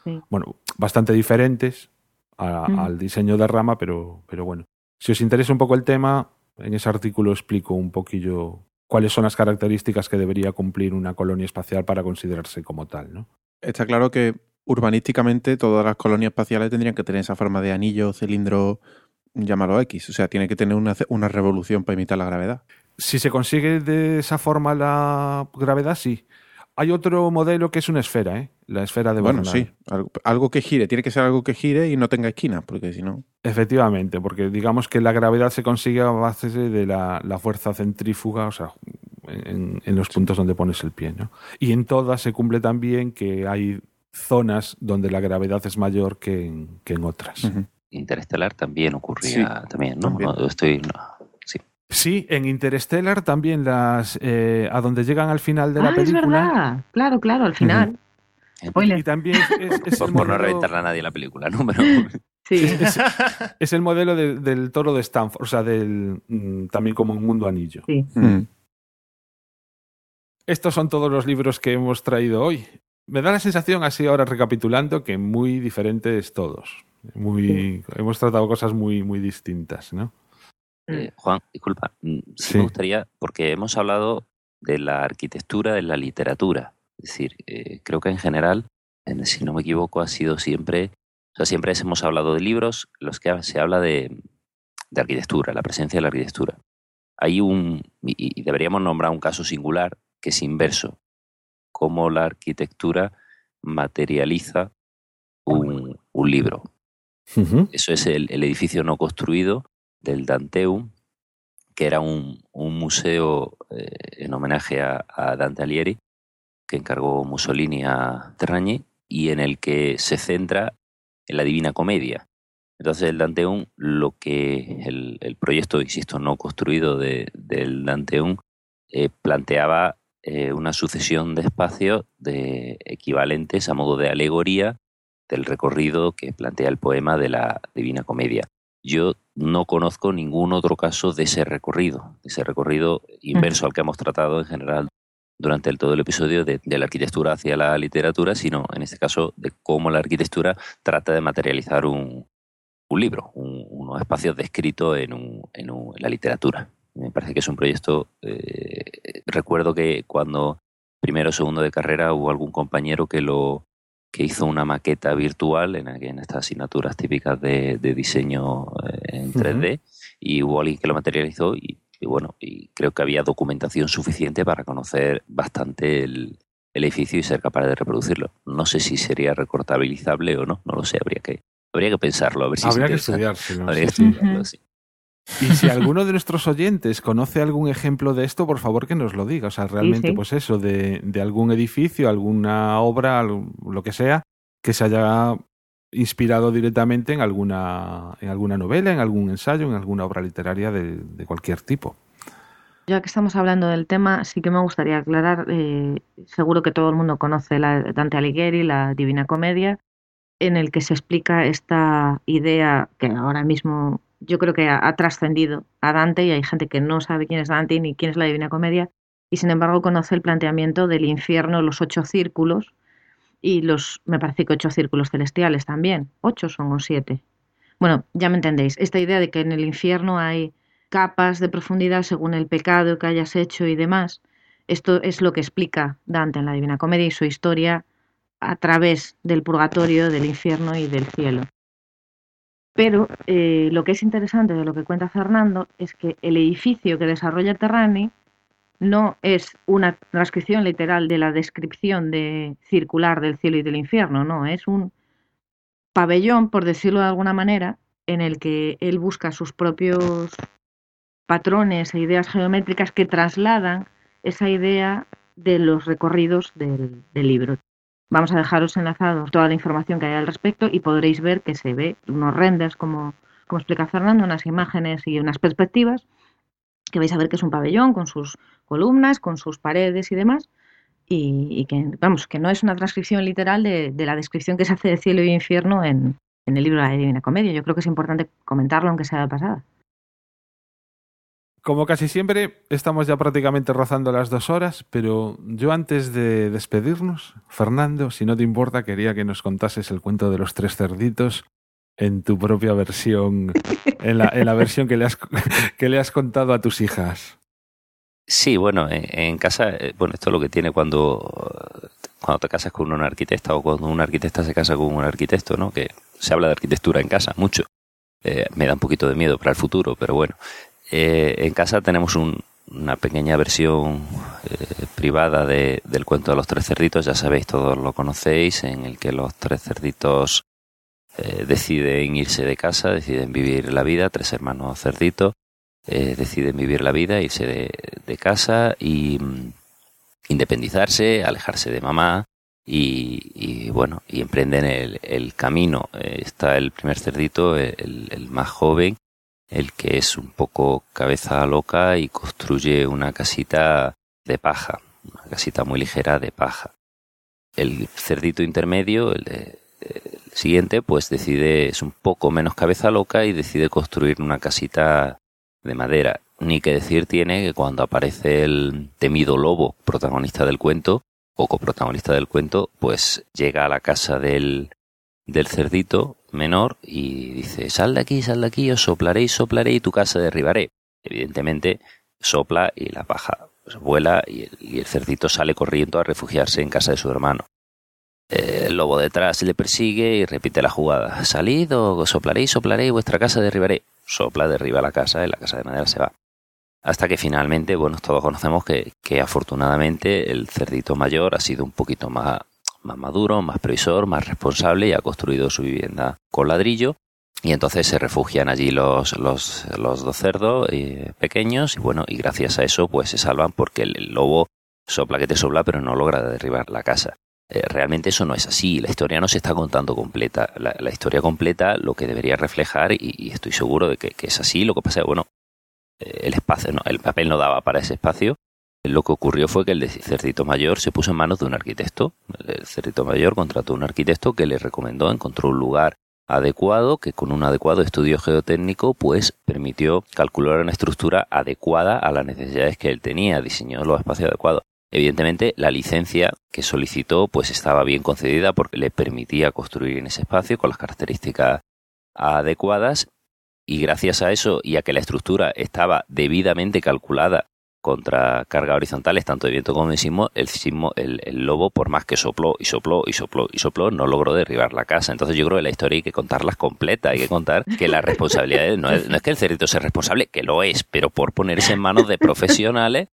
Sí. Bueno, bastante diferentes a- al diseño de rama, pero, pero bueno. Si os interesa un poco el tema, en ese artículo explico un poquillo cuáles son las características que debería cumplir una colonia espacial para considerarse como tal, ¿no? Está claro que urbanísticamente todas las colonias espaciales tendrían que tener esa forma de anillo, cilindro, llámalo X. O sea, tiene que tener una, una revolución para imitar la gravedad. Si se consigue de esa forma la gravedad, sí. Hay otro modelo que es una esfera, ¿eh? La esfera de bueno, sí. Algo, algo que gire. Tiene que ser algo que gire y no tenga esquinas, porque si no... Efectivamente, porque digamos que la gravedad se consigue a base de la, la fuerza centrífuga, o sea, en, en los puntos donde pones el pie, ¿no? Y en todas se cumple también que hay zonas donde la gravedad es mayor que en, que en otras. Interestelar también ocurría también, ¿no? también. No, estoy, no, sí. Sí, en Interstellar también las eh, a donde llegan al final de la ah, es película. verdad. Claro, claro, al final. Y Spoiler. también es, es- es Por, el por no modelo- reventarla a nadie la película, ¿no? Pero, Sí. es- es el modelo de- del toro de Stanford, o sea, del mm, también como un mundo anillo. sí. Mm. Estos son todos los libros que hemos traído hoy. Me da la sensación, así ahora recapitulando, que muy diferentes todos. Muy, Hemos tratado cosas muy, muy distintas, ¿no? eh, Juan, disculpa, mm, sí, Sí. me gustaría, porque hemos hablado de la arquitectura de la literatura. Es decir, eh, creo que en general, en- si no me equivoco, ha sido siempre, o sea, siempre hemos hablado de libros, los que se habla de, de arquitectura, la presencia de la arquitectura. Hay un, y, y deberíamos nombrar un caso singular, que es inverso, cómo la arquitectura materializa un, un libro. Eso es el, edificio no construido del Danteum, que era un, museo eh, en homenaje a, Dante Alighieri, que encargó Mussolini a Terragni, y en el que se centra en la Divina Comedia. Entonces el Danteum, lo que el, proyecto, insisto, no construido de- del Danteum, eh, planteaba eh, una sucesión de espacios de equivalentes a modo de alegoría del recorrido que plantea el poema de la Divina Comedia. Yo no conozco ningún otro caso de ese recorrido, de ese recorrido inverso al que hemos tratado en general durante el, todo el episodio de, de la arquitectura hacia la literatura, sino en este caso de cómo la arquitectura trata de materializar un, un libro, un- unos espacios descritos en, un- en un- en la literatura. Me parece que es un proyecto. eh, recuerdo que cuando primero o segundo de carrera hubo algún compañero que lo que hizo una maqueta virtual en, en estas asignaturas típicas de, de diseño eh, en 3D y hubo alguien que lo materializó y, y bueno, y creo que había documentación suficiente para conocer bastante el, el edificio y ser capaz de reproducirlo. No sé si sería recortabilizable o no, no lo sé, habría que, habría que pensarlo, a ver si Habría que. Habría que sí, sí. Y si alguno de nuestros oyentes conoce algún ejemplo de esto, por favor que nos lo diga. O sea, realmente, sí. pues eso, de, de algún edificio, alguna obra, lo que sea, que se haya inspirado directamente en alguna, en alguna novela, en algún ensayo, en alguna obra literaria de, de cualquier tipo. Ya que estamos hablando del tema, sí que me gustaría aclarar, eh, seguro que todo el mundo conoce la Dante Alighieri, la Divina Comedia, en el que se explica esta idea que ahora mismo yo creo que ha, trascendido a Dante y hay gente que no sabe quién es Dante ni quién es la Divina Comedia y sin embargo conoce el planteamiento del infierno, los ocho círculos y los, me parece que ocho círculos celestiales también, ocho son o siete. Bueno, ya me entendéis, esta idea de que en el infierno hay capas de profundidad según el pecado que hayas hecho y demás. Esto es lo que explica Dante en la Divina Comedia y su historia a través del purgatorio, del infierno y del cielo. Pero eh, lo que es interesante de lo que cuenta Fernando es que el edificio que desarrolla Terrani no es una transcripción literal de la descripción de circular del cielo y del infierno, no, es un pabellón, por decirlo de alguna manera, en el que él busca sus propios patrones e ideas geométricas que trasladan esa idea de los recorridos del, del libro. Vamos a dejaros enlazados toda la información que hay al respecto y podréis ver que se ve unos renders, como, como explica Fernando, unas imágenes y unas perspectivas que vais a ver que es un pabellón con sus columnas, con sus paredes y demás, y, y que, vamos, que no es una transcripción literal de, de, la descripción que se hace de cielo y infierno en, en el libro de la Divina Comedia. Yo creo que es importante comentarlo, aunque sea de pasada. Como casi siempre, estamos ya prácticamente rozando las dos horas, pero yo antes de despedirnos, Fernando, si no te importa, quería que nos contases el cuento de los tres cerditos en tu propia versión, en la, en la versión que le, has, que le has contado a tus hijas. Sí, bueno, en, casa, eh, bueno, esto es lo que tiene cuando, cuando te casas con un arquitecta o cuando un arquitecta se casa con un arquitecto, ¿no? Que se habla de arquitectura en casa, mucho. Eh, me da un poquito de miedo para el futuro, pero bueno. Eh, en casa tenemos un, una pequeña versión eh, privada de, del cuento de los tres cerditos, ya sabéis, todos lo conocéis, en el que los tres cerditos eh, deciden irse de casa, deciden vivir la vida, tres hermanos cerditos, eh, deciden vivir la vida, irse de, de casa y mm, independizarse, alejarse de mamá y, y bueno, y emprenden el, el camino. Está el primer cerdito, el más joven, el que es un poco cabeza loca y construye una casita de paja, una casita muy ligera de paja. El cerdito intermedio, el, siguiente, pues decide, es un poco menos cabeza loca y decide construir una casita de madera. Ni que decir tiene que cuando aparece el temido lobo, protagonista del cuento, o coprotagonista del cuento, pues llega a la casa del, del cerdito menor y dice, sal de aquí, sal de aquí, os soplaré y soplaré y tu casa derribaré. Evidentemente sopla y la paja vuela y el, y el, cerdito sale corriendo a refugiarse en casa de su hermano. Eh, el lobo detrás le persigue y repite la jugada. Salid o soplaré y soplaré y vuestra casa derribaré. Sopla, derriba la casa y la casa de madera se va. Hasta que finalmente, bueno, todos conocemos que, que afortunadamente el cerdito mayor ha sido un poquito más más maduro, más previsor, más responsable y ha construido su vivienda con ladrillo. Y entonces se refugian allí los, los, los dos cerdos eh, pequeños y bueno, y gracias a eso pues se salvan porque el, lobo sopla que te sopla pero no logra derribar la casa. Eh, realmente eso no es así, la historia no se está contando completa. La, historia completa lo que debería reflejar, y, y estoy seguro de que, que, es así, lo que pasa es, bueno, eh, el espacio, no, el papel no daba para ese espacio, lo que ocurrió fue que el cerdito mayor se puso en manos de un arquitecto. El cerdito mayor contrató a un arquitecto que le recomendó, encontró un lugar adecuado que con un adecuado estudio geotécnico pues permitió calcular una estructura adecuada a las necesidades que él tenía, diseñó los espacios adecuados. Evidentemente la licencia que solicitó pues estaba bien concedida porque le permitía construir en ese espacio con las características adecuadas y gracias a eso y a que la estructura estaba debidamente calculada contra cargas horizontales, tanto de viento como de sismo, el sismo, el, lobo, por más que sopló y sopló y sopló y sopló, no logró derribar la casa. Entonces yo creo que la historia hay que contarlas completa, hay que contar que la responsabilidad no es, no es que el cerdito sea responsable, que lo es, pero por ponerse en manos de profesionales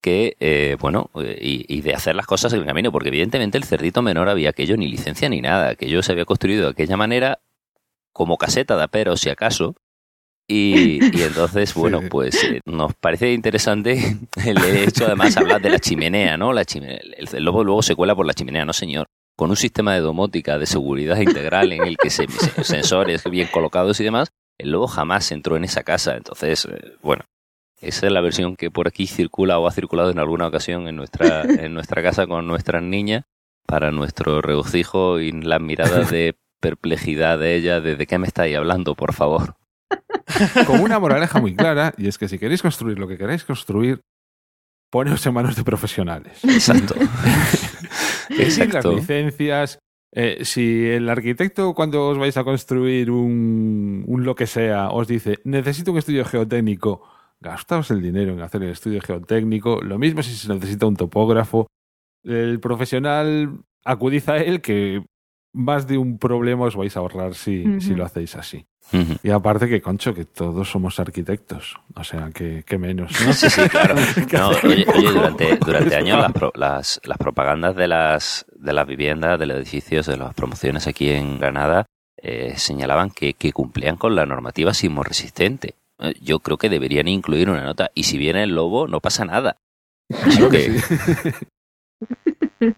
que, eh, bueno, y, y, de hacer las cosas en el camino, porque evidentemente el cerdito menor había aquello ni licencia ni nada, que yo se había construido de aquella manera como caseta de pero si acaso, y, y, entonces, bueno, pues eh, nos parece interesante el hecho, además, hablar de la chimenea, ¿no? La chimenea, el, el, lobo luego se cuela por la chimenea, no señor. Con un sistema de domótica de seguridad integral en el que se, se, sensores bien colocados y demás, el lobo jamás entró en esa casa. Entonces, eh, bueno, esa es la versión que por aquí circula o ha circulado en alguna ocasión en nuestra, en nuestra casa con nuestras niñas para nuestro regocijo y las miradas de perplejidad de ella de de qué me estáis hablando, por favor con una moraleja muy clara, y es que si queréis construir lo que queráis construir, poneos en manos de profesionales. Exacto. Exacto. las licencias. Eh, si el arquitecto, cuando os vais a construir un, un, lo que sea, os dice, necesito un estudio geotécnico, gastaos el dinero en hacer el estudio geotécnico. Lo mismo si se necesita un topógrafo. El profesional acudid a él, que más de un problema os vais a ahorrar si, uh -huh. si lo hacéis así. Uh -huh. Y aparte que, concho, que todos somos arquitectos. O sea, que, que menos. ¿no? Sí, sí, claro. no, oye, oye, durante, durante años las, pro, las, las, propagandas de las, de las viviendas, de los edificios, de las promociones aquí en Granada, eh, señalaban que, que cumplían con la normativa sismoresistente. Eh, yo creo que deberían incluir una nota. Y si viene el lobo, no pasa nada. Claro que...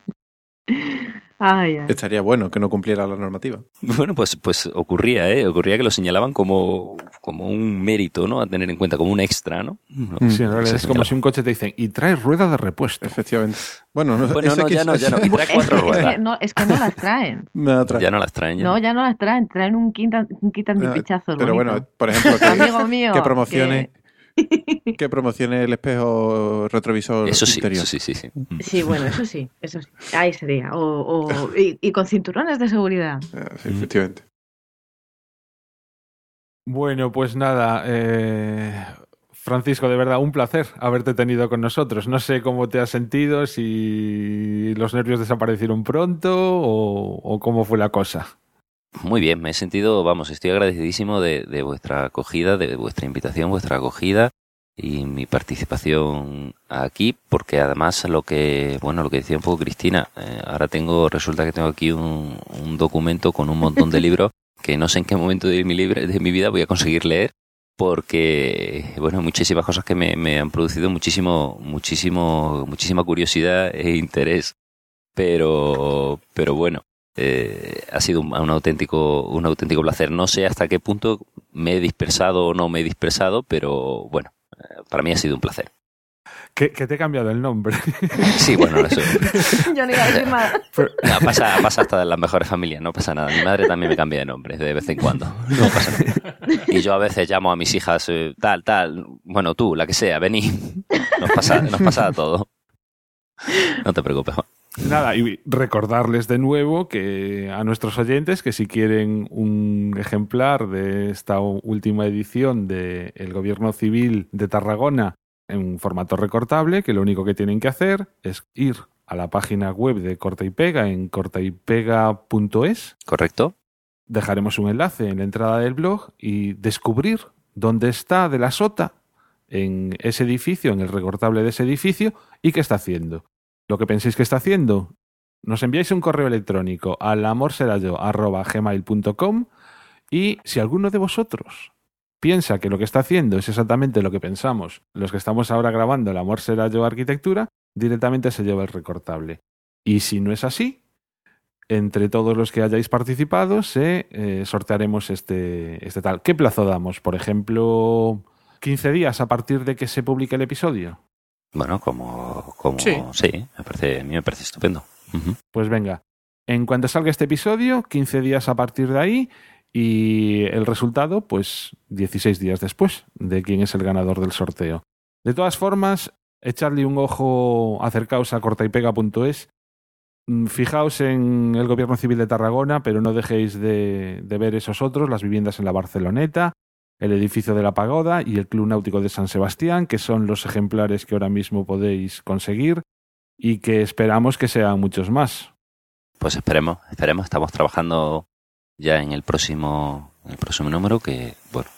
Ay, ay. Estaría bueno que no cumpliera la normativa. Bueno, pues, pues ocurría, ¿eh? Ocurría que lo señalaban como, como un mérito, ¿no? A tener en cuenta, como un extra, ¿no? No, Sí, en realidad ese es como si un coche te dicen, y trae rueda de repuesto. Efectivamente. Bueno, no, Bueno, no, que- ya no, ya no. Y trae Es cuatro que, es, ruedas. que no, es que no las traen. Me atrae. Ya no las traen ya. No, ya no las traen. Traen un kit, an- un kit antipichazos. Pero bonito. bueno, por ejemplo, que, Amigo mío. que promocione que promocione el espejo retrovisor Eso sí, interior. eso sí, sí, sí. Que- Sí, bueno, eso sí, eso sí. Ahí sería. O, o- y, y con cinturones de seguridad. Ah, sí, efectivamente. Bueno, pues nada, eh, Francisco, de verdad, un placer haberte tenido con nosotros. No sé cómo te has sentido, si los nervios desaparecieron pronto o, o cómo fue la cosa. Muy bien, me he sentido, vamos, estoy agradecidísimo de, de vuestra acogida, de vuestra invitación, vuestra acogida y mi participación aquí, porque además lo que, bueno, lo que decía un poco Cristina, eh, ahora tengo, resulta que tengo aquí un, un documento con un montón de libros que no sé en qué momento de mi, libre, de mi vida voy a conseguir leer, porque, bueno, muchísimas cosas que me, me han producido muchísimo, muchísimo, muchísima curiosidad e interés, pero, pero bueno, eh, ha sido un, un auténtico un auténtico placer. No sé hasta qué punto me he dispersado o no me he dispersado, pero bueno, eh, para mí ha sido un placer. Que, que te he cambiado el nombre. Sí, bueno, eso Yo no iba a decir nada. no, pasa, pasa hasta en las mejores familias, no pasa nada. Mi madre también me cambia de nombre de vez en cuando. No pasa nada. Y yo a veces llamo a mis hijas, eh, tal, tal, bueno, tú, la que sea, vení. Nos pasa, nos pasa a todo. No te preocupes, Juan. Nada, y recordarles de nuevo que a nuestros oyentes que si quieren un ejemplar de esta última edición de El Gobierno Civil de Tarragona en formato recortable, que lo único que tienen que hacer es ir a la página web de Corta y Pega en cortaypega.es. ¿Correcto? Dejaremos un enlace en la entrada del blog y descubrir dónde está de la sota en ese edificio, en el recortable de ese edificio, y qué está haciendo. Lo que penséis que está haciendo, nos enviáis un correo electrónico al amorserayo.gmail.com y si alguno de vosotros piensa que lo que está haciendo es exactamente lo que pensamos los que estamos ahora grabando el Amor Será Yo Arquitectura, directamente se lleva el recortable. Y si no es así, entre todos los que hayáis participado, se eh, sortearemos este, este tal. ¿Qué plazo damos? Por ejemplo, 15 días a partir de que se publique el episodio. Bueno, como, como Sí. sí, me parece, a mí me parece estupendo. Pues venga, en cuanto salga este episodio, 15 días a partir de ahí y el resultado, pues 16 días después de quién es el ganador del sorteo. De todas formas, echadle un ojo, acercaos a cortaypega.es, mm, fijaos en el Gobierno Civil de Tarragona, pero no dejéis de, de ver esos otros, las viviendas en la Barceloneta, el edificio de la Pagoda y el Club Náutico de San Sebastián, que son los ejemplares que ahora mismo podéis conseguir y que esperamos que sean muchos más. Pues esperemos, esperemos. Estamos trabajando ya en el próximo, en el próximo número que, bueno,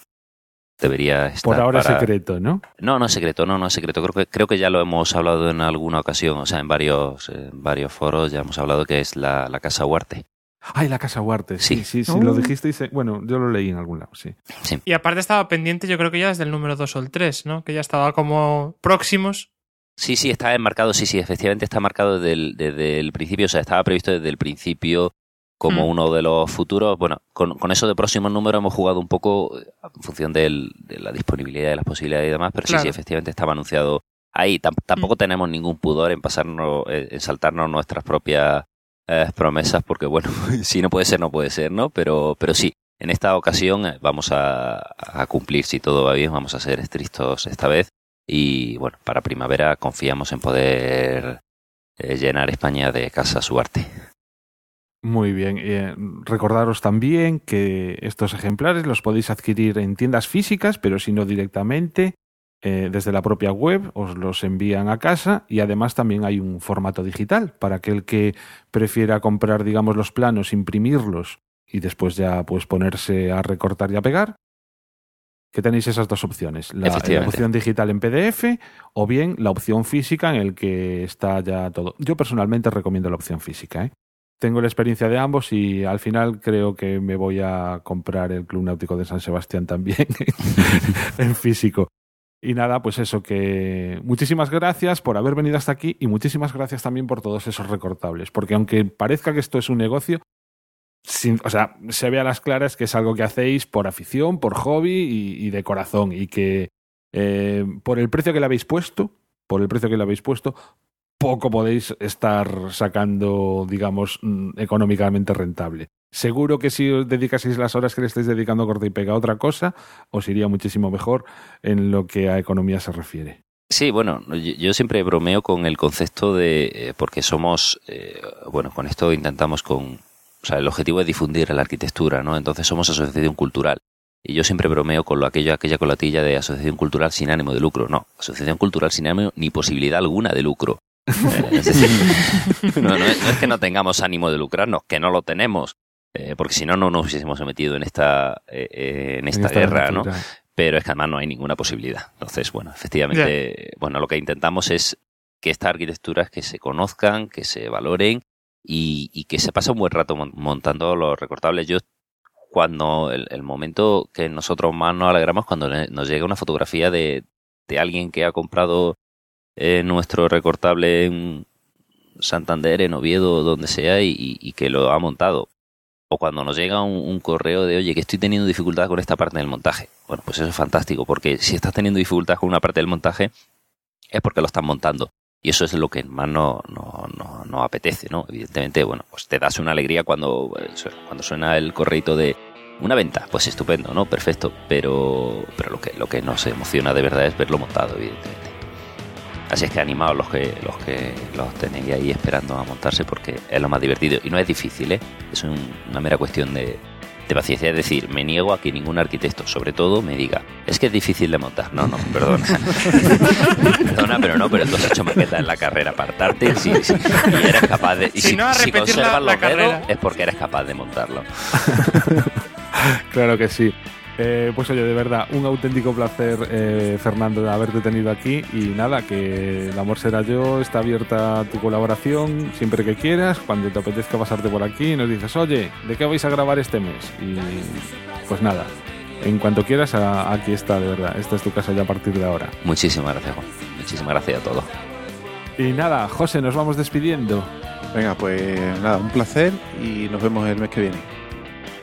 debería estar. Por ahora para- secreto, ¿no? No, no es secreto, no, no es secreto. Creo que, creo que ya lo hemos hablado en alguna ocasión, o sea, en varios, en varios foros ya hemos hablado que es la, la Casa Huarte. Ay, la Casa Huarte. Sí, Sí. sí, sí, Oh. lo dijisteis. en- Bueno, yo lo leí en algún lado, sí. Y aparte estaba pendiente, yo creo que ya desde el número 2 o el 3, ¿no? Que ya estaba como próximos. Sí, sí, está enmarcado, sí, sí, efectivamente está marcado desde el, desde el principio, o sea, estaba previsto desde el principio como Mm. uno de los futuros. Bueno, con, con eso de próximo número hemos jugado un poco eh, en función del- de la disponibilidad de las posibilidades y demás, pero sí, Claro. sí, efectivamente estaba anunciado ahí. Tam- tampoco tenemos ningún pudor en pasarnos, en saltarnos nuestras propias eh, promesas, porque bueno, si no puede ser, no puede ser, ¿no? Pero, pero sí, en esta ocasión eh, vamos a, cumplir, si todo va bien, vamos a ser estrictos esta vez. Y bueno, para primavera confiamos en poder eh, llenar España de casa su arte. Muy bien. Eh, recordaros también que estos ejemplares los podéis adquirir en tiendas físicas, pero si no directamente, eh, desde la propia web os los envían a casa y además también hay un formato digital para aquel que prefiera comprar, digamos, los planos, imprimirlos y después ya pues ponerse a recortar y a pegar. Que tenéis esas dos opciones, la, opción digital en PDF o bien la opción física en el que está ya todo. Yo personalmente recomiendo la opción física, ¿eh? Tengo la experiencia de ambos y al final creo que me voy a comprar el Club Náutico de San Sebastián también en físico. Y nada, pues eso, que muchísimas gracias por haber venido hasta aquí y muchísimas gracias también por todos esos recortables, porque aunque parezca que esto es un negocio, o sea, se ve a las claras que es algo que hacéis por afición, por hobby y, y de corazón. Y que eh, por el precio que le habéis puesto, por el precio que le habéis puesto, poco podéis estar sacando, digamos, mm, económicamente rentable. Seguro que si os dedicaseis las horas que le estáis dedicando a corta y pega a otra cosa, os iría muchísimo mejor en lo que a economía se refiere. Sí, bueno, yo, yo siempre bromeo con el concepto de, eh, porque somos, eh, bueno, con esto intentamos con, o sea, el objetivo es difundir la arquitectura, ¿no? Entonces somos asociación cultural. Y yo siempre bromeo con lo, aquello, aquella colatilla de asociación cultural sin ánimo de lucro. No, asociación cultural sin ánimo ni posibilidad alguna de lucro. Eh, es decir, no, no es, no es que no tengamos ánimo de lucrarnos, que no lo tenemos. Eh, porque si no, no nos hubiésemos metido en esta, eh, eh, en esta guerra, ¿no? pero es que además no hay ninguna posibilidad. Entonces, bueno, efectivamente, bueno, lo que intentamos es que estas arquitecturas que se conozcan, que se valoren y, y que se pase un buen rato mon- montando los recortables. Yo, cuando el, el momento que nosotros más nos alegramos cuando nos llega una fotografía de, de alguien que ha comprado eh, nuestro recortable en Santander, en Oviedo, donde sea, y que lo ha montado. O cuando nos llega un, correo de, oye, que estoy teniendo dificultad con esta parte del montaje. Bueno, pues eso es fantástico, porque si estás teniendo dificultad con una parte del montaje, es porque lo estás montando. Y eso es lo que más no, no, no, no apetece, ¿no? Evidentemente, bueno, pues te das una alegría cuando, eh, cuando suena el correito de una venta, pues estupendo, ¿no? Perfecto. Pero, pero lo que, lo que nos emociona de verdad es verlo montado, evidentemente. Así es que animados los que, los que los tenéis ahí esperando a montarse porque es lo más divertido. Y no es difícil, ¿eh? Es un- una mera cuestión de, de paciencia. Es decir, me niego a que ningún arquitecto, sobre todo, me diga, es que es difícil de montar. No, no, perdona. perdona, pero no, pero tú has hecho maqueta en la carrera, apartarte si, si- y eres capaz de... Y Si no, a repetir la- conservas la los dedos, es porque eres capaz de montarlo. Claro que sí. Eh, pues oye, de verdad, un auténtico placer, eh, Fernando, de haberte tenido aquí. Y nada, que el amor será yo, está abierta tu colaboración siempre que quieras. Cuando te apetezca pasarte por aquí, nos dices, oye, ¿de qué vais a grabar este mes? Y pues nada, en cuanto quieras, a- aquí está, de verdad. Esta es tu casa ya a partir de ahora. Muchísimas gracias, Juan. Muchísimas gracias a todos. Y nada, José, nos vamos despidiendo. Venga, pues nada, un placer y nos vemos el mes que viene.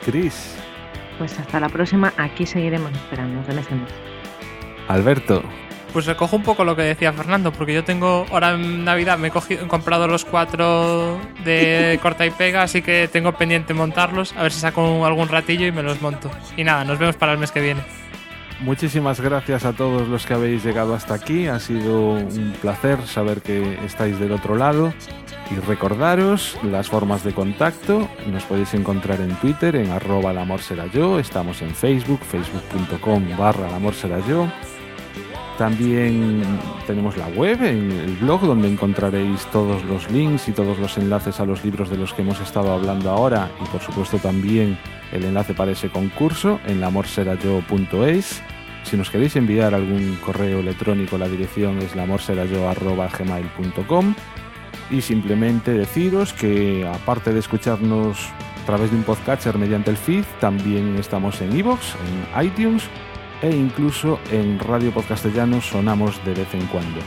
Cris, Pues hasta la próxima, aquí seguiremos esperando de mes en mes. Alberto, Pues recojo un poco lo que decía Fernando, porque yo tengo, ahora en Navidad me he, cogido- he comprado los cuatro de corta y pega, así que tengo pendiente montarlos, a ver si saco algún ratillo y me los monto. Y nada, nos vemos para el mes que viene. Muchísimas gracias a todos los que habéis llegado hasta aquí. Ha sido un placer saber que estáis del otro lado. Y recordaros las formas de contacto. Nos podéis encontrar en Twitter en arroba el amor será yo. Estamos en Facebook, facebook.com barra el amor será yo. También tenemos la web, en el blog, donde encontraréis todos los links y todos los enlaces a los libros de los que hemos estado hablando ahora y por supuesto también el enlace para ese concurso en lamorserayo.es. Si nos queréis enviar algún correo electrónico, la dirección es lamorserayo.gmail.com y simplemente deciros que aparte de escucharnos a través de un podcatcher mediante el feed, también estamos en iVoox, en iTunes e incluso en Radio Podcastellano sonamos de vez en cuando.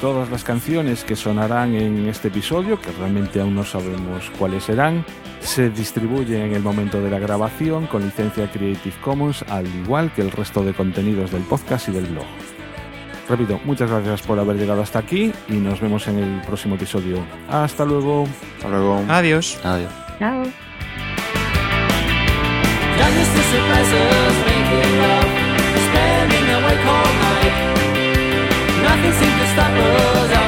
Todas las canciones que sonarán en este episodio, que realmente aún no sabemos cuáles serán, se distribuyen en el momento de la grabación con licencia Creative Commons, al igual que el resto de contenidos del podcast y del blog. Repito, muchas gracias por haber llegado hasta aquí y nos vemos en el próximo episodio. Hasta luego. Hasta luego. Adiós. Adiós. Chao. Nothing to stop us.